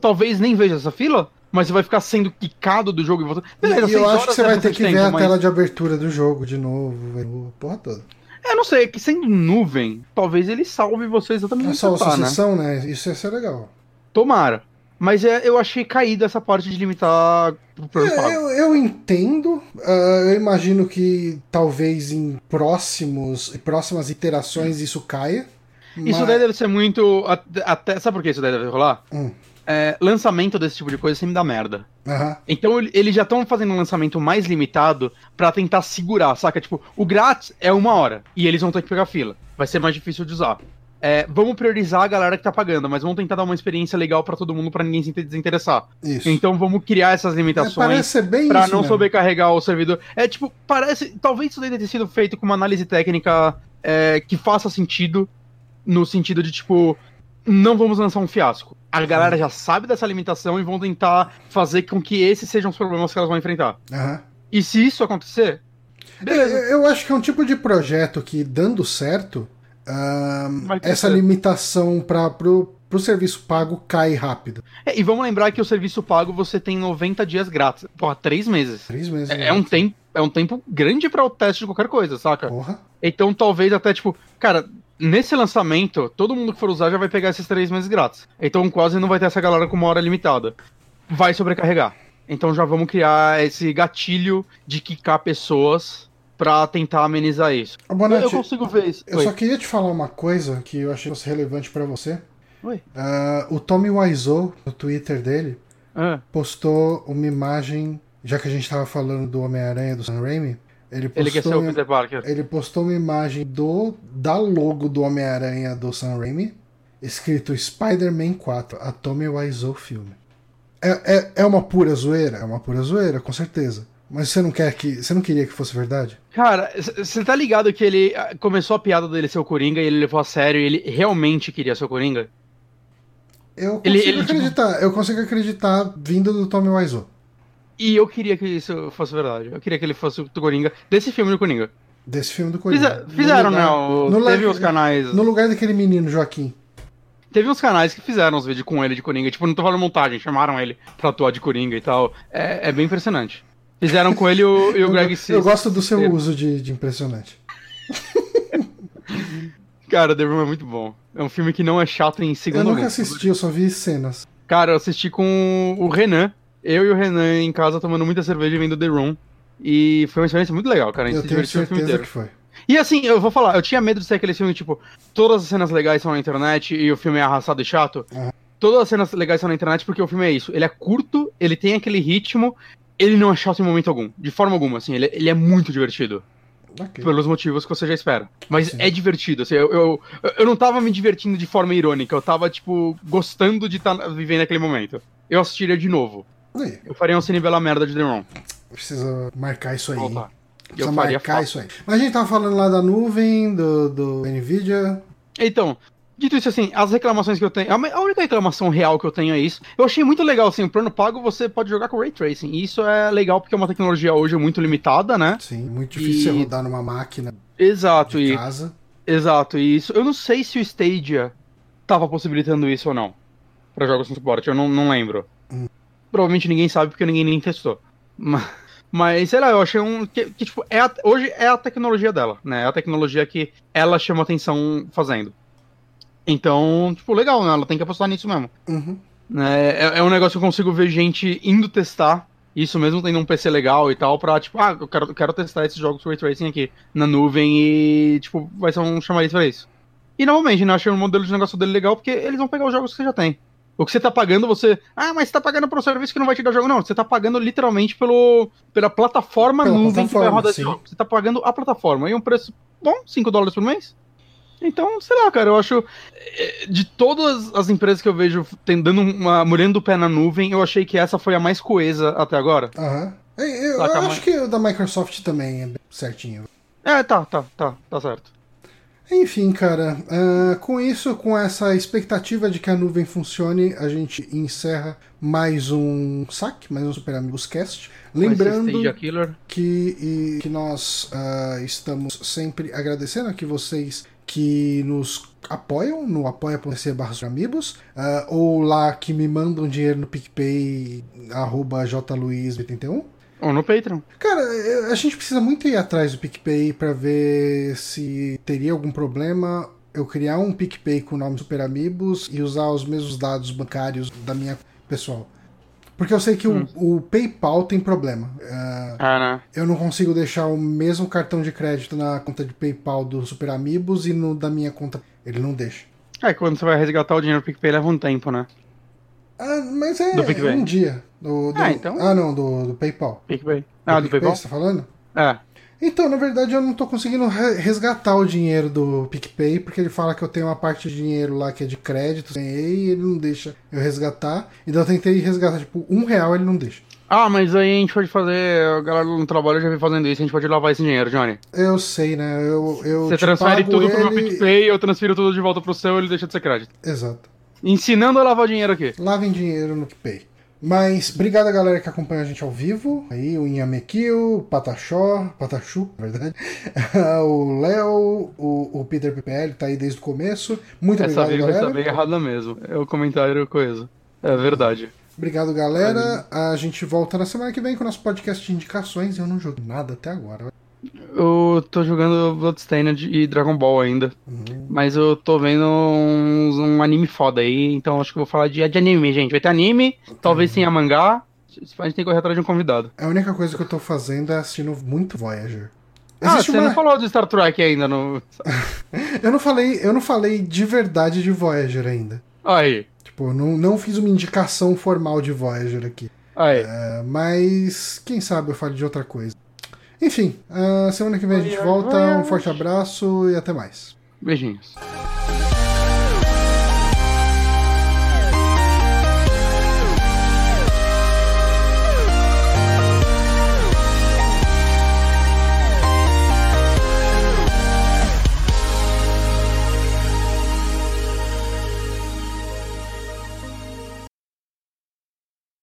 Speaker 2: talvez nem veja essa fila, mas você vai ficar sendo quicado do jogo e voltando.
Speaker 1: Beleza, e eu acho que você vai ter que tempo, ver a mas... tela de abertura do jogo de novo, porra toda.
Speaker 2: É, não sei, é que sendo nuvem, talvez ele salve você exatamente. É
Speaker 1: só tá, sucessão, né? né? Isso ia ser legal.
Speaker 2: Tomara. Mas é, eu achei caído essa parte de limitar
Speaker 1: o é, eu, eu entendo. Uh, eu imagino que talvez em próximos próximas iterações isso caia.
Speaker 2: Isso
Speaker 1: Mas-
Speaker 2: daí deve ser muito. Até- sabe por que isso daí deve rolar?
Speaker 1: Hum.
Speaker 2: É, lançamento desse tipo de coisa sempre dá merda.
Speaker 1: Aham.
Speaker 2: Então ele- eles já estão fazendo um lançamento mais limitado pra tentar segurar, saca? Tipo, o grátis é uma hora e eles vão ter que pegar fila. Vai ser mais difícil de usar. É, vamos priorizar a galera que tá pagando, mas vamos tentar dar uma experiência legal pra todo mundo pra ninguém se desinteressar.
Speaker 1: Isso.
Speaker 2: Então vamos criar essas
Speaker 1: É,
Speaker 2: limitações.
Speaker 1: parece bem
Speaker 2: Pra não
Speaker 1: mesmo.
Speaker 2: sobrecarregar o servidor. É tipo, parece. Talvez isso tenha sido feito com uma análise técnica é, que faça sentido, no sentido de, tipo, não vamos lançar um fiasco. A galera já sabe dessa limitação e vão tentar fazer com que esses sejam os problemas que elas vão enfrentar.
Speaker 1: Aham.
Speaker 2: E se isso acontecer, beleza.
Speaker 1: Eu, eu acho que é um tipo de projeto que, dando certo,
Speaker 2: crescer.
Speaker 1: essa limitação para pro, pro serviço pago cai rápido.
Speaker 2: É, e vamos lembrar que o serviço pago você tem 90 dias grátis. Porra, três meses.
Speaker 1: Três meses.
Speaker 2: É, é um tempo, é um tempo grande pra o teste de qualquer coisa, saca?
Speaker 1: Porra.
Speaker 2: Então talvez até, tipo, cara, nesse lançamento, todo mundo que for usar já vai pegar esses três meses grátis. Então quase não vai ter essa galera com uma hora limitada. Vai sobrecarregar. Então já vamos criar esse gatilho de quicar pessoas pra tentar amenizar isso. Eu,
Speaker 1: Bonatti,
Speaker 2: eu consigo ver isso.
Speaker 1: eu
Speaker 2: Oi.
Speaker 1: só queria te falar uma coisa que eu achei que fosse relevante para você.
Speaker 2: Oi.
Speaker 1: Ah, o Tommy Wiseau, no Twitter dele,
Speaker 2: Ah,
Speaker 1: postou uma imagem, já que a gente tava falando do Homem-Aranha do Sam Raimi, ele postou,
Speaker 2: ele quer ser o
Speaker 1: uma-
Speaker 2: Peter Parker.
Speaker 1: ele postou uma imagem do da logo do Homem-Aranha do Sam Raimi, escrito Spider-Man 4, a Tommy Wiseau filme. É, é, é uma pura zoeira? É uma pura zoeira, com certeza. Mas você não quer que. Você não queria que fosse verdade?
Speaker 2: Cara, você tá ligado que ele ah, começou a piada dele ser o Coringa e ele levou a sério e ele realmente queria ser o Coringa?
Speaker 1: Eu consigo
Speaker 2: Ele- ele, tipo-
Speaker 1: acreditar, eu consigo acreditar vindo do Tommy Wiseau.
Speaker 2: E eu queria que isso fosse verdade. Eu queria que ele fosse o Coringa desse filme do Coringa.
Speaker 1: Desse filme do Coringa.
Speaker 2: Fizer- fizeram, né?
Speaker 1: no
Speaker 2: teve uns canais.
Speaker 1: No lugar daquele menino, Joaquim.
Speaker 2: Teve uns canais que fizeram os vídeos com ele de Coringa. Tipo, não tô falando montagem, chamaram ele pra atuar de Coringa e tal. É, é bem impressionante. Fizeram com ele o, e o Greg Cis.
Speaker 1: eu gosto do seu uso de, de impressionante.
Speaker 2: Cara, The Room é muito bom. É um filme que não é chato em segundo
Speaker 1: Eu nunca
Speaker 2: algum.
Speaker 1: assisti, eu só vi cenas.
Speaker 2: Cara, eu assisti com o Renan. Eu e o Renan em casa tomando muita cerveja e vendo The Room. E foi uma experiência muito legal, cara. A gente
Speaker 1: Eu
Speaker 2: se divertiu o filme
Speaker 1: certeza
Speaker 2: inteiro.
Speaker 1: que foi.
Speaker 2: E assim, eu vou falar, eu tinha medo de ser aquele filme, tipo, todas as cenas legais são na internet e o filme é arrastado e chato.
Speaker 1: Aham.
Speaker 2: Todas as cenas legais são na internet porque o filme é isso. Ele é curto, ele tem aquele ritmo, ele não é chato em momento algum. De forma alguma, assim, ele, ele é muito divertido.
Speaker 1: Ok.
Speaker 2: Pelos motivos que você já espera. Mas
Speaker 1: Sim.
Speaker 2: é divertido, assim, eu, eu, eu não tava me divertindo de forma irônica, eu tava, tipo, gostando de estar vivendo aquele momento. Eu assistiria de novo.
Speaker 1: Aí,
Speaker 2: Eu faria um cine bela merda de The Room.
Speaker 1: precisa marcar isso aí.
Speaker 2: Opa.
Speaker 1: Precisa
Speaker 2: Eu faria
Speaker 1: marcar
Speaker 2: fácil.
Speaker 1: isso aí. Mas a gente tava falando lá da nuvem, do, do Nvidia.
Speaker 2: Então, dito isso assim, as reclamações que eu tenho. A única reclamação real que eu tenho é isso. Eu achei muito legal, assim, o plano pago você pode jogar com Ray Tracing. E isso é legal porque é uma tecnologia hoje muito limitada, né?
Speaker 1: Sim, muito difícil
Speaker 2: E-
Speaker 1: rodar numa máquina
Speaker 2: Exato,
Speaker 1: de
Speaker 2: e.
Speaker 1: casa.
Speaker 2: Exato, e isso. Eu não sei se o Stadia tava possibilitando isso ou não. Pra jogos com suporte, eu não, não lembro.
Speaker 1: Hum.
Speaker 2: Provavelmente ninguém sabe porque ninguém nem testou. Mas, mas sei lá, eu achei um. Que, que, tipo, é a- hoje é a tecnologia dela, né? É a tecnologia que ela chama atenção fazendo. Então, tipo, legal, né? Ela tem que apostar nisso mesmo.
Speaker 1: Uhum.
Speaker 2: né? É, é um negócio que eu consigo ver gente indo testar. Isso mesmo tendo um PC legal e tal, pra, tipo, ah, eu quero, eu quero testar esses jogos Ray Tracing aqui na nuvem e, tipo, vai ser um chamariz pra isso. E novamente, né, achei o modelo de negócio dele legal porque eles vão pegar os jogos que você já tem. O que você tá pagando, você. Ah, mas você tá pagando por um serviço que não vai te dar jogo. Não, você tá pagando literalmente pelo, pela plataforma
Speaker 1: Pela
Speaker 2: nuvem que vai
Speaker 1: plataforma,
Speaker 2: rodar esse jogo. Você tá pagando a plataforma. E um preço bom, 5 dólares por mês. Então, sei lá, cara, eu acho. eh, De todas as empresas que eu vejo dando uma. molhando o pé na nuvem, eu achei que essa foi a mais coesa até agora.
Speaker 1: Aham. Eu, eu
Speaker 2: Saca,
Speaker 1: acho que o da Microsoft também é certinho.
Speaker 2: É, tá, tá, tá, tá certo.
Speaker 1: Enfim, cara, ah, com isso, com essa expectativa de que a nuvem funcione, a gente encerra mais um saque, mais um Super Amigos Cast. Lembrando que, e- que nós ah, estamos sempre agradecendo aqui vocês que nos apoiam no apoia.se barra amigos ah, ou lá que me mandam dinheiro no PicPay arroba jluiz81
Speaker 2: Ou no Patreon.
Speaker 1: Cara, eu- a gente precisa muito ir atrás do PicPay pra ver se teria algum problema eu criar um PicPay com o nome Super Amigos e usar os mesmos dados bancários da minha pessoal. Porque eu sei que o, o PayPal tem problema. Ah,
Speaker 2: É, né?
Speaker 1: eu não consigo deixar o mesmo cartão de crédito na conta de PayPal do Super Amigos e no da minha conta Ele não deixa.
Speaker 2: É, quando você vai resgatar o dinheiro do PicPay leva um tempo, né?
Speaker 1: Ah, mas é
Speaker 2: Do PicPay.
Speaker 1: um dia. Do, do-
Speaker 2: Ah, então-
Speaker 1: Ah, não, do, do PayPal.
Speaker 2: PicPay. Ah, do PayPal?
Speaker 1: Você tá falando?
Speaker 2: É.
Speaker 1: Então, na verdade, eu não tô conseguindo re- resgatar o dinheiro do PicPay, porque ele fala que eu tenho uma parte de dinheiro lá que é de crédito, ganhei, e ele não deixa eu resgatar. Então eu tentei resgatar, tipo, um real ele não deixa.
Speaker 2: Ah, mas aí a gente pode fazer. A galera no trabalho já vem fazendo isso, a gente pode lavar esse dinheiro, Johnny.
Speaker 1: Eu sei, né? Eu, eu
Speaker 2: Você transfere tudo pro meu
Speaker 1: ele-
Speaker 2: PicPay, eu transfiro tudo de volta pro seu ele deixa de ser crédito.
Speaker 1: Exato.
Speaker 2: Ensinando a lavar dinheiro aqui.
Speaker 1: Lavem dinheiro no PicPay. Mas obrigado a galera que acompanha a gente ao vivo. Aí o Inhamekio, o Patachó, Patachu, na verdade. o Léo, o, o Peter PPL tá aí desde o começo. Muito
Speaker 2: Essa
Speaker 1: obrigado,
Speaker 2: vírgula
Speaker 1: galera.
Speaker 2: está bem errada mesmo. É o comentário coisa. É verdade.
Speaker 1: Obrigado, galera. A gente volta na semana que vem com o nosso podcast de indicações. Eu não joguei nada até agora.
Speaker 2: Eu tô jogando Bloodstained e Dragon Ball ainda.
Speaker 1: Uhum.
Speaker 2: Mas eu tô vendo uns- um anime foda aí, então acho que eu vou falar de, de anime, gente. Vai ter anime, talvez tenha mangá. A gente tem que correr atrás de um convidado.
Speaker 1: A única coisa que eu tô fazendo é assistindo muito Voyager.
Speaker 2: Ah,
Speaker 1: Existe
Speaker 2: você
Speaker 1: uma-
Speaker 2: não falou do Star Trek ainda no.
Speaker 1: Eu não falei, eu não falei de verdade de Voyager ainda.
Speaker 2: Aí,
Speaker 1: Tipo, não, não fiz uma indicação formal de Voyager aqui.
Speaker 2: aí.
Speaker 1: É, mas quem sabe eu fale de outra coisa. Enfim, ah, semana que vem a gente volta. Um forte abraço e até mais.
Speaker 2: Beijinhos.